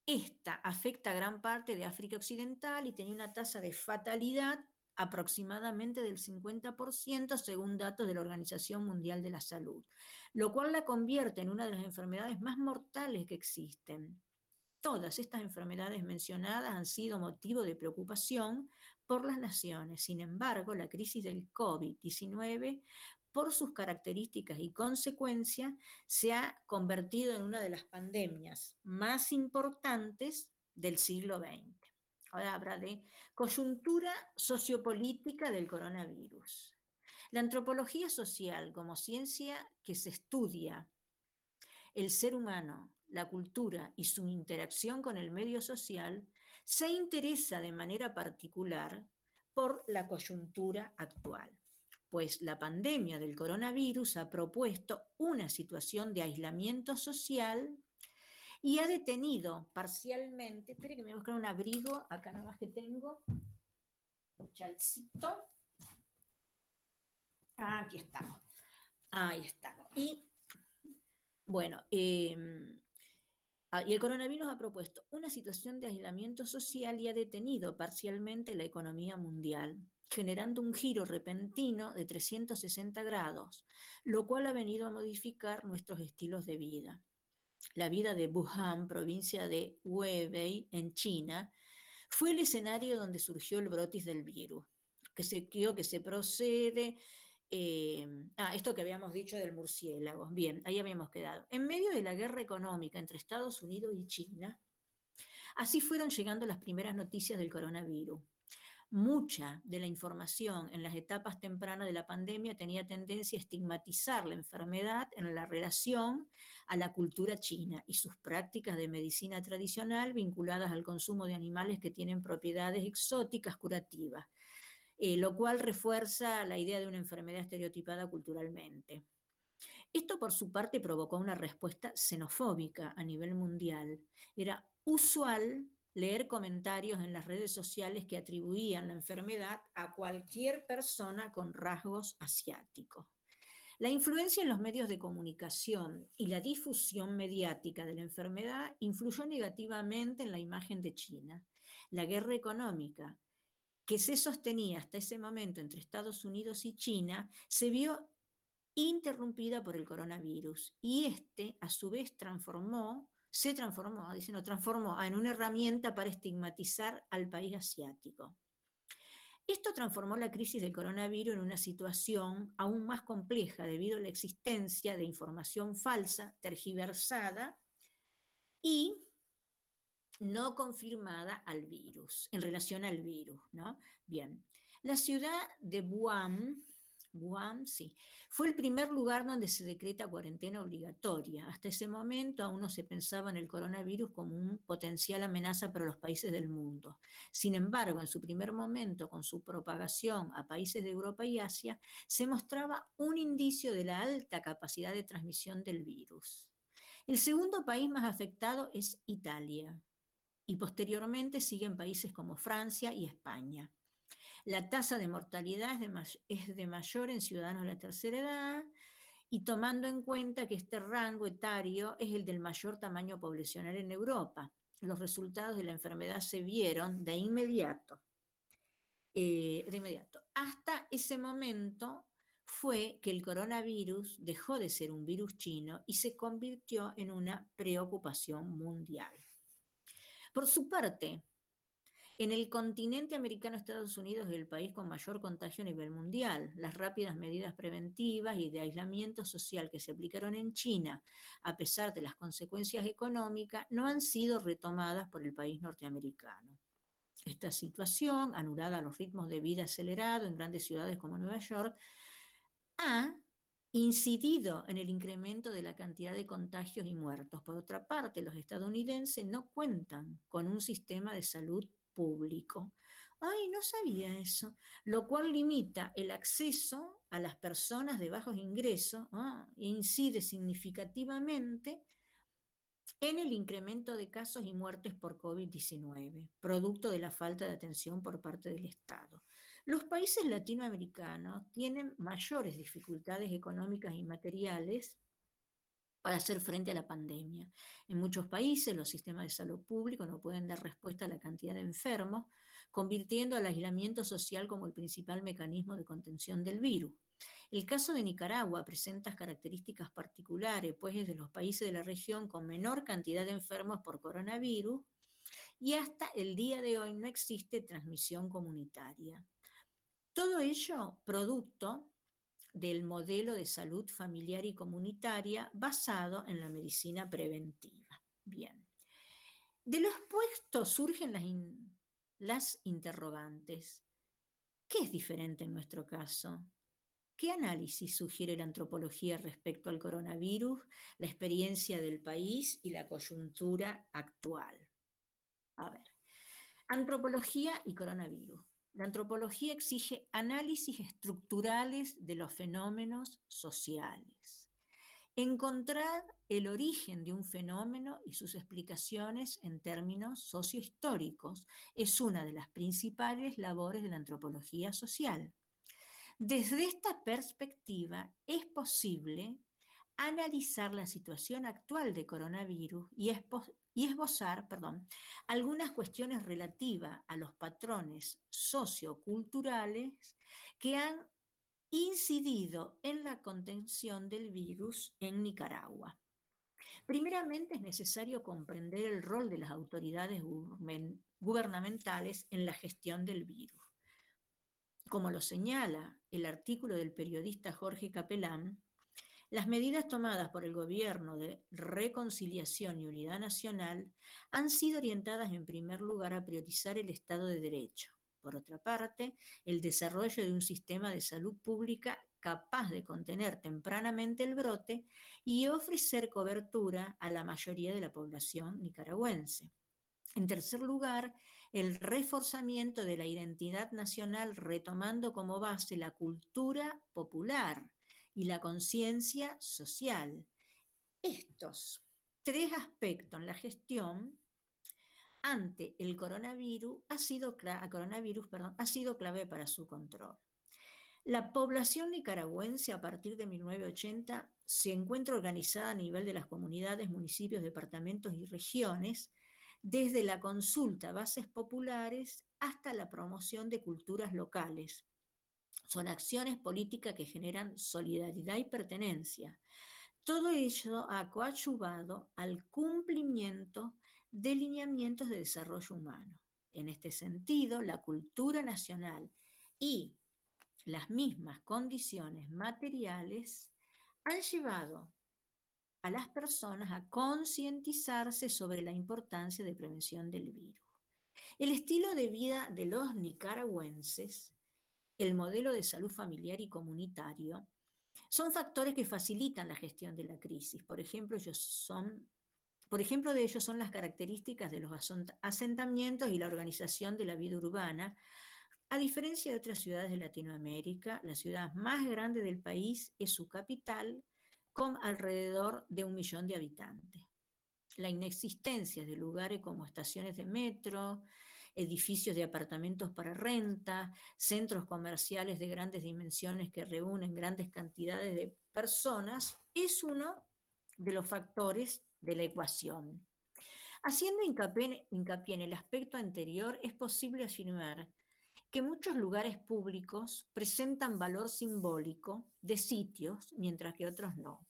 Esta afecta a gran parte de África Occidental y tenía una tasa de fatalidad aproximadamente del 50% según datos de la Organización Mundial de la Salud, lo cual la convierte en una de las enfermedades más mortales que existen. Todas estas enfermedades mencionadas han sido motivo de preocupación por las naciones. Sin embargo, la crisis del COVID-19, por sus características y consecuencias, se ha convertido en una de las pandemias más importantes del siglo XX. Ahora habla de coyuntura sociopolítica del coronavirus. La antropología social como ciencia que se estudia el ser humano, la cultura y su interacción con el medio social, se interesa de manera particular por la coyuntura actual, pues la pandemia del coronavirus ha propuesto una situación de aislamiento social y ha detenido parcialmente, espere que me voy a buscar un abrigo, acá nada más que tengo, un chalcito. Aquí estamos. Ahí estamos. Y bueno, em, Ah, y el coronavirus ha propuesto una situación de aislamiento social y ha detenido parcialmente la economía mundial, generando un giro repentino de 360 grados, lo cual ha venido a modificar nuestros estilos de vida. La vida de Wuhan, provincia de Hubei, en China, fue el escenario donde surgió el brotis del virus, que se, que se procede eh, ah, esto que habíamos dicho del murciélago. Bien, ahí habíamos quedado. En medio de la guerra económica entre Estados Unidos y China, así fueron llegando las primeras noticias del coronavirus. Mucha de la información en las etapas tempranas de la pandemia tenía tendencia a estigmatizar la enfermedad en la relación a la cultura china y sus prácticas de medicina tradicional vinculadas al consumo de animales que tienen propiedades exóticas curativas, eh, lo cual refuerza la idea de una enfermedad estereotipada culturalmente. Esto por su parte provocó una respuesta xenofóbica a nivel mundial. Era usual leer comentarios en las redes sociales que atribuían la enfermedad a cualquier persona con rasgos asiáticos. La influencia en los medios de comunicación y la difusión mediática de la enfermedad influyó negativamente en la imagen de China. La guerra económica que se sostenía hasta ese momento entre Estados Unidos y China, se vio interrumpida por el coronavirus y este a su vez transformó, se transformó, diciendo, transformó en una herramienta para estigmatizar al país asiático. Esto transformó la crisis del coronavirus en una situación aún más compleja debido a la existencia de información falsa, tergiversada y no confirmada al virus, en relación al virus, ¿no? Bien, la ciudad de Wuhan, Wuhan, sí, fue el primer lugar donde se decreta cuarentena obligatoria. Hasta ese momento aún no se pensaba en el coronavirus como un potencial amenaza para los países del mundo. Sin embargo, en su primer momento, con su propagación a países de Europa y Asia, se mostraba un indicio de la alta capacidad de transmisión del virus. El segundo país más afectado es Italia, y posteriormente siguen países como Francia y España. La tasa de mortalidad es de, mayor en ciudadanos de la tercera edad y tomando en cuenta que este rango etario es el del mayor tamaño poblacional en Europa. Los resultados de la enfermedad se vieron de inmediato. Eh, de inmediato. Hasta ese momento fue que el coronavirus dejó de ser un virus chino y se convirtió en una preocupación mundial. Por su parte, en el continente americano, Estados Unidos es el país con mayor contagio a nivel mundial. Las rápidas medidas preventivas y de aislamiento social que se aplicaron en China, a pesar de las consecuencias económicas, no han sido retomadas por el país norteamericano. Esta situación, anulada a los ritmos de vida acelerados en grandes ciudades como Nueva York, ha incidido en el incremento de la cantidad de contagios y muertos. Por otra parte, los estadounidenses no cuentan con un sistema de salud público. Ay, no sabía eso, lo cual limita el acceso a las personas de bajos ingresos e incide significativamente en el incremento de casos y muertes por COVID-19, producto de la falta de atención por parte del Estado. Los países latinoamericanos tienen mayores dificultades económicas y materiales para hacer frente a la pandemia. En muchos países los sistemas de salud público no pueden dar respuesta a la cantidad de enfermos, convirtiendo al aislamiento social como el principal mecanismo de contención del virus. El caso de Nicaragua presenta características particulares, pues es de los países de la región con menor cantidad de enfermos por coronavirus y hasta el día de hoy no existe transmisión comunitaria. Todo ello producto del modelo de salud familiar y comunitaria basado en la medicina preventiva. Bien. De lo expuesto surgen las, las interrogantes. ¿Qué es diferente en nuestro caso? ¿Qué análisis sugiere la antropología respecto al coronavirus, la experiencia del país y la coyuntura actual? A ver, antropología y coronavirus. La antropología exige análisis estructurales de los fenómenos sociales. Encontrar el origen de un fenómeno y sus explicaciones en términos sociohistóricos es una de las principales labores de la antropología social. Desde esta perspectiva es posible analizar la situación actual de coronavirus y, esbozar perdón, algunas cuestiones relativas a los patrones socioculturales que han incidido en la contención del virus en Nicaragua. Primeramente es necesario comprender el rol de las autoridades gubernamentales en la gestión del virus. Como lo señala el artículo del periodista Jorge Capelán, las medidas tomadas por el Gobierno de Reconciliación y Unidad Nacional han sido orientadas en primer lugar a priorizar el Estado de Derecho. Por otra parte, el desarrollo de un sistema de salud pública capaz de contener tempranamente el brote y ofrecer cobertura a la mayoría de la población nicaragüense. En tercer lugar, el reforzamiento de la identidad nacional retomando como base la cultura popular, y la conciencia social. Estos tres aspectos en la gestión ante el coronavirus ha sido, sido clave para su control. La población nicaragüense a partir de 1980 se encuentra organizada a nivel de las comunidades, municipios, departamentos y regiones, desde la consulta a bases populares hasta la promoción de culturas locales, son acciones políticas que generan solidaridad y pertenencia. Todo ello ha coadyuvado al cumplimiento de lineamientos de desarrollo humano. En este sentido, la cultura nacional y las mismas condiciones materiales han llevado a las personas a concientizarse sobre la importancia de prevención del virus. El estilo de vida de los nicaragüenses el modelo de salud familiar y comunitario, son factores que facilitan la gestión de la crisis. Por ejemplo, ellos son, por ejemplo, de ellos son las características de los asentamientos y la organización de la vida urbana. A diferencia de otras ciudades de Latinoamérica, la ciudad más grande del país es su capital, con alrededor de un millón de habitantes. La inexistencia de lugares como estaciones de metro, edificios de apartamentos para renta, centros comerciales de grandes dimensiones que reúnen grandes cantidades de personas, es uno de los factores de la ecuación. Haciendo hincapié, en el aspecto anterior, es posible afirmar que muchos lugares públicos presentan valor simbólico de sitios, mientras que otros no.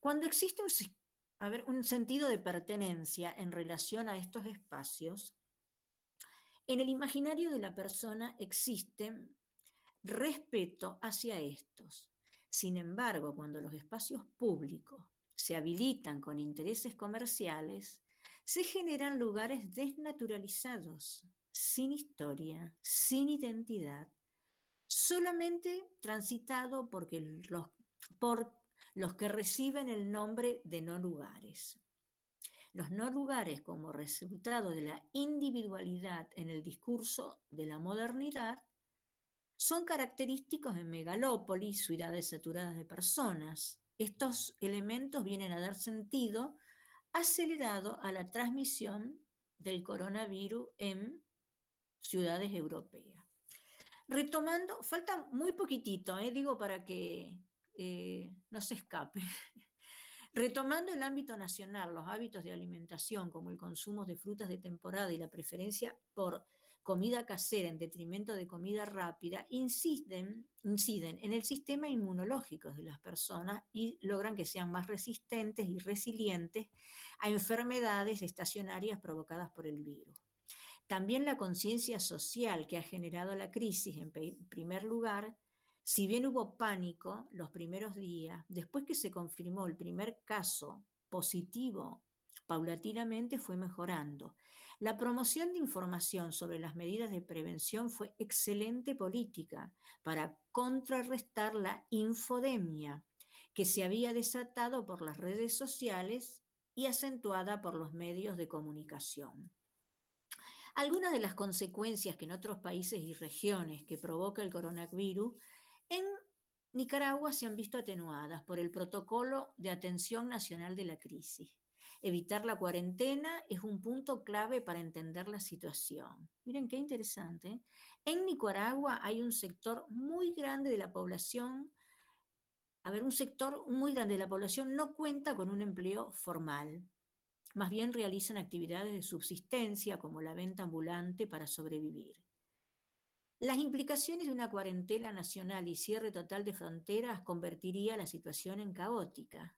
Cuando existe un, un sentido de pertenencia en relación a estos espacios, en el imaginario de la persona existe respeto hacia estos. Sin embargo, cuando los espacios públicos se habilitan con intereses comerciales, se generan lugares desnaturalizados, sin historia, sin identidad, solamente transitado porque los, por los que reciben el nombre de no lugares. Los no lugares como resultado de la individualidad en el discurso de la modernidad son característicos de megalópolis, ciudades saturadas de personas. Estos elementos vienen a dar sentido acelerado a la transmisión del coronavirus en ciudades europeas. Retomando, falta muy poquitito, eh, digo para que eh, no se escape. Retomando el ámbito nacional, los hábitos de alimentación como el consumo de frutas de temporada y la preferencia por comida casera en detrimento de comida rápida, inciden, inciden en el sistema inmunológico de las personas y logran que sean más resistentes y resilientes a enfermedades estacionarias provocadas por el virus. También la conciencia social que ha generado la crisis, en primer lugar, si bien hubo pánico los primeros días, después que se confirmó el primer caso positivo, paulatinamente fue mejorando. La promoción de información sobre las medidas de prevención fue excelente política para contrarrestar la infodemia que se había desatado por las redes sociales y acentuada por los medios de comunicación. Algunas de las consecuencias que en otros países y regiones que provoca el coronavirus en Nicaragua se han visto atenuadas por el protocolo de atención nacional de la crisis. Evitar la cuarentena es un punto clave para entender la situación. Miren qué interesante. ¿eh? En Nicaragua hay un sector muy grande de la población a ver, un sector muy grande de la población no cuenta con un empleo formal. Más bien realizan actividades de subsistencia como la venta ambulante para sobrevivir. Las implicaciones de una cuarentena nacional y cierre total de fronteras convertiría la situación en caótica.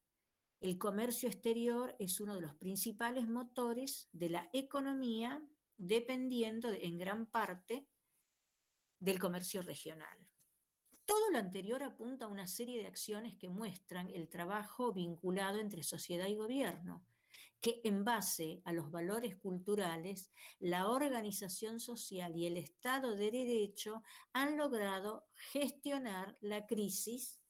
El comercio exterior es uno de los principales motores de la economía, dependiendo en gran parte del comercio regional. Todo lo anterior apunta a una serie de acciones que muestran el trabajo vinculado entre sociedad y gobierno, que en base a los valores culturales, la organización social y el Estado de Derecho han logrado gestionar la crisis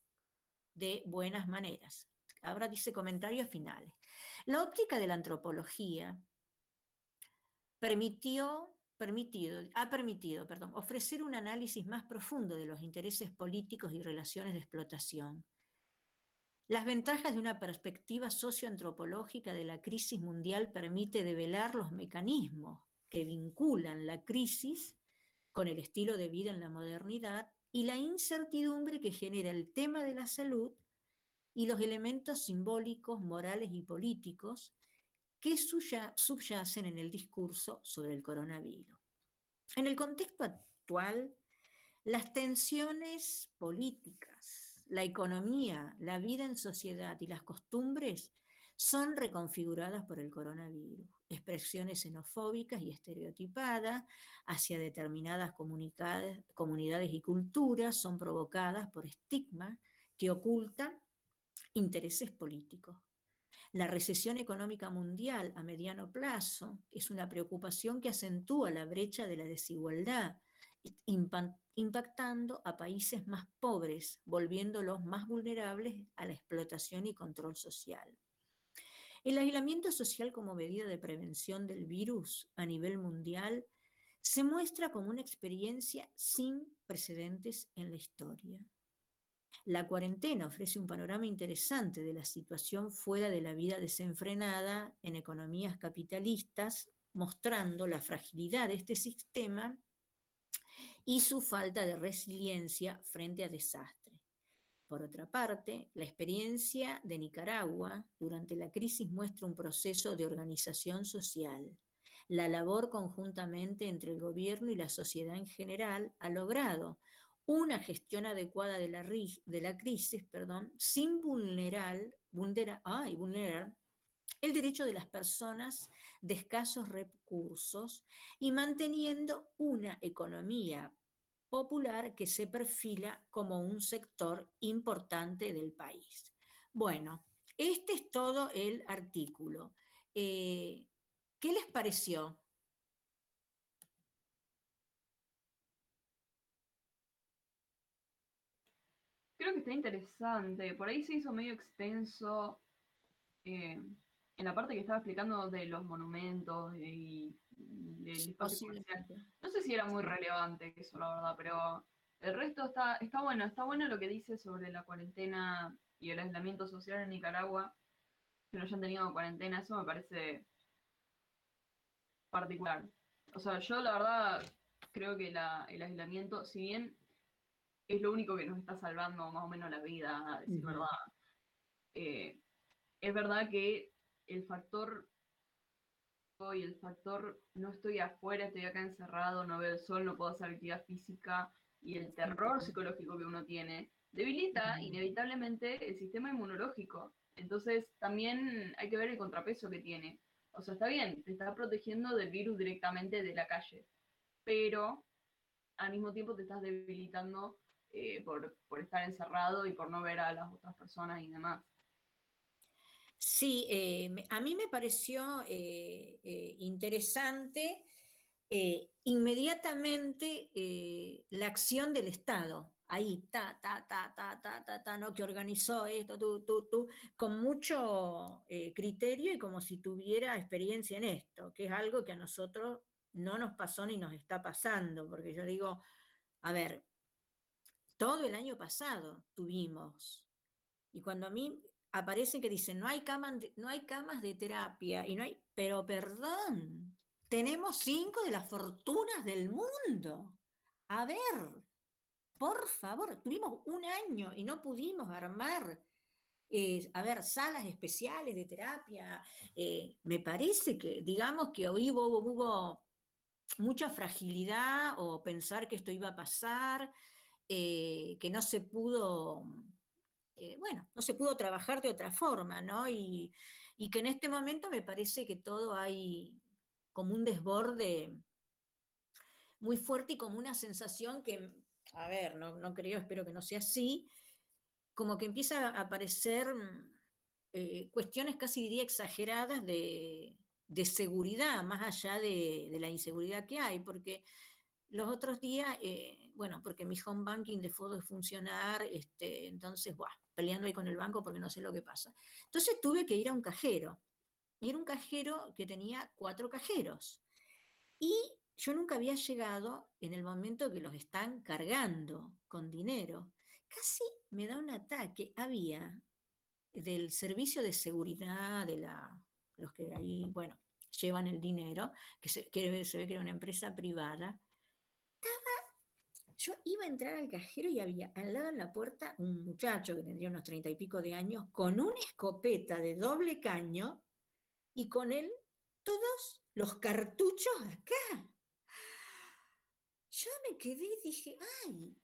de buenas maneras. Ahora dice comentarios finales. La óptica de la antropología permitió ha permitido perdón, ofrecer un análisis más profundo de los intereses políticos y relaciones de explotación. Las ventajas de una perspectiva socioantropológica de la crisis mundial permite develar los mecanismos que vinculan la crisis con el estilo de vida en la modernidad y la incertidumbre que genera el tema de la salud y los elementos simbólicos, morales y políticos que subyacen en el discurso sobre el coronavirus. En el contexto actual, las tensiones políticas, la economía, la vida en sociedad y las costumbres son reconfiguradas por el coronavirus. Expresiones xenofóbicas y estereotipadas hacia determinadas comunidades y culturas son provocadas por estigmas que ocultan intereses políticos. La recesión económica mundial a mediano plazo es una preocupación que acentúa la brecha de la desigualdad, impactando a países más pobres, volviéndolos más vulnerables a la explotación y control social. El aislamiento social como medida de prevención del virus a nivel mundial se muestra como una experiencia sin precedentes en la historia. La cuarentena ofrece un panorama interesante de la situación fuera de la vida desenfrenada en economías capitalistas, mostrando la fragilidad de este sistema y su falta de resiliencia frente a desastres. Por otra parte, la experiencia de Nicaragua durante la crisis muestra un proceso de organización social. La labor conjuntamente entre el gobierno y la sociedad en general ha logrado una gestión adecuada de la, crisis perdón, sin vulnerar, vulnerar el derecho de las personas de escasos recursos y manteniendo una economía popular que se perfila como un sector importante del país. Bueno, este es todo el artículo. Eh, ¿Qué les pareció? Creo que está interesante. Por ahí se hizo medio extenso eh, en la parte que estaba explicando de los monumentos y del espacio No sé si era muy relevante eso, la verdad, pero el resto está, está bueno. Está bueno lo que dice sobre la cuarentena y el aislamiento social en Nicaragua. Que no hayan tenido cuarentena, eso me parece particular. O sea, yo la verdad creo que el aislamiento, si bien es lo único que nos está salvando más o menos la vida, a decir verdad. Eh, es verdad que el factor y el factor no estoy afuera, estoy acá encerrado, no veo el sol, no puedo hacer actividad física y el terror psicológico que uno tiene debilita inevitablemente el sistema inmunológico. Entonces también hay que ver el contrapeso que tiene. O sea, está bien, te está protegiendo del virus directamente de la calle, pero al mismo tiempo te estás debilitando eh, por, estar encerrado y por no ver a las otras personas y demás. Sí, eh, a mí me pareció eh, interesante inmediatamente la acción del Estado. Ahí, ta, ta, ta, ta, ta, ta, ¿no? que organizó esto, tú, tú, tú, con mucho criterio y como si tuviera experiencia en esto, que es algo que a nosotros no nos pasó ni nos está pasando, porque yo digo, a ver, todo el año pasado tuvimos. Y cuando a mí aparece que dicen, no hay, camas de, no hay camas de terapia, y no hay, pero perdón, tenemos cinco de las fortunas del mundo. A ver, por favor, tuvimos un año y no pudimos armar, eh, a ver, salas especiales de terapia. Eh, me parece que, digamos que hoy hubo, hubo, mucha fragilidad o pensar que esto iba a pasar, eh, que no se pudo, bueno, no se pudo trabajar de otra forma, ¿no? Y, y que en este momento me parece que todo hay como un desborde muy fuerte y como una sensación que a ver, no, creo, espero que no sea así, como que empieza a aparecer mm, eh, cuestiones casi diría exageradas de, seguridad, más allá de, la inseguridad que hay, porque los otros días, eh, bueno, porque mi home banking dejó de funcionar, este, entonces, buah, peleando ahí con el banco porque no sé lo que pasa. Entonces tuve que ir a un cajero, y era un cajero que tenía cuatro cajeros. Y yo nunca había llegado en el momento que los están cargando con dinero. Casi me da un ataque. Había del servicio de seguridad, de la, los que ahí, bueno, llevan el dinero, que se, que se ve que era una empresa privada. Yo iba a entrar al cajero y había al lado en la puerta un muchacho que tendría unos treinta y pico de años con una escopeta de doble caño y con él todos los cartuchos acá yo me quedé y dije, ay,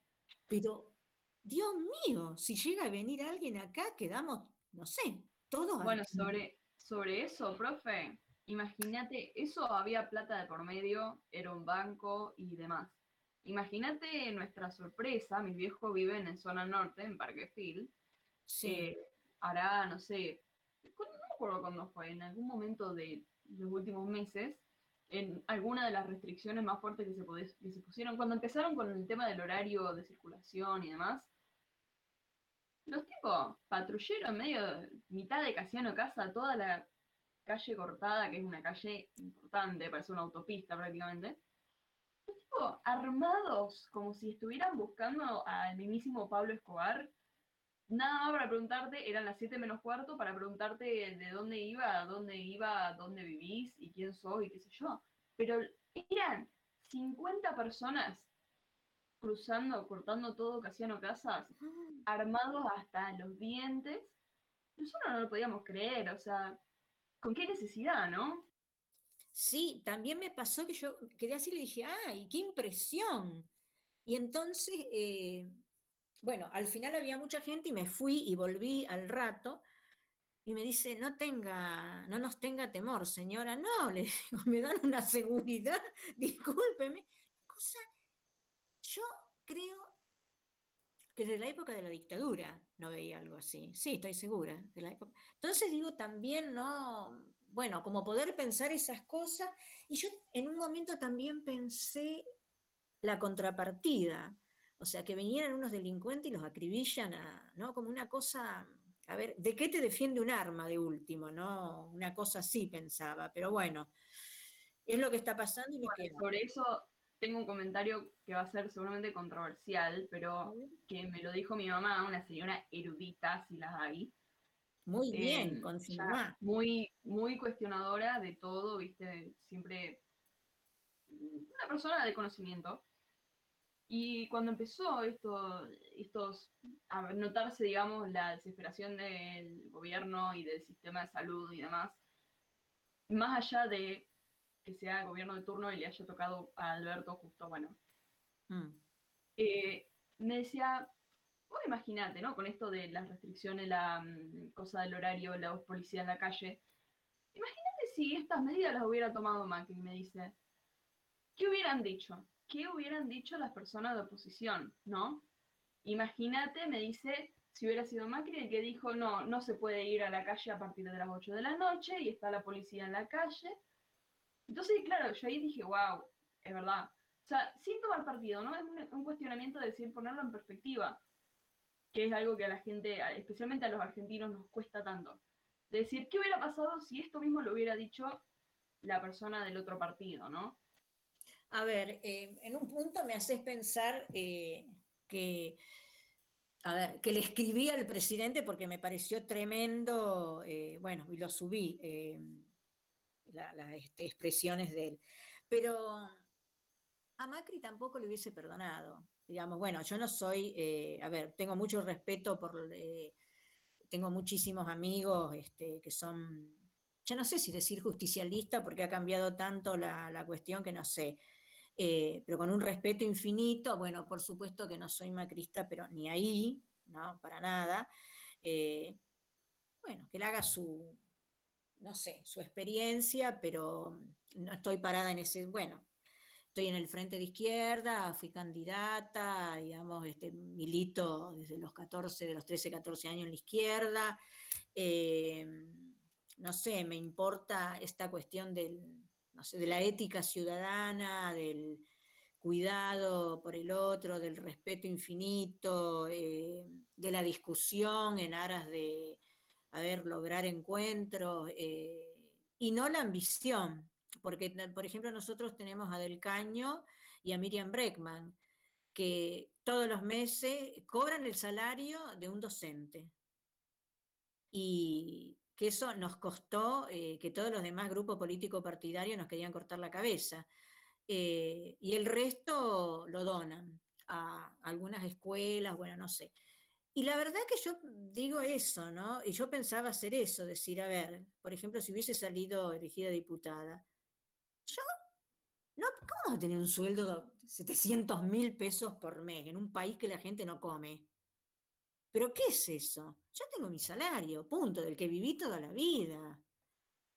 pero Dios mío, si llega a venir alguien acá, quedamos, no sé, todos. Bueno, sobre, sobre eso, profe, imagínate, eso había plata de por medio, era un banco y demás. Imagínate nuestra sorpresa, mis viejos viven en zona norte, en Parque Sí. Eh, hará, no sé, no me acuerdo cuándo fue, en algún momento de los últimos meses, en alguna de las restricciones más fuertes que se, se pusieron, cuando empezaron con el tema del horario de circulación y demás, los tipos patrullaron en medio, mitad de Casiano Casa, toda la calle cortada, que es una calle importante, parece una autopista prácticamente. Armados, como si estuvieran buscando al mismísimo Pablo Escobar. Nada más para preguntarte, eran las 7 menos cuarto, para preguntarte de dónde iba, dónde iba, dónde vivís y quién sos y qué sé yo. Pero eran 50 personas cruzando, cortando todo Casiano Casas, armados hasta los dientes. Nosotros no lo podíamos creer, o sea, ¿con qué necesidad, no? Sí, también me pasó que yo quedé así y le dije, ¡ay, qué impresión! Y entonces, eh, bueno, al final había mucha gente y me fui y volví al rato y me dice, no tenga, no nos tenga temor, señora. No, le digo, me dan una seguridad, discúlpeme. Cosa, yo creo que desde la época de la dictadura no veía algo así. Sí, estoy segura. Entonces digo también, no, bueno, como poder pensar esas cosas. Y yo en un momento también pensé la contrapartida. O sea, que vinieran unos delincuentes y los acribillan, a, ¿no? Como una cosa, a ver, ¿de qué te defiende un arma de último, no? Una cosa así pensaba, pero bueno, es lo que está pasando y bueno, Por eso tengo un comentario que va a ser seguramente controversial, pero que me lo dijo mi mamá, una señora erudita, si las hay. Muy bien, mamá. Muy, muy cuestionadora de todo, viste, siempre una persona de conocimiento. Y cuando empezó esto, estos, a notarse, digamos, la desesperación del gobierno y del sistema de salud y demás, más allá de que sea el gobierno de turno y le haya tocado a Alberto justo, bueno, mm. eh, me decía, vos imagínate, ¿no? Con esto de las restricciones, la mm, cosa del horario, la policía en la calle, imagínate si estas medidas las hubiera tomado Macri, me dice, ¿qué hubieran dicho? ¿qué hubieran dicho las personas de oposición? ¿No? Imagínate, me dice, si hubiera sido Macri el que dijo, no, no se puede ir a la calle a partir de las 8 de la noche y está la policía en la calle. Entonces, claro, yo ahí dije, wow, es verdad. O sea, sin tomar partido, ¿no? Es un, cuestionamiento de decir, ponerlo en perspectiva, que es algo que a la gente, especialmente a los argentinos, nos cuesta tanto. De decir, ¿qué hubiera pasado si esto mismo lo hubiera dicho la persona del otro partido, ¿no? A ver, eh, en un punto me haces pensar eh, que, a ver, que le escribí al presidente porque me pareció tremendo, eh, bueno, y lo subí, las este, expresiones de él. Pero a Macri tampoco le hubiese perdonado. Digamos, bueno, yo no soy, eh, a ver, tengo mucho respeto por, eh, tengo muchísimos amigos este, que son, ya no sé si decir justicialista porque ha cambiado tanto la, cuestión que no sé, eh, pero con un respeto infinito, bueno, por supuesto que no soy macrista, pero ni ahí, no, para nada. bueno, que él haga su, no sé, su experiencia, pero no estoy parada en ese, bueno, estoy en el frente de izquierda, fui candidata, digamos, este, milito desde los 14, de los 13, 14 años en la izquierda. Eh, no sé, me importa esta cuestión del, de la ética ciudadana, del cuidado por el otro, del respeto infinito, eh, de la discusión en aras de, a lograr encuentros, eh, y no la ambición, porque, por ejemplo, nosotros tenemos a Del Caño y a Miriam Breckman, que todos los meses cobran el salario de un docente. Y que eso nos costó eh, que todos los demás grupos políticos partidarios nos querían cortar la cabeza. Eh, y el resto lo donan a algunas escuelas, bueno, no sé. Y la verdad que yo digo eso, ¿no? Y yo pensaba hacer eso, decir, a ver, por ejemplo, si hubiese salido elegida diputada, yo, no, ¿cómo tener un sueldo de 700 mil pesos por mes en un país que la gente no come? ¿Pero qué es eso? Yo tengo mi salario, punto, del que viví toda la vida.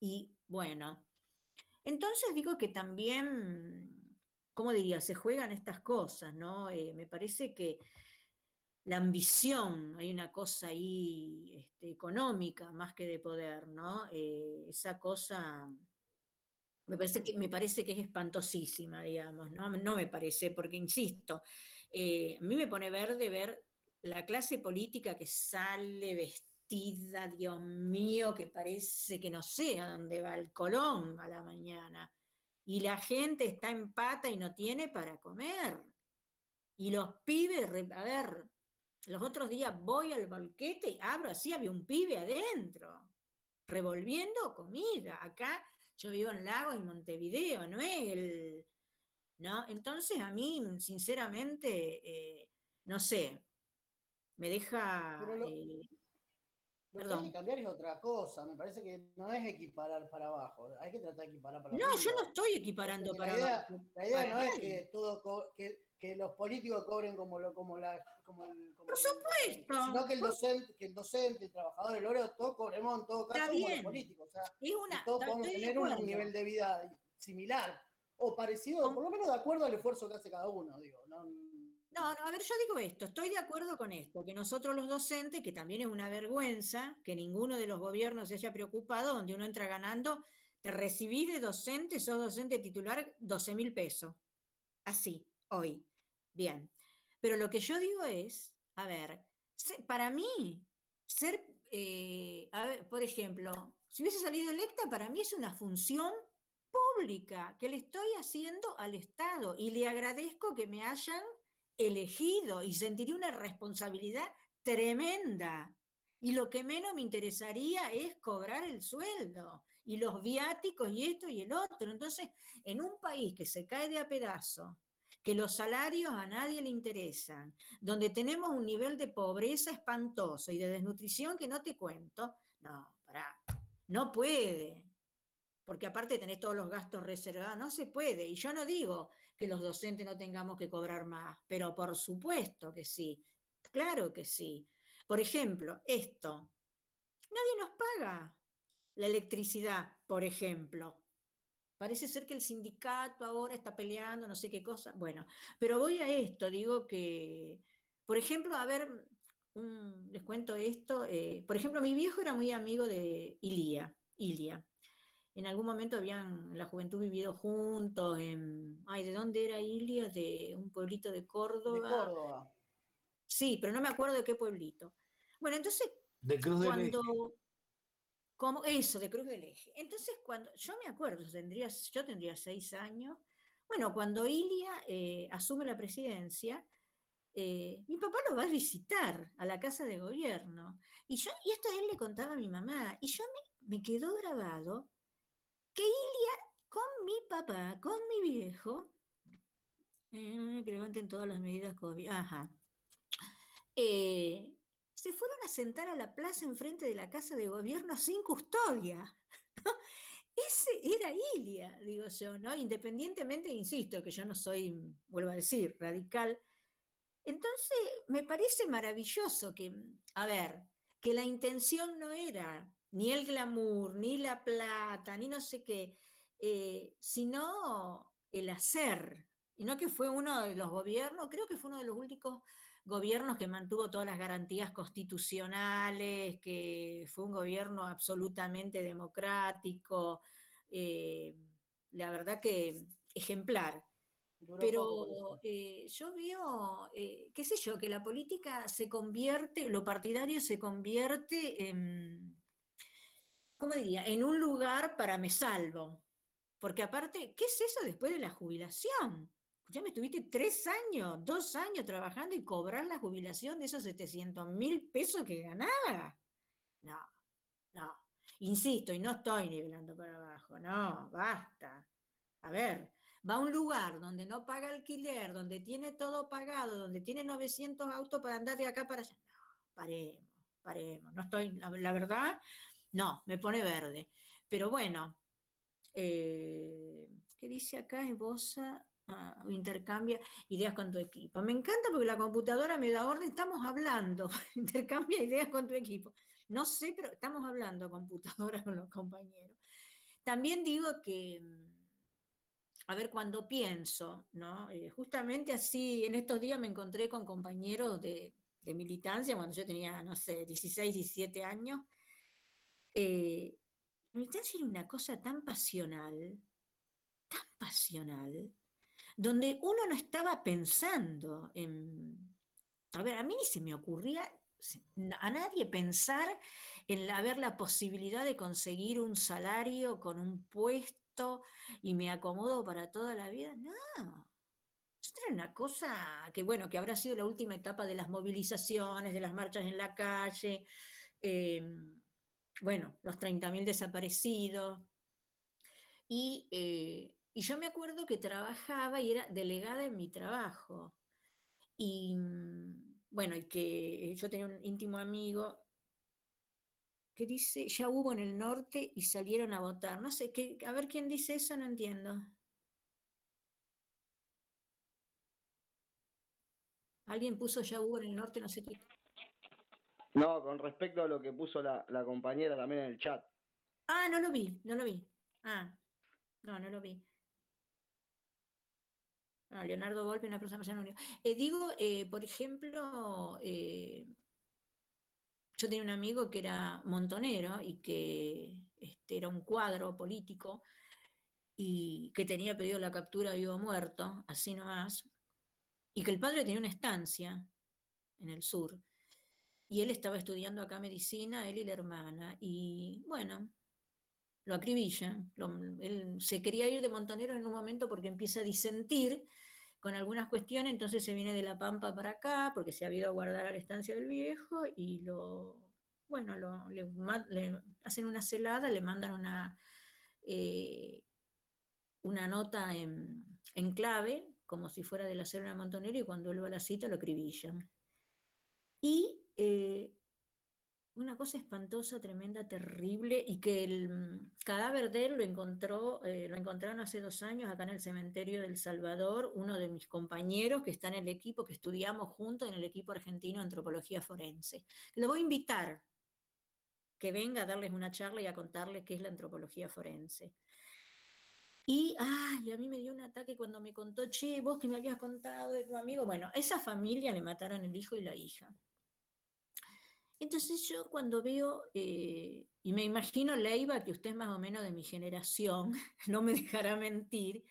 Y bueno, entonces digo que también, ¿cómo diría? Se juegan estas cosas, ¿no? Eh, me parece que la ambición, hay una cosa ahí este, económica más que de poder, ¿no? Eh, esa cosa me parece que, me parece que es espantosísima, digamos, ¿no? No me parece, porque insisto, eh, a mí me pone verde ver la clase política que sale vestida, Dios mío, que parece que no sé a dónde va el Colón a la mañana. Y la gente está en pata y no tiene para comer. Y los pibes, a ver, los otros días voy al banquete y abro así, había un pibe adentro, revolviendo comida. Acá yo vivo en Lago, en Montevideo, no es el... ¿no? Entonces a mí, sinceramente, eh, no sé, me deja... Lo, eh, lo que cambiar es otra cosa, me parece que no es equiparar para abajo, hay que tratar de equiparar para abajo. No, yo no estoy equiparando para abajo. La idea no es que todo que, que, los políticos cobren como lo como la como el, por supuesto. Sino que el docente que el docente el trabajador el oro todos cobremos en todo caso como los políticos. O sea todos podemos tener un nivel de vida similar o parecido por lo menos de acuerdo al esfuerzo que hace cada uno digo no no, no, a ver, yo digo esto, estoy de acuerdo con esto, que nosotros los docentes, que también es una vergüenza que ninguno de los gobiernos se haya preocupado, donde uno entra ganando, te recibí de docente, sos docente titular, 12 mil pesos. Así, hoy. Bien. Pero lo que yo digo es, a ver, para mí, ser, eh, a ver, por ejemplo, si hubiese salido electa, para mí es una función pública que le estoy haciendo al Estado y le agradezco que me hayan elegido y sentiría una responsabilidad tremenda. Y lo que menos me interesaría es cobrar el sueldo y los viáticos y esto y el otro. Entonces, en un país que se cae de a pedazo, que los salarios a nadie le interesan, donde tenemos un nivel de pobreza espantoso y de desnutrición que no te cuento, no, para, no puede. Porque aparte tenés todos los gastos reservados, no se puede. Y yo no digo que los docentes no tengamos que cobrar más, pero por supuesto que sí, claro que sí. Por ejemplo, esto, nadie nos paga la electricidad, por ejemplo. Parece ser que el sindicato ahora está peleando, no sé qué cosa. Bueno, pero voy a esto, digo que, por ejemplo, a ver, les cuento esto. Eh, por ejemplo, mi viejo era muy amigo de Ilia, Ilia en algún momento habían en la juventud vivido juntos en, ay, ¿de dónde era Ilia? De un pueblito de Córdoba. De Córdoba. Sí, pero no me acuerdo de qué pueblito. Bueno, entonces, de Cruz del Eje. Como, eso, de Cruz del Eje. Entonces, cuando, yo me acuerdo, tendría, yo tendría seis años, bueno, cuando Ilia eh, asume la presidencia, eh, mi papá lo va a visitar a la casa de gobierno. Y, yo, y esto él le contaba a mi mamá, y yo me, me quedó grabado que Ilia con mi papá, con mi viejo, eh, que levanten todas las medidas COVID. Ajá. Eh, se fueron a sentar a la plaza enfrente de la casa de gobierno sin custodia. Ese era Ilia, digo yo, ¿no? Independientemente, insisto, que yo no soy, vuelvo a decir, radical. Entonces, me parece maravilloso que, a ver, que la intención no era ni el glamour, ni la plata, ni no sé qué, eh, sino el hacer. Y no que fue uno de los gobiernos, creo que fue uno de los únicos gobiernos que mantuvo todas las garantías constitucionales, que fue un gobierno absolutamente democrático, eh, la verdad que ejemplar. Pero eh, yo veo, eh, qué sé yo, que la política se convierte, lo partidario se convierte en, ¿cómo diría?, en un lugar para me salvo. Porque aparte, ¿qué es eso después de la jubilación? Ya me estuviste tres años, dos años trabajando y cobrar la jubilación de esos 700 mil pesos que ganaba. No, no. Insisto, y no estoy nivelando para abajo, no, basta. A ver, va a un lugar donde no paga alquiler, donde tiene todo pagado, donde tiene 900 autos para andar de acá para allá. No, paremos, paremos. No estoy, la, verdad, no, me pone verde. Pero bueno, eh, ¿qué dice acá? Esboza, intercambia ideas con tu equipo. Me encanta porque la computadora me da orden, estamos hablando, intercambia ideas con tu equipo. No sé, pero estamos hablando computadora con los compañeros. También digo que a ver, cuando pienso, ¿no? Eh, justamente así, en estos días me encontré con compañeros de, militancia, cuando yo tenía, no sé, 16, 17 años. Eh, militancia era una cosa tan pasional, tan pasional, donde uno no estaba pensando en... A ver, a mí ni se me ocurría a nadie pensar en haber la posibilidad de conseguir un salario con un puesto y me acomodo para toda la vida. No. Era una cosa que, bueno, que habrá sido la última etapa de las movilizaciones, de las marchas en la calle, em, bueno, los 30.000 desaparecidos. Y, eh, y yo me acuerdo que trabajaba y era delegada en mi trabajo. Y bueno, y que yo tenía un íntimo amigo que dice, ya hubo en el norte y salieron a votar. No sé, ¿qué, a ver quién dice eso, no entiendo. Alguien puso ya hubo en el norte, no sé qué. No, con respecto a lo que puso la, compañera también en el chat. Ah, no lo vi, no lo vi. Ah, no, no lo vi. Ah, Leonardo Volpe, una persona más eh, Digo, eh, por ejemplo, eh, yo tenía un amigo que era montonero y que este, era un cuadro político y que tenía pedido la captura vivo o muerto, así nomás, y que el padre tenía una estancia en el sur. Y él estaba estudiando acá medicina, él y la hermana. Y bueno, lo acribillan. él se quería ir de montonero en un momento porque empieza a disentir con algunas cuestiones, entonces se viene de La Pampa para acá, porque se ha ido a guardar a la estancia del viejo, y lo, bueno, le, hacen una celada, le mandan una, eh, una nota en, clave, como si fuera de la célula Montonero, y cuando él va a la cita lo acribillan. Y eh, una cosa espantosa, tremenda, terrible, y que el mm, cadáver de él lo encontró, eh, lo encontraron hace dos años acá en el cementerio del Salvador, uno de mis compañeros que está en el equipo, que estudiamos juntos en el equipo argentino de antropología forense. Lo voy a invitar que venga a darles una charla y a contarles qué es la antropología forense. Y, a mí me dio un ataque cuando me contó, che, vos que me habías contado de tu amigo. Bueno, esa familia le mataron el hijo y la hija. Entonces yo cuando veo, eh, y me imagino Leiva, que usted es más o menos de mi generación, no me dejará mentir,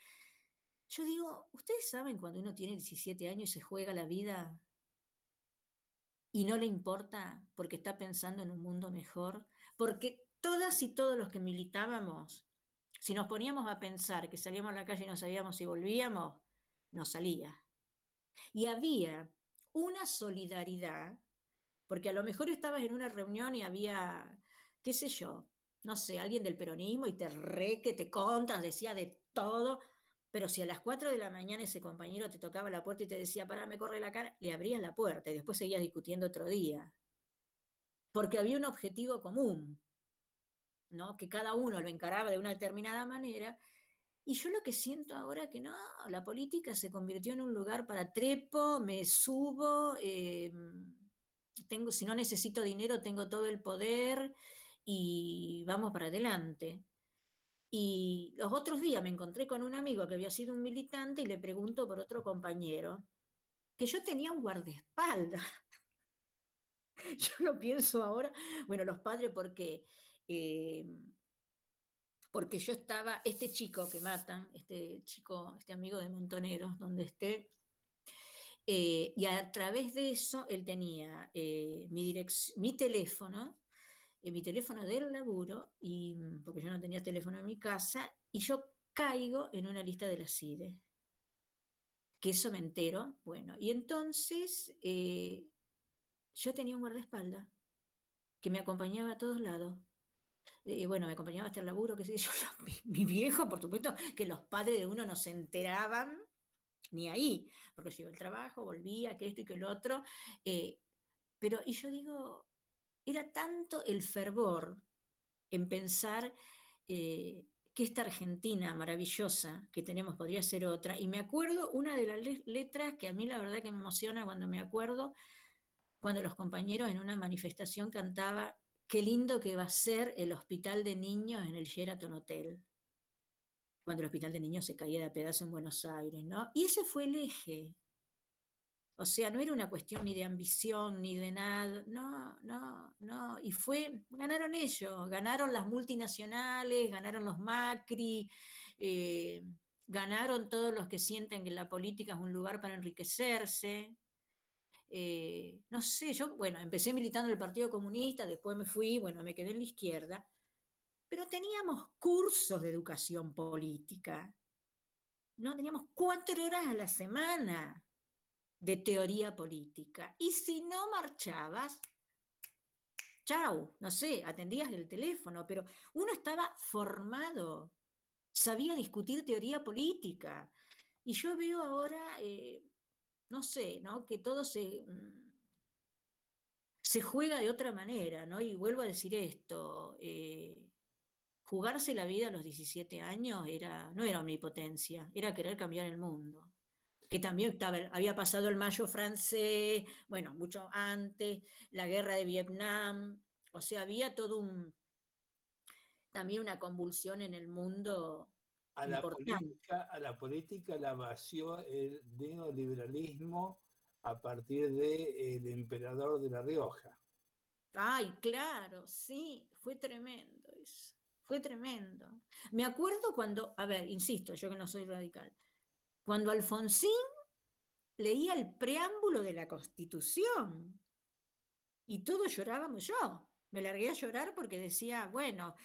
yo digo, ¿ustedes saben cuando uno tiene 17 años y se juega la vida y no le importa porque está pensando en un mundo mejor? Porque todas y todos los que militábamos, si nos poníamos a pensar que salíamos a la calle y no sabíamos si volvíamos, no salía. Y había una solidaridad porque a lo mejor estabas en una reunión y había, qué sé yo, no sé, alguien del peronismo y te re que te contas, decía de todo, Pero si a las 4 de la mañana ese compañero te tocaba la puerta y te decía, para, me corre la cara, le abrías la puerta y después seguías discutiendo otro día. Porque había un objetivo común, ¿no? Que cada uno lo encaraba de una determinada manera. Y yo lo que siento ahora que no, la política se convirtió en un lugar para trepo, me subo, eh, tengo, si no necesito dinero, tengo todo el poder y vamos para adelante. Y los otros días me encontré con un amigo que había sido un militante y le pregunto por otro compañero, que yo tenía un guardaespaldas. yo lo pienso ahora, bueno, los padres porque, eh, porque yo estaba, este chico que matan, este chico, este amigo de Montoneros, donde esté, eh, y a través de eso él tenía eh, mi, mi teléfono, en mi teléfono del laburo, y, mm, porque yo no tenía teléfono en mi casa, y yo caigo en una lista de la CIDE. Que eso me entero. Bueno, y entonces eh, yo tenía un guardaespaldas que me acompañaba a todos lados. Eh, bueno, me acompañaba hasta el laburo, que sé yo, mi, viejo, por supuesto, que los padres de uno no se enteraban ni ahí, porque iba al trabajo, volvía, que esto y que lo otro. Eh, pero, y yo digo, era tanto el fervor en pensar eh, que esta Argentina maravillosa que tenemos podría ser otra. Y me acuerdo una de las letras que a mí la verdad que me emociona cuando me acuerdo, cuando los compañeros en una manifestación cantaba, qué lindo que va a ser el hospital de niños en el Sheraton Hotel, cuando el hospital de niños se caía de pedazo en Buenos Aires, ¿no? Y ese fue el eje, o sea, no era una cuestión ni de ambición, ni de nada, no, no, no. Y fue, ganaron ellos, ganaron las multinacionales, ganaron los Macri, eh, ganaron todos los que sienten que la política es un lugar para enriquecerse. Eh, no sé, yo, bueno, empecé militando en el Partido Comunista, después me fui, bueno, me quedé en la izquierda, pero teníamos cursos de educación política, ¿no? Teníamos cuatro horas a la semana de teoría política. Y si no marchabas, chau, no sé, atendías el teléfono, pero uno estaba formado, sabía discutir teoría política. Y yo veo ahora, eh, no sé, ¿no? que todo se, mm, se juega de otra manera, ¿no? Y vuelvo a decir esto, eh, jugarse la vida a los 17 años era, no era omnipotencia, era querer cambiar el mundo que también estaba, había pasado el mayo francés, bueno, mucho antes, la guerra de Vietnam, o sea, había todo un, también una convulsión en el mundo. A la, política, a la política la vació el neoliberalismo a partir del emperador de La Rioja. Ay, claro, sí, fue tremendo eso, fue tremendo. Me acuerdo cuando, a ver, insisto, yo que no soy radical, cuando Alfonsín leía el preámbulo de la Constitución y todos llorábamos yo. Me largué a llorar porque decía, bueno,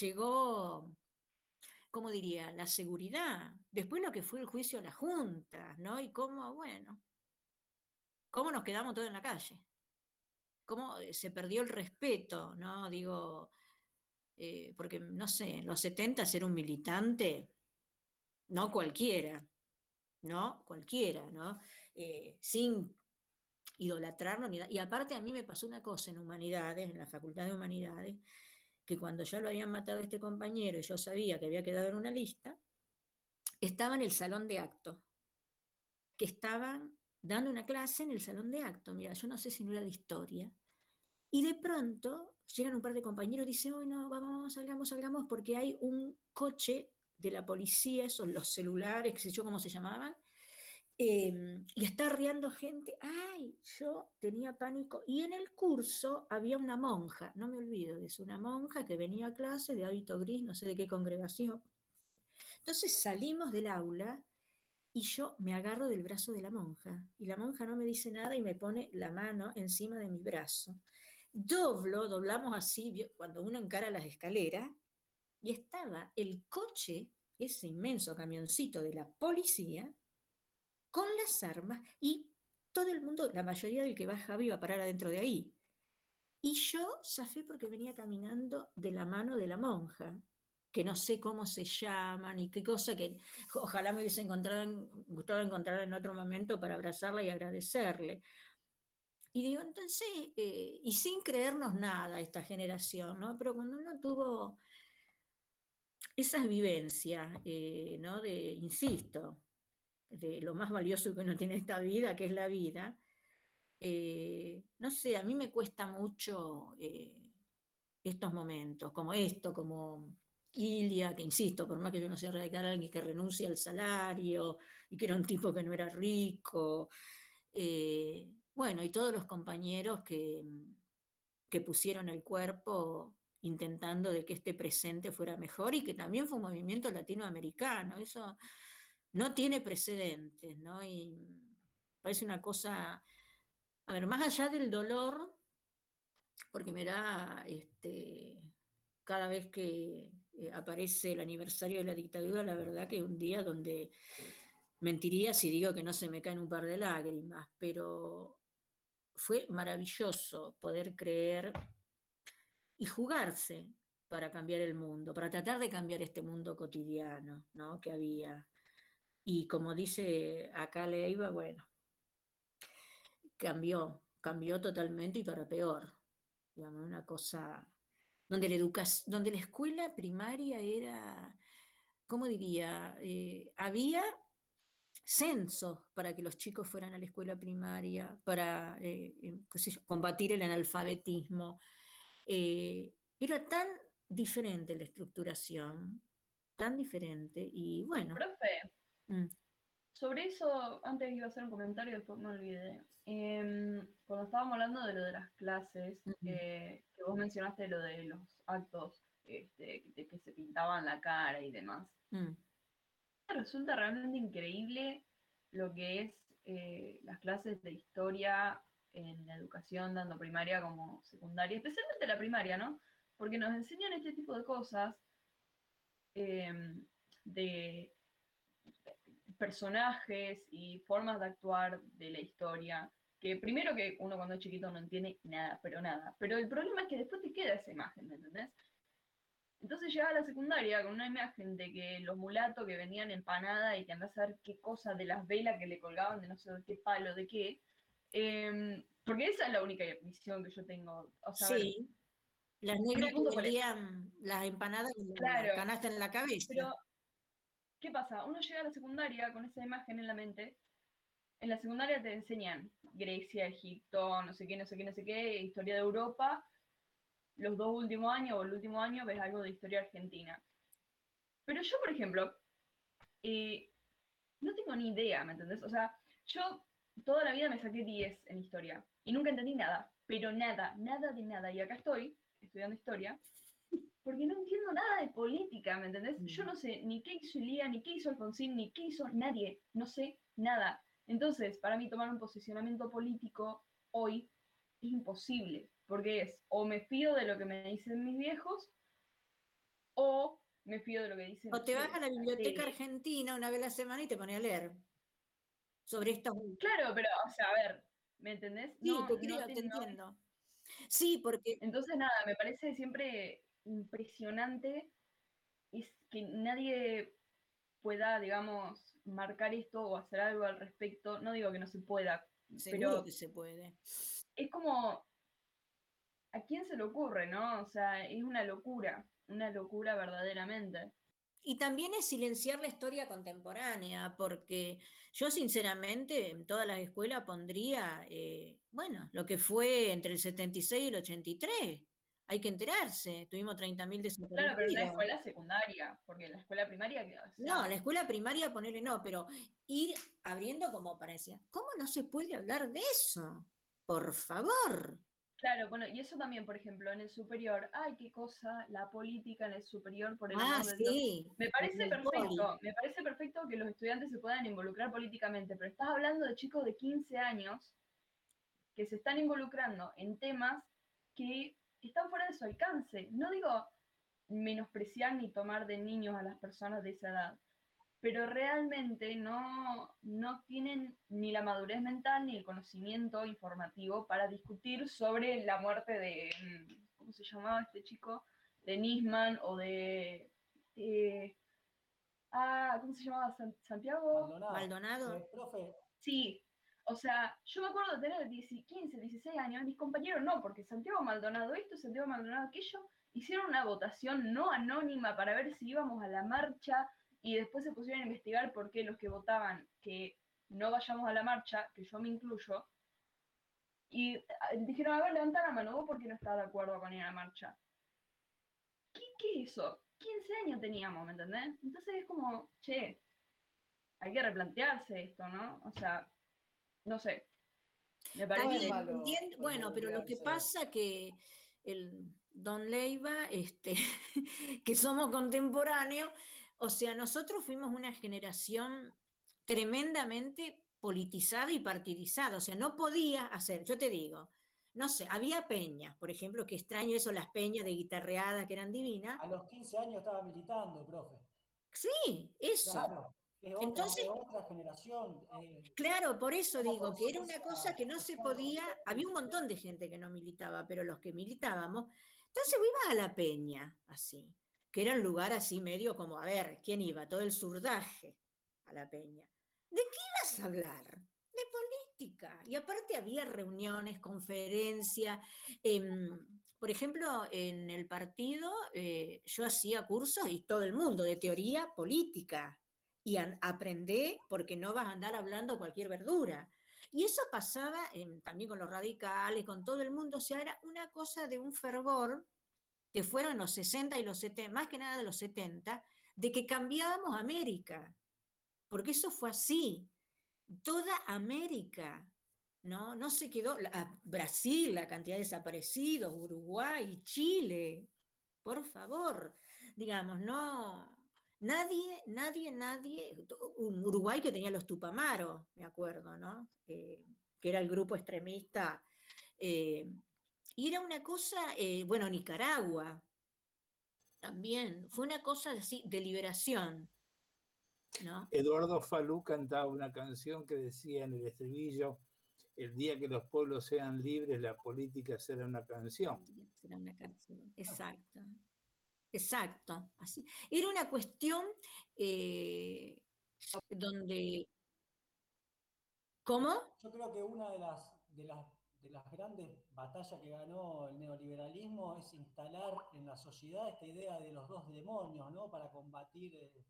llegó, ¿cómo diría?, la seguridad. Después lo que fue el juicio a la Junta, ¿no? Y cómo, bueno, cómo nos quedamos todos en la calle. Cómo eh, se perdió el respeto, ¿no? Digo, eh, porque, no sé, en los 70 ser un militante, no cualquiera. ¿no? Cualquiera, ¿no? Eh, sin idolatrarlo ni Y aparte a mí me pasó una cosa en humanidades, en la Facultad de Humanidades, que cuando ya lo habían matado a este compañero y yo sabía que había quedado en una lista, estaba en el salón de acto, que estaban dando una clase en el salón de acto, mira, yo no sé si no era de historia, y de pronto llegan un par de compañeros y dicen, hoy no, vamos, salgamos, salgamos, porque hay un coche de la policía, son los celulares, qué sé yo cómo se llamaban, em, y está riendo gente. ¡Ay! Yo tenía pánico. Y en el curso había una monja, no me olvido eso, una monja que venía a clase de hábito gris, no sé de qué congregación. Entonces salimos del aula y yo me agarro del brazo de la monja. Y la monja no me dice nada y me pone la mano encima de mi brazo. Doblo, doblamos así, cuando uno encara las escaleras, y estaba el coche, ese inmenso camioncito de la policía, con las armas y todo el mundo, la mayoría del que bajaba iba a parar adentro de ahí. Y yo zafé porque venía caminando de la mano de la monja, que no sé cómo se llaman y qué cosa que ojalá me hubiese encontrado, gustado encontrar en otro momento para abrazarla y agradecerle. Y digo, entonces, eh, y sin creernos nada esta generación, ¿no? Pero cuando uno tuvo esas vivencias, eh, ¿no? De, insisto, de lo más valioso que uno tiene esta vida, que es la vida, eh, no sé, a mí me cuesta mucho estos momentos, como esto, como Ilia, que insisto, por más que yo no sea radical, alguien que renuncia al salario y que era un tipo que no era rico. Bueno, y todos los compañeros que, que pusieron el cuerpo intentando de que este presente fuera mejor y que también fue un movimiento latinoamericano. Eso no tiene precedentes, ¿no? Y parece una cosa, a ver, más allá del dolor, porque me da este, cada vez que eh, aparece el aniversario de la dictadura, la verdad que es un día donde mentiría si digo que no se me caen un par de lágrimas, pero fue maravilloso poder creer y jugarse para cambiar el mundo, para tratar de cambiar este mundo cotidiano ¿no? que había. Y como dice acá Leiva, bueno, cambió, cambió totalmente y para peor. Digamos, una cosa donde la, donde la escuela primaria era, ¿cómo diría? Eh, había censos para que los chicos fueran a la escuela primaria, para eh, eh, combatir el analfabetismo. era tan diferente la estructuración, tan diferente, y bueno. Profe, mm. sobre eso, antes iba a hacer un comentario, después me olvidé. Em, cuando estábamos hablando de lo de las clases, que vos mencionaste lo de los actos este, de que se pintaban la cara y demás. Mm. Resulta realmente increíble lo que es eh, las clases de historia en la educación, tanto primaria como secundaria, especialmente la primaria, ¿no? Porque nos enseñan este tipo de cosas em, de personajes y formas de actuar de la historia que primero que uno cuando es chiquito no entiende nada, pero nada. Pero el problema es que después te queda esa imagen, ¿me entendés? Entonces llegaba a la secundaria con una imagen de que los mulatos que venían empanada y que andás a ver qué cosa de las velas que le colgaban, de no sé de qué palo, de qué. Em, porque esa es la única visión que yo tengo. sí. las negras que las empanadas con la canasta en la cabeza. Pero, ¿qué pasa? Uno llega a la secundaria con esa imagen en la mente en la secundaria te enseñan Grecia, Egipto, no sé qué, no sé qué, no sé qué, historia de Europa. Los dos últimos años o el último año ves algo de historia argentina. Pero yo, por ejemplo, eh, no tengo ni idea, ¿me entendés? O sea, yo toda la vida me saqué 10 en historia y nunca entendí nada, pero nada, nada de nada. Y acá estoy estudiando historia porque no entiendo nada de política, ¿me entendés? Yo mm. no sé ni qué hizo Ilía, ni qué hizo Alfonsín, ni qué hizo nadie, no sé nada. Entonces, para mí tomar un posicionamiento político hoy es imposible, porque es o me fío de lo que me dicen mis viejos o me fío de lo que dicen. O te vas a la biblioteca argentina una vez a la semana y te pones a leer sobre esto. Claro, pero, o sea, a ver, ¿me entendés? Sí, te, te entiendo. Sí, porque... Entonces, nada, me parece siempre impresionante es que nadie pueda, digamos, marcar esto o hacer algo al respecto. No digo que no se pueda, pero que se puede. Es como, ¿a quién se le ocurre, no? O sea, es una locura, una locura verdaderamente. Y también es silenciar la historia contemporánea, porque yo sinceramente en todas las escuelas pondría, eh, bueno, lo que fue entre el 76 y el 83 hay que enterarse. Tuvimos 30.000 desaparecidos. Claro, pero en la escuela secundaria, porque la escuela primaria... No, la escuela primaria ponerle no, pero ir abriendo como parecía. ¿Cómo no se puede hablar de eso? Por favor. Claro, bueno, y eso también, por ejemplo, en el superior, ay, qué cosa, la política en el superior, por el ah, sí. Me parece perfecto, me parece perfecto que los estudiantes se puedan involucrar políticamente, pero estás hablando de chicos de 15 años que se están involucrando en temas que están fuera de su alcance. No digo menospreciar ni tomar de niños a las personas de esa edad, pero realmente no, no tienen ni la madurez mental ni el conocimiento informativo para discutir sobre la muerte de, mm, ¿cómo se llamaba este chico? De Nisman o de eh, ah, ¿cómo se llamaba? Santiago Maldonado. Profe. Sí, o sea, yo me acuerdo de tener 15, 16 años, mis compañeros no, porque Santiago Maldonado esto, Santiago Maldonado aquello, hicieron una votación no anónima para ver si íbamos a la marcha y después se pusieron a investigar por qué los que votaban que no vayamos a la marcha, que yo me incluyo, y ah, dijeron, a ver, levanta la mano, vos porque no estás de acuerdo con ir a la marcha. ¿Qué, qué eso? 15 años teníamos, ¿me entendés? Entonces es como, che, hay que replantearse esto, ¿no? O sea, no sé. Me parece bueno, pero lo que pasa que el Don Leiva, este, que somos contemporáneos, o sea, nosotros fuimos una generación tremendamente politizada y partidizada, o sea, no podía hacer, yo te digo, no sé, había peñas, por ejemplo, que extraño eso, las peñas de guitarreada que eran divinas. A los 15 años estaba militando, profe. Sí, eso. Entonces, otra generación. Eh, claro, por eso digo que era una cosa que no se podía, había un montón de gente que no militaba, pero los que militábamos, entonces iba a la peña, así, que era un lugar así medio como, a ver, ¿quién iba? Todo el surdaje a la peña. ¿De qué ibas a hablar? De política. Y aparte había reuniones, conferencias. Em, por ejemplo, en el partido eh, yo hacía cursos y todo el mundo de teoría política, y aprender porque no vas a andar hablando cualquier verdura. Y eso pasaba también con los radicales, con todo el mundo, o sea, era una cosa de un fervor que fueron los 60 y los 70, más que nada de los 70, de que cambiábamos América, porque eso fue así, toda América, ¿no? No se quedó, Brasil, la cantidad de desaparecidos, Uruguay, Chile, por favor, digamos, no, Nadie, nadie, nadie, un Uruguay que tenía los Tupamaros, me acuerdo, ¿no? Eh, que era el grupo extremista. Eh, y era una cosa, eh, bueno, Nicaragua también, fue una cosa así de liberación. ¿no? Eduardo Falú cantaba una canción que decía en el estribillo, el día que los pueblos sean libres, la política será una canción. Será una canción, exacto. Exacto, así. Era una cuestión eh, donde... ¿Cómo? Yo creo que una de las, de, las, de las grandes batallas que ganó el neoliberalismo es instalar en la sociedad esta idea de los dos demonios, ¿no? Para combatir eh,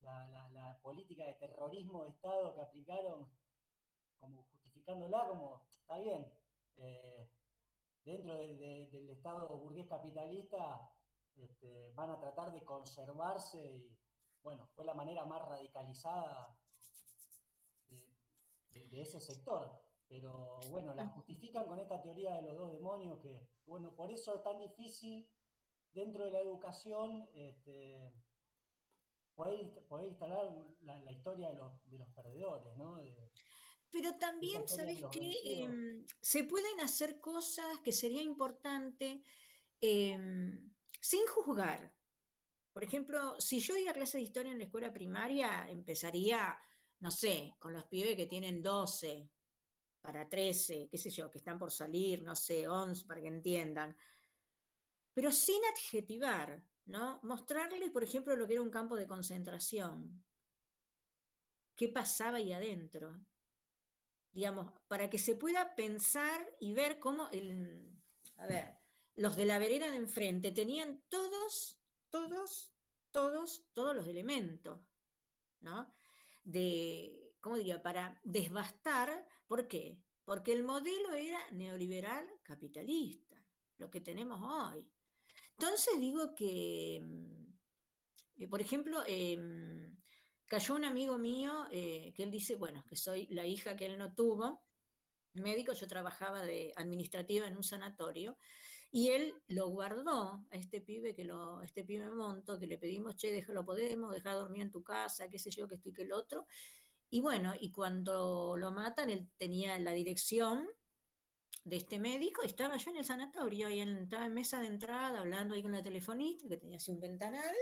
la, política de terrorismo de Estado que aplicaron, como justificándola como, está bien, eh, dentro del Estado burgués capitalista este, van a tratar de conservarse y, bueno, fue la manera más radicalizada de, ese sector. Pero bueno, la justifican con esta teoría de los dos demonios que, bueno, por eso es tan difícil dentro de la educación este, poder, instalar la, historia de los, de los perdedores, ¿no? Pero también, ¿sabes qué? Em, se pueden hacer cosas que sería importante. Em, sin juzgar. Por ejemplo, si yo iba a clase de historia en la escuela primaria, empezaría, no sé, con los pibes que tienen 12 para 13, qué sé yo, que están por salir, no sé, 11, para que entiendan. Pero sin adjetivar, ¿no? Mostrarles, por ejemplo, lo que era un campo de concentración. ¿Qué pasaba ahí adentro? Digamos, para que se pueda pensar y ver cómo. A ver, los de la vereda de enfrente tenían todos, todos, todos, todos los elementos, ¿no? De, ¿cómo diría? Para desbastar, ¿por qué? Porque el modelo era neoliberal capitalista, lo que tenemos hoy. Entonces digo que, mm, eh, por ejemplo, em, cayó un amigo mío eh, que él dice, bueno, que soy la hija que él no tuvo, médico, yo trabajaba de administrativa en un sanatorio, y él lo guardó a este pibe, que lo, este pibe Monto, que le pedimos, che, déjalo, podemos, deja dormir en tu casa, qué sé yo, que estoy que el otro. Y bueno, y cuando lo matan, él tenía la dirección de este médico, estaba yo en el sanatorio, y él estaba en mesa de entrada, hablando ahí con la telefonista, que tenía así un ventanal,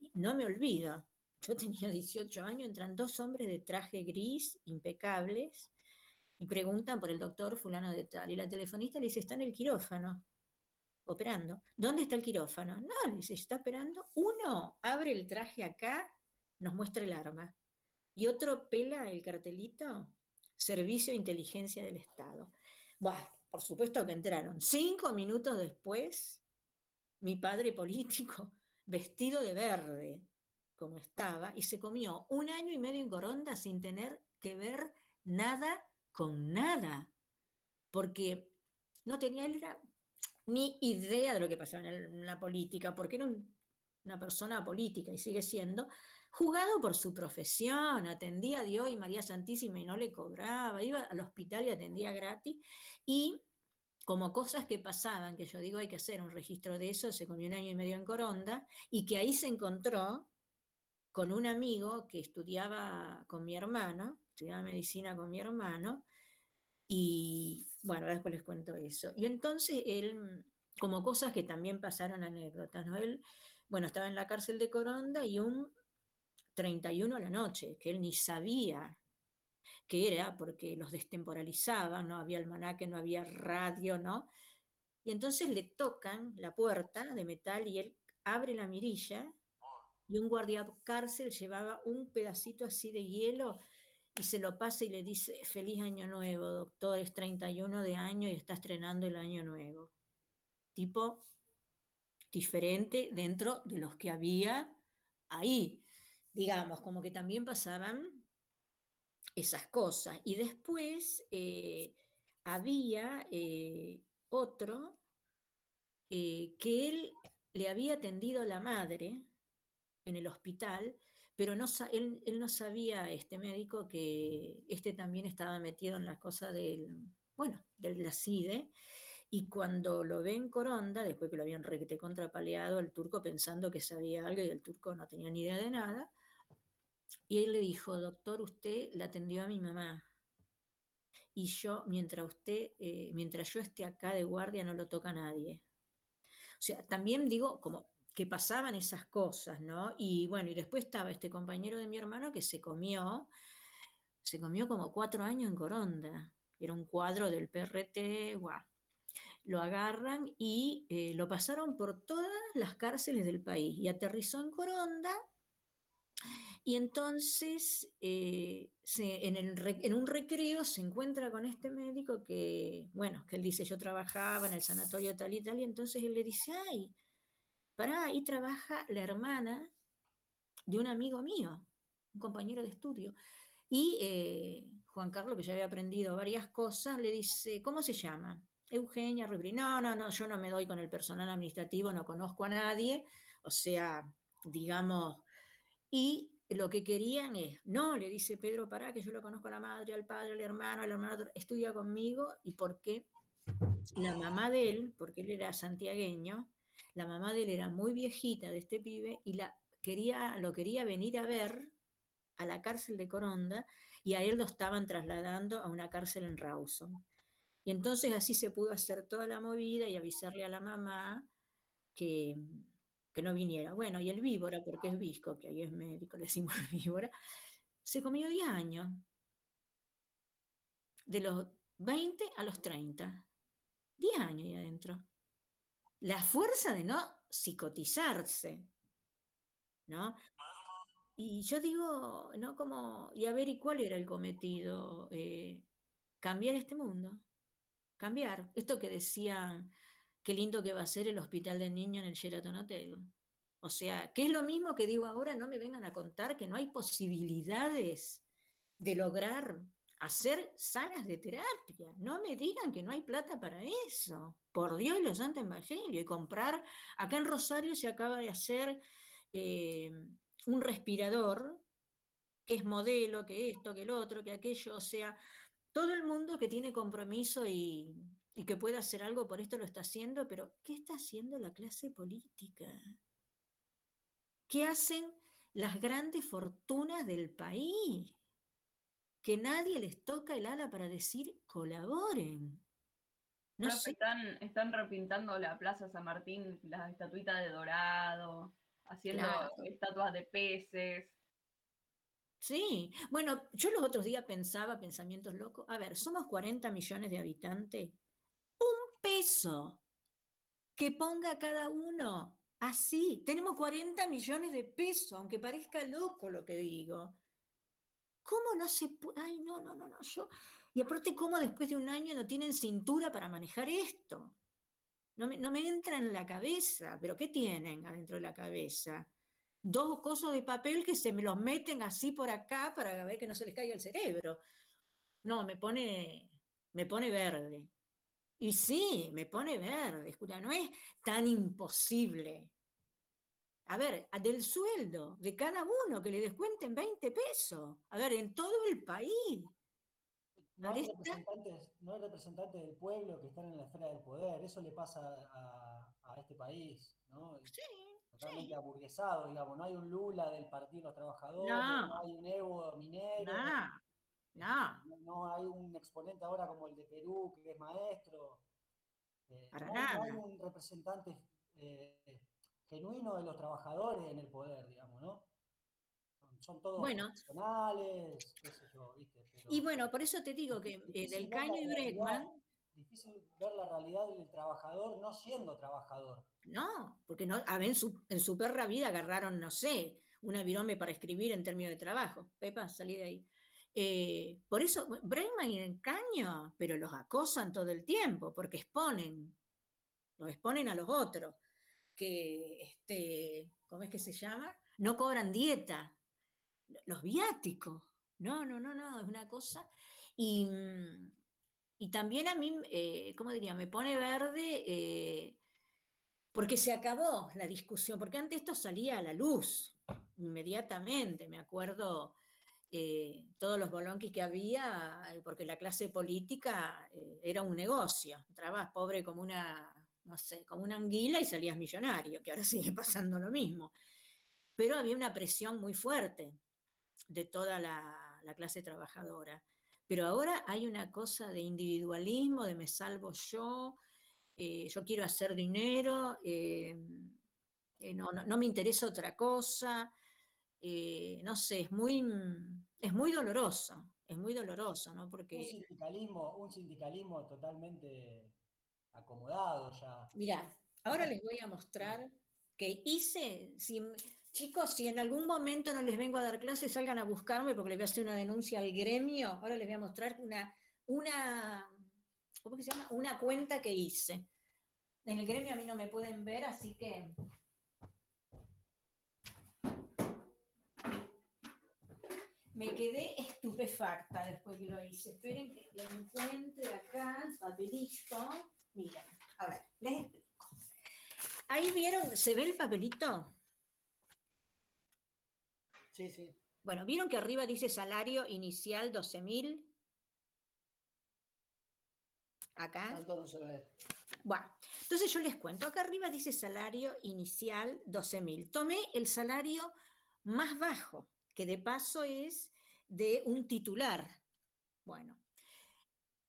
y no me olvido, yo tenía 18 años, entran dos hombres de traje gris, impecables, y preguntan por el doctor fulano de tal, y la telefonista le dice, está en el quirófano. operando. ¿Dónde está el quirófano? No, dice, está operando. Uno abre el traje acá, nos muestra el arma. Y otro pela el cartelito, Servicio de Inteligencia del Estado. Bueno, por supuesto que entraron. Cinco minutos después, mi padre político, vestido de verde, como estaba, y se comió un año y medio en Coronda sin tener que ver nada con nada, porque no tenía ni idea de lo que pasaba en, la política, porque era una persona política y sigue siendo, jugado por su profesión, atendía a Dios y María Santísima y no le cobraba, iba al hospital y atendía gratis, y como cosas que pasaban, que yo digo hay que hacer un registro de eso, se comió un año y medio en Coronda, y que ahí se encontró con un amigo que estudiaba con mi hermano, estudiaba medicina con mi hermano, y bueno, después les cuento eso. Y entonces él, como cosas que también pasaron anécdotas, ¿no? Él, bueno, estaba en la cárcel de Coronda y un 31 a la noche, que él ni sabía que era porque los destemporalizaban, no había almanaque, no había radio, ¿no? Y entonces le tocan la puerta de metal y él abre la mirilla y un guardia cárcel llevaba un pedacito así de hielo y se lo pasa y le dice, feliz año nuevo, doctor, es 31 de año y está estrenando el año nuevo. Tipo diferente dentro de los que había ahí. Digamos, como que también pasaban esas cosas. Y después eh, había eh, otro eh, que él le había atendido a la madre en el hospital pero no, él, no sabía, este médico, que este también estaba metido en la cosa del, bueno, del la CIDE, y cuando lo ve en Coronda, después que lo habían requete contrapaleado, el turco pensando que sabía algo y el turco no tenía ni idea de nada, y él le dijo, doctor, usted la atendió a mi mamá, y yo, mientras usted, eh, mientras yo esté acá de guardia, no lo toca nadie. O sea, también digo, como que pasaban esas cosas, ¿no? Y bueno, y después estaba este compañero de mi hermano que se comió, se comió como cuatro años en Coronda, era un cuadro del PRT, guau. Lo agarran y eh, lo pasaron por todas las cárceles del país y aterrizó en Coronda. Y entonces eh, en, un recreo se encuentra con este médico que, bueno, que él dice, yo trabajaba en el sanatorio tal y tal, y entonces él le dice, ay, para ahí trabaja la hermana de un amigo mío, un compañero de estudio. Y eh, Juan Carlos, que ya había aprendido varias cosas, le dice, ¿cómo se llama? Eugenia Rubri. No, no, no, yo no me doy con el personal administrativo, no conozco a nadie. O sea, digamos, y lo que querían es, no, le dice Pedro, para que yo lo conozco a la madre, al padre, al hermano, al hermano, estudia conmigo, y por qué la mamá de él, porque él era santiagueño, la mamá de él era muy viejita de este pibe y la quería, lo quería venir a ver a la cárcel de Coronda y a él lo estaban trasladando a una cárcel en Rawson. Y entonces así se pudo hacer toda la movida y avisarle a la mamá que, que no viniera. Bueno, y el víbora, porque es visco, que ahí es médico, le decimos víbora, se comió 10 años. De los 20 a los 30. 10 años ahí adentro la fuerza de no psicotizarse, ¿no? Y yo digo, ¿no? Como, y a ver, ¿y cuál era el cometido? Eh, cambiar este mundo, cambiar. Esto que decían, qué lindo que va a ser el hospital de niños en el Sheraton Hotel. O sea, que es lo mismo que digo ahora, no me vengan a contar que no hay posibilidades de lograr hacer salas de terapia. No me digan que no hay plata para eso. Por Dios y los santos evangelios. Y comprar, acá en Rosario se acaba de hacer eh, un respirador, que es modelo, que esto, que el otro, que aquello. O sea, todo el mundo que tiene compromiso y, y que puede hacer algo por esto lo está haciendo, pero ¿qué está haciendo la clase política? ¿Qué hacen las grandes fortunas del país? que nadie les toca el ala para decir colaboren. No están, están repintando la Plaza San Martín, las estatuitas de dorado, haciendo estatuas de peces. Sí, bueno, yo los otros días pensaba, pensamientos locos, a ver, somos 40 millones de habitantes, un peso que ponga cada uno así. Tenemos 40 millones de pesos, aunque parezca loco lo que digo. ¿Cómo no se puede? Ay, no, no, no, no, yo... Y aparte, ¿cómo después de un año no tienen cintura para manejar esto? No me, no me entra en la cabeza, pero ¿qué tienen adentro de la cabeza? Dos cosos de papel que se me los meten así por acá para ver que no se les caiga el cerebro. No, me pone, me pone verde. Y sí, me pone verde, escucha, no es tan imposible. A ver, del sueldo de cada uno, que le descuenten 20 pesos. A ver, en todo el país. No hay, representantes, del pueblo que están en la esfera del poder, eso le pasa a, este país, ¿no? Sí, Totalmente aburguesado, digamos, no hay un Lula del Partido de los Trabajadores, no, hay un Evo minero. No. No hay un exponente ahora como el de Perú, que es maestro. Eh, Para nada. no, hay un representante eh, genuino de los trabajadores en el poder, digamos, ¿no? Son, todos bueno, profesionales, qué sé yo, ¿viste? y bueno, por eso te digo que eh, del Caño y Bregman... Difícil ver la realidad del trabajador no siendo trabajador. No, porque no, a ver, en, su, en su perra vida agarraron, no sé, una virome para escribir en términos de trabajo. Pepa, salí de ahí. Eh, por eso, Bregman y el caño, pero los acosan todo el tiempo, porque exponen, los exponen a los otros, que, este, ¿cómo es que se llama? No cobran dieta, los viáticos. No, no, no, no, es una cosa. Y, y también a mí, eh, ¿cómo diría? Me pone verde eh, porque se acabó la discusión, porque antes esto salía a la luz inmediatamente, me acuerdo eh, todos los bolonquis que había, eh, porque la clase política eh, era un negocio. Entrabas pobre como una, no sé, como una anguila y salías millonario, que ahora sigue pasando lo mismo. Pero había una presión muy fuerte de toda la, la clase trabajadora. Pero ahora hay una cosa de individualismo, de me salvo yo, yo quiero hacer dinero, no, no, me interesa otra cosa, eh, no sé, es muy, es muy doloroso, es muy doloroso, ¿no? Porque... Un sindicalismo, un sindicalismo totalmente acomodado ya. Mira, ahora les voy a mostrar que hice, si, chicos, si en algún momento no les vengo a dar clases, salgan a buscarme porque les voy a hacer una denuncia al gremio, ahora les voy a mostrar una, una, ¿cómo se llama? Una cuenta que hice. En el gremio a mí no me pueden ver, así que me quedé estupefacta después que lo hice. Esperen que lo encuentre acá, el papelito. Miren, a ver, les explico. Ahí vieron, ¿se ve el papelito? Sí, sí. Bueno, ¿vieron que arriba dice salario inicial 12.000? Acá. No se ve. Bueno, entonces yo les cuento, acá arriba dice salario inicial 12.000. Tomé el salario más bajo, que de paso es de un titular. Bueno,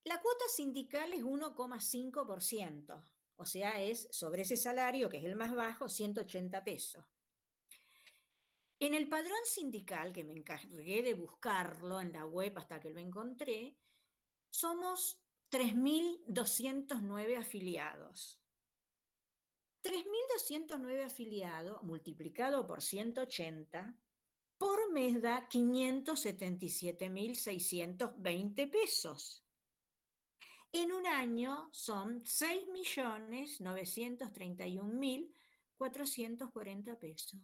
la cuota sindical es 1,5%, o sea, es sobre ese salario, que es el más bajo, 180 pesos. En el padrón sindical, que me encargué de buscarlo en la web hasta que lo encontré, somos 3.209 afiliados. 3.209 afiliados multiplicado por 180 por mes da 577.620 pesos. En un año son 6.931.440 pesos.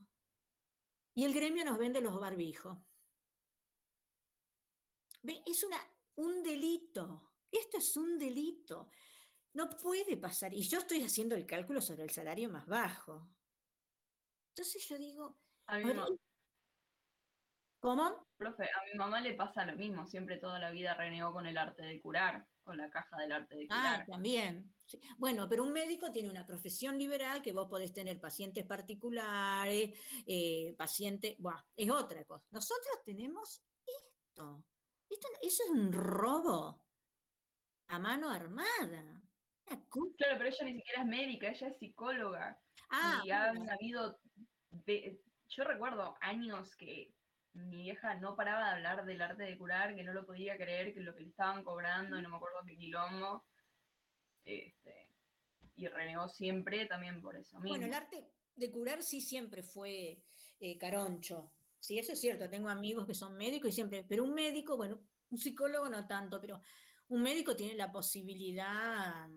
Y el gremio nos vende los barbijos. Es una, un delito. Esto es un delito. No puede pasar. Y yo estoy haciendo el cálculo sobre el salario más bajo. Entonces yo digo, ¿Cómo? Profe, a mi mamá le pasa lo mismo, siempre toda la vida renegó con el arte de curar, con la caja del arte de curar. Ah, también. Bueno, pero un médico tiene una profesión liberal que vos podés tener pacientes particulares, eh, pacientes, bueno, es otra cosa. Nosotros tenemos esto. esto. Eso es un robo a mano armada. Claro, pero ella ni siquiera es médica, ella es psicóloga. Ah, y han habido, yo recuerdo años que mi vieja no paraba de hablar del arte de curar, que no lo podía creer, que lo que le estaban cobrando, y no me acuerdo qué quilombo. Este, y renegó siempre también por eso mismo. Bueno, el arte de curar sí siempre fue eh, caroncho. Sí, eso es cierto, tengo amigos que son médicos y siempre, pero un médico, bueno, un psicólogo no tanto, pero un médico tiene la posibilidad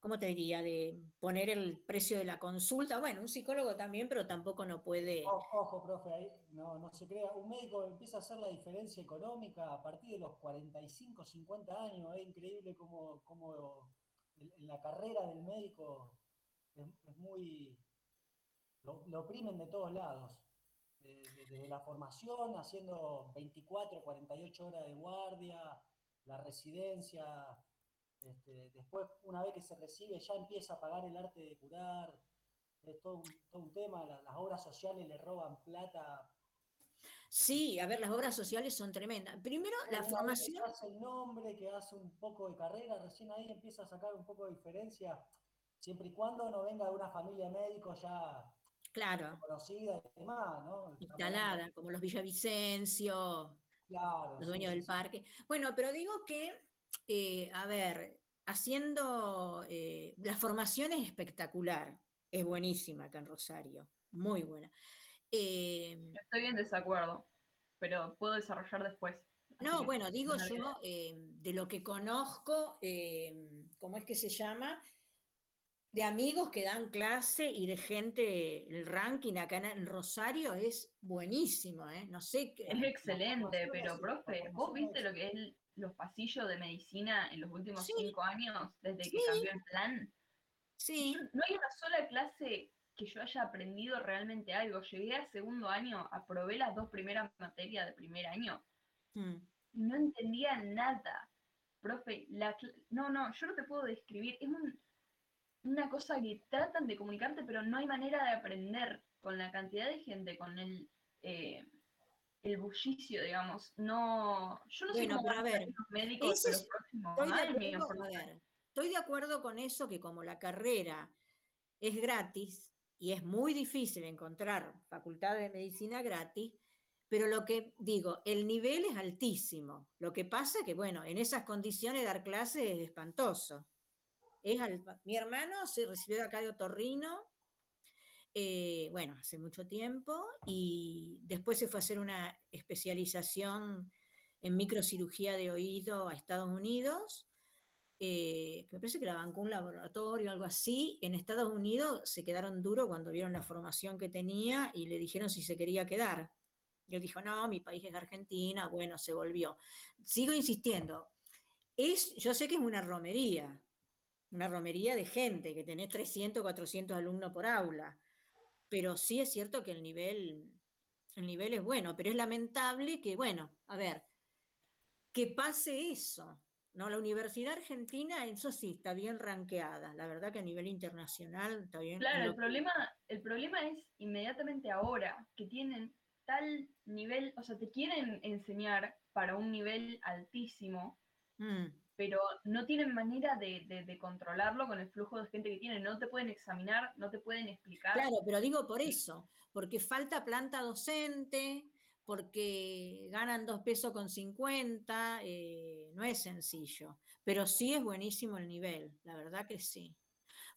¿cómo te diría?, de poner el precio de la consulta. Bueno, un psicólogo también, pero tampoco no puede... Ojo, profe, ahí no, no se crea. Un médico empieza a hacer la diferencia económica a partir de los 45, 50 años. Es increíble cómo, en la carrera del médico es, muy... Lo, oprimen de todos lados. Desde la formación, haciendo 24, 48 horas de guardia, la residencia, este, después, una vez que se recibe, ya empieza a pagar el arte de curar. Es todo un, tema. las obras sociales le roban plata. Sí, a ver, las obras sociales son tremendas. Primero, la formación. Que hace el nombre, que hace un poco de carrera, recién ahí empieza a sacar un poco de diferencia, siempre y cuando no venga de una familia de médicos ya claro. conocida y demás, ¿no? Instalada, como los Villavicencio, los dueños del parque. Bueno, pero digo que eh, a ver, haciendo, eh, la formación es espectacular, es buenísima acá en Rosario, muy buena. Em, Estoy en desacuerdo, pero puedo desarrollar después. No, bueno, digo yo, em, de lo que conozco, em, ¿cómo es que se llama? De amigos que dan clase y de gente, el ranking acá en Rosario es buenísimo, ¿eh? No sé qué. Es excelente, pero profe, ¿vos viste lo que es los pasillos de medicina en los últimos cinco años, desde que cambió el plan. Sí. No hay una sola clase que yo haya aprendido realmente algo. Llegué al segundo año, aprobé las dos primeras materias de primer año. Mm. no entendía nada. Profe, la, no, no, yo no te puedo describir. Es una cosa que tratan de comunicarte, pero no hay manera de aprender con la cantidad de gente, con el... Eh, el bullicio, digamos. No, yo no sé cómo a ver, los médicos los próximos estoy de acuerdo con eso, que como la carrera es gratis y es muy difícil encontrar facultad de medicina gratis, pero lo que digo, el nivel es altísimo. Lo que pasa es que, bueno, en esas condiciones dar clases es espantoso. Es Mi hermano se recibió acá de otorrino eh, bueno, hace mucho tiempo, y después se fue a hacer una especialización en microcirugía de oído a Estados Unidos, eh, me parece que la bancó un laboratorio o algo así. En Estados Unidos se quedaron duros cuando vieron la formación que tenía y le dijeron si se quería quedar. Y él dijo, no, mi país es Argentina, bueno, se volvió. Sigo insistiendo, es, yo sé que es una romería, una romería de gente, que tenés 300, 400 alumnos por aula, pero sí es cierto que el nivel, el nivel es bueno, pero es lamentable que, bueno, a ver, que pase eso. ¿no? La Universidad Argentina, eso sí, está bien ranqueada. La verdad que a nivel internacional está bien. Claro, el problema, el problema es inmediatamente ahora, que tienen tal nivel, o sea, te quieren enseñar para un nivel altísimo, mm pero no tienen manera de, controlarlo con el flujo de gente que tienen. No te pueden examinar, no te pueden explicar. Claro, pero digo por eso, porque falta planta docente, porque ganan dos pesos con 50, eh, no es sencillo, pero sí es buenísimo el nivel, la verdad que sí.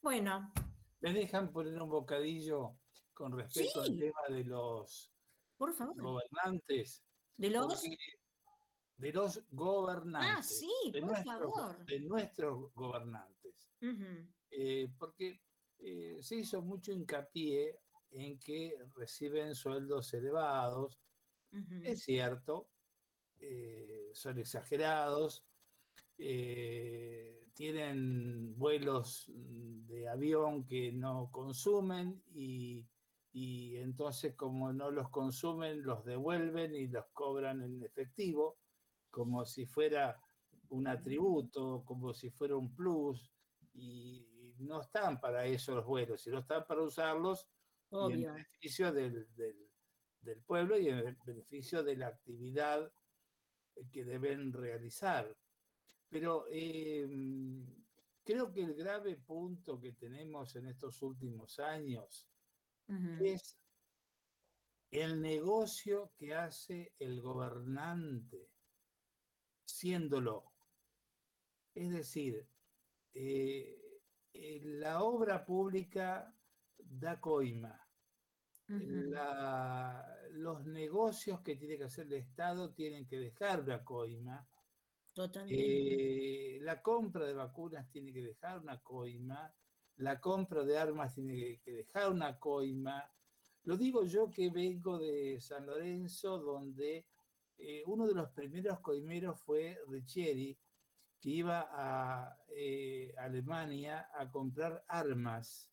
Bueno. ¿Me dejan poner un bocadillo con respecto al tema de los por favor. gobernantes? De los de los gobernantes. Ah, sí, de por nuestros, favor. De nuestros gobernantes. Eh, porque eh, se hizo mucho hincapié en que reciben sueldos elevados. Es cierto, eh, son exagerados, tienen vuelos de avión que no consumen y, y entonces como no los consumen, los devuelven y los cobran en efectivo como si fuera un atributo, como si fuera un plus, y no están para eso los vuelos, sino están para usarlos en beneficio del, pueblo y en beneficio de la actividad que deben realizar. Pero em, creo que el grave punto que tenemos en estos últimos años es el negocio que hace el gobernante siéndolo. Es decir, eh, eh, la obra pública da coima. los negocios que tiene que hacer el Estado tienen que dejar la coima. Totalmente. Eh, la compra de vacunas tiene que dejar una coima. La compra de armas tiene que dejar una coima. Lo digo yo que vengo de San Lorenzo, donde eh, uno de los primeros coimeros fue Richieri, que iba a eh, Alemania a comprar armas.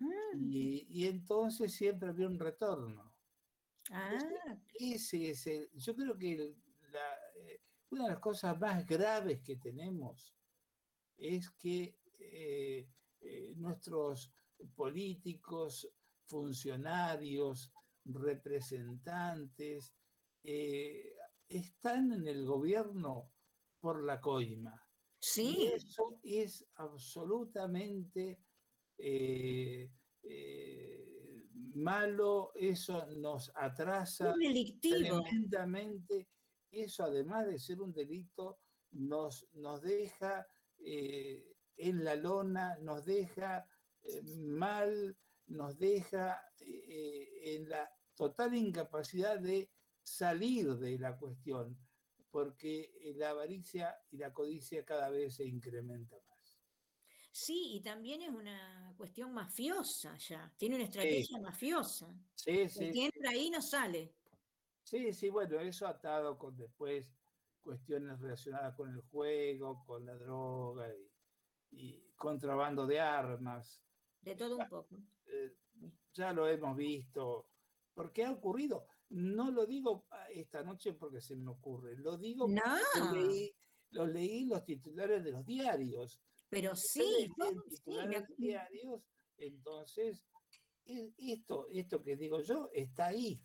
Mm. Y, entonces siempre había un retorno. Ah. Ese, ese, yo creo que eh, una de las cosas más graves que tenemos es que nuestros políticos, funcionarios, representantes, están en el gobierno por la coima. Sí. eso es absolutamente eh, eh, malo, eso nos atrasa tremendamente. Eso, además de ser un delito, nos, nos deja en la lona, nos deja mal, nos deja en la total incapacidad de salir de la cuestión, porque eh, la avaricia y la codicia cada vez se incrementa más. Sí, y también es una cuestión mafiosa ya, tiene una estrategia mafiosa. Sí, sí. El que entra ahí no sale. Sí, sí, bueno, eso atado con después cuestiones relacionadas con el juego, con la droga y, contrabando de armas. De todo un poco. Eh, ya lo hemos visto, porque ha ocurrido. No lo digo ah, esta noche porque se me ocurre, lo digo porque lo leí, los titulares de los diarios. Pero sí, titulares de diarios, entonces e, esto, esto que digo yo está ahí.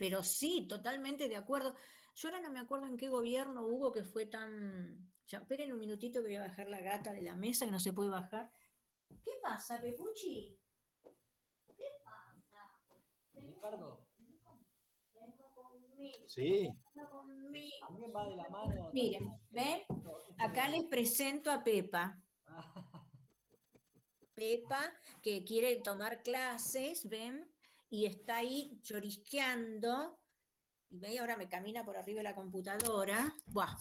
Pero sí, totalmente de acuerdo. Yo ahora no me acuerdo en qué gobierno hubo que fue tan. Ya, esperen un minutito que voy a bajar la gata de la mesa que no se puede bajar. ¿Qué pasa, Pepuchi? ¿Qué pasa? Ricardo. Sí. Miren, ¿ven? Acá les presento a Pepa. Pepa, que quiere tomar clases, ¿ven? Y está ahí chorisqueando. Y ve, ahora me camina por arriba de la computadora. Buah.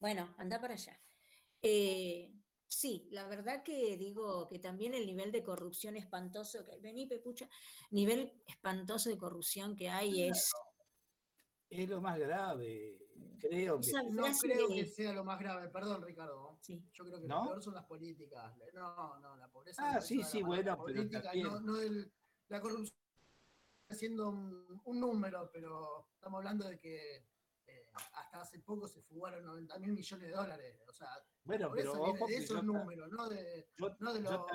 Bueno, anda para allá. Eh, sí, la verdad que digo que también el nivel de corrupción espantoso que vení Pepucha, nivel espantoso de corrupción que hay es es lo más grave. Creo que. No creo que sea lo más grave, perdón, Ricardo. Yo creo que lo peor son las políticas. No, no, la pobreza. Ah, sí, sí, bueno, pero. no, no la corrupción siendo un, número, pero estamos hablando de que eh, hasta hace poco se fugaron 90 mil millones de dólares. O sea, bueno, pero ojo de esos números, no de, no de los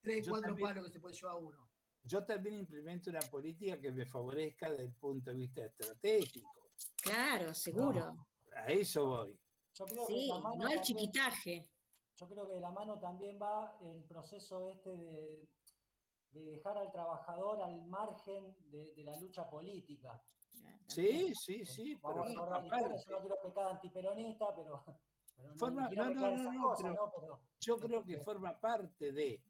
3, 4 palos que se puede llevar uno yo también implemento una política que me favorezca desde el punto de vista estratégico. Claro, seguro. a eso voy. sí, no el chiquitaje. Yo creo que de la mano también va el proceso este de, dejar al trabajador al margen de, la lucha política. Sí, sí, sí. pero no, no quiero pecar antiperonista, pero, no, no, yo creo que forma parte de.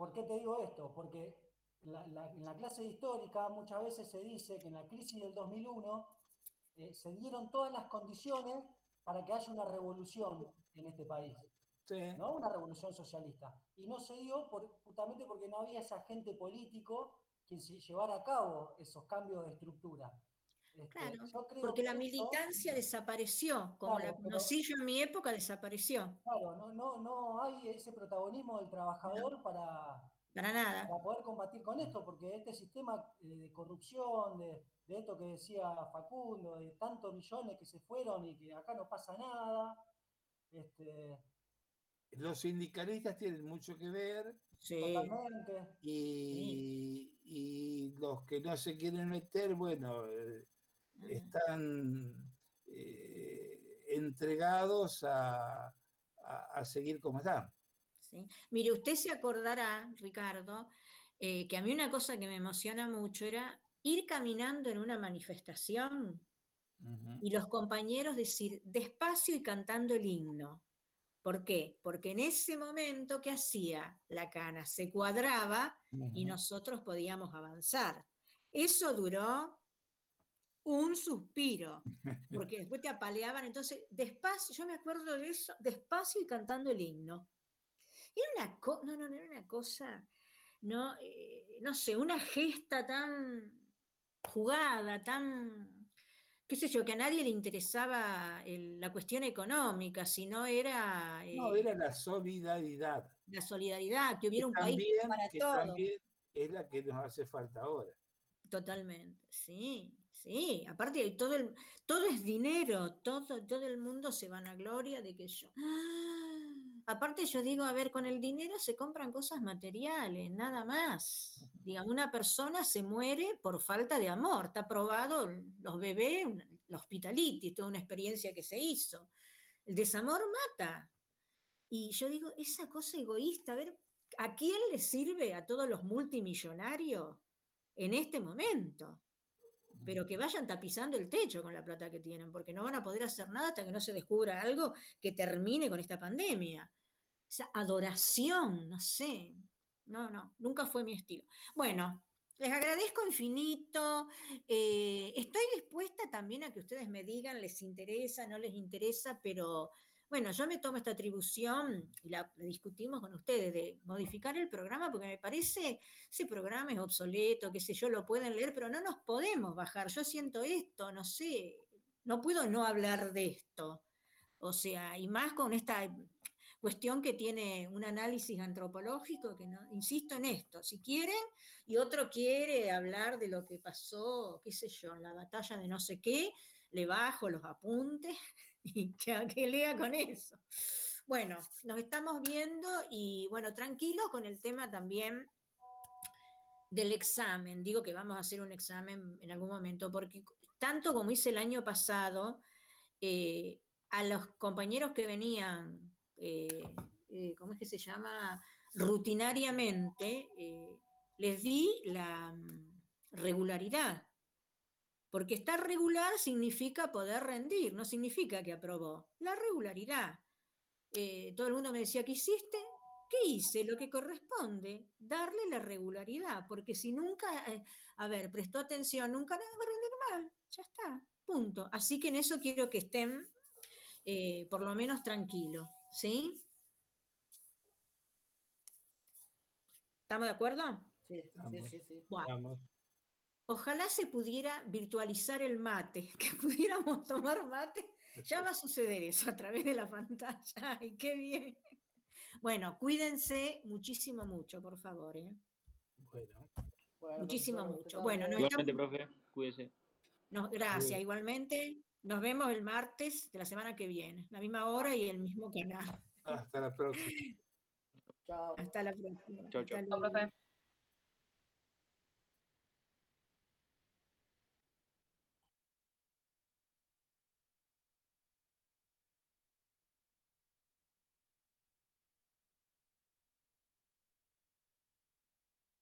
¿Por qué te digo esto? Porque en la clase histórica muchas veces se dice que en la crisis del 2001 eh, se dieron todas las condiciones para que haya una revolución en este país. ¿no? Una revolución socialista. Y no se dio justamente porque no había ese agente político que llevara a cabo esos cambios de estructura. Este, claro, porque la militancia desapareció, como la conocí yo en mi época, desapareció. Claro, no, no, no hay ese protagonismo del trabajador para, para, nada. para poder combatir con esto, porque este sistema eh, de corrupción, de, esto que decía Facundo, de tantos millones que se fueron y que acá no pasa nada. Este... Los sindicalistas tienen mucho que ver. Sí. Y, y, los que no se quieren meter, bueno, están eh, entregados a, seguir como están. Mire, usted se acordará, Ricardo, eh, que a mí una cosa que me emociona mucho era ir caminando en una manifestación y los compañeros decir despacio y cantando el himno. ¿Por qué? Porque en ese momento, ¿qué hacía? La cana se cuadraba y nosotros podíamos avanzar. Eso duró un suspiro, porque después te apaleaban, entonces despacio, yo me acuerdo de eso, despacio y cantando el himno. Era una, no, no, era una cosa, no, eh, no sé, una gesta tan jugada, tan, qué sé yo, que a nadie le interesaba la cuestión económica, sino era... no, era la solidaridad. La solidaridad, que hubiera un país para que También es la que nos hace falta ahora. Totalmente, sí, sí. Aparte, todo, el, todo es dinero, todo, todo el mundo se van a gloria de que yo... Aparte yo digo, a ver, con el dinero se compran cosas materiales, nada más. Digamos, una persona se muere por falta de amor. Está probado los bebés, la hospitalitis, toda una experiencia que se hizo. El desamor mata. Y yo digo, esa cosa egoísta, a ver, ¿a quién le sirve a todos los multimillonarios en este momento? Pero que vayan tapizando el techo con la plata que tienen, porque no van a poder hacer nada hasta que no se descubra algo que termine con esta pandemia. Esa adoración, no sé. No, no, nunca fue mi estilo. Bueno, les agradezco infinito. Eh, estoy dispuesta también a que ustedes me digan, les interesa, no les interesa, pero bueno, yo me tomo esta atribución y la, discutimos con ustedes de modificar el programa porque me parece ese programa es obsoleto, qué sé yo, lo pueden leer, pero no nos podemos bajar. Yo siento esto, no sé, no puedo no hablar de esto. O sea, y más con esta cuestión que tiene un análisis antropológico, que no, insisto en esto, si quieren, y otro quiere hablar de lo que pasó, qué sé yo, en la batalla de no sé qué, le bajo los apuntes y que, lea con eso. Bueno, nos estamos viendo y bueno, tranquilo con el tema también del examen. Digo que vamos a hacer un examen en algún momento, porque tanto como hice el año pasado, eh, a los compañeros que venían, eh, eh, ¿cómo es que se llama? Rutinariamente, les di la mm, regularidad. Porque estar regular significa poder rendir, no significa que aprobó. La regularidad. Eh, todo el mundo me decía, ¿qué hiciste? ¿Qué hice? Lo que corresponde, darle la regularidad, porque si nunca, eh, a ver, prestó atención, nunca va a rendir mal, ya está, punto. Así que en eso quiero que estén eh, por lo menos tranquilos, ¿sí? ¿Estamos de acuerdo? Sí, sí, sí. sí. Ojalá se pudiera virtualizar el mate, que pudiéramos tomar mate. Ya va a suceder eso a través de la pantalla. ¡Ay, qué bien! Bueno, cuídense muchísimo, mucho, por favor. ¿eh? Bueno. muchísimo, mucho. Bueno, igualmente, profe, cuídese. gracias, igualmente. Nos vemos el martes de la semana que viene, la misma hora y el mismo canal. Hasta la próxima. Chao. Hasta la próxima. Chao, chao.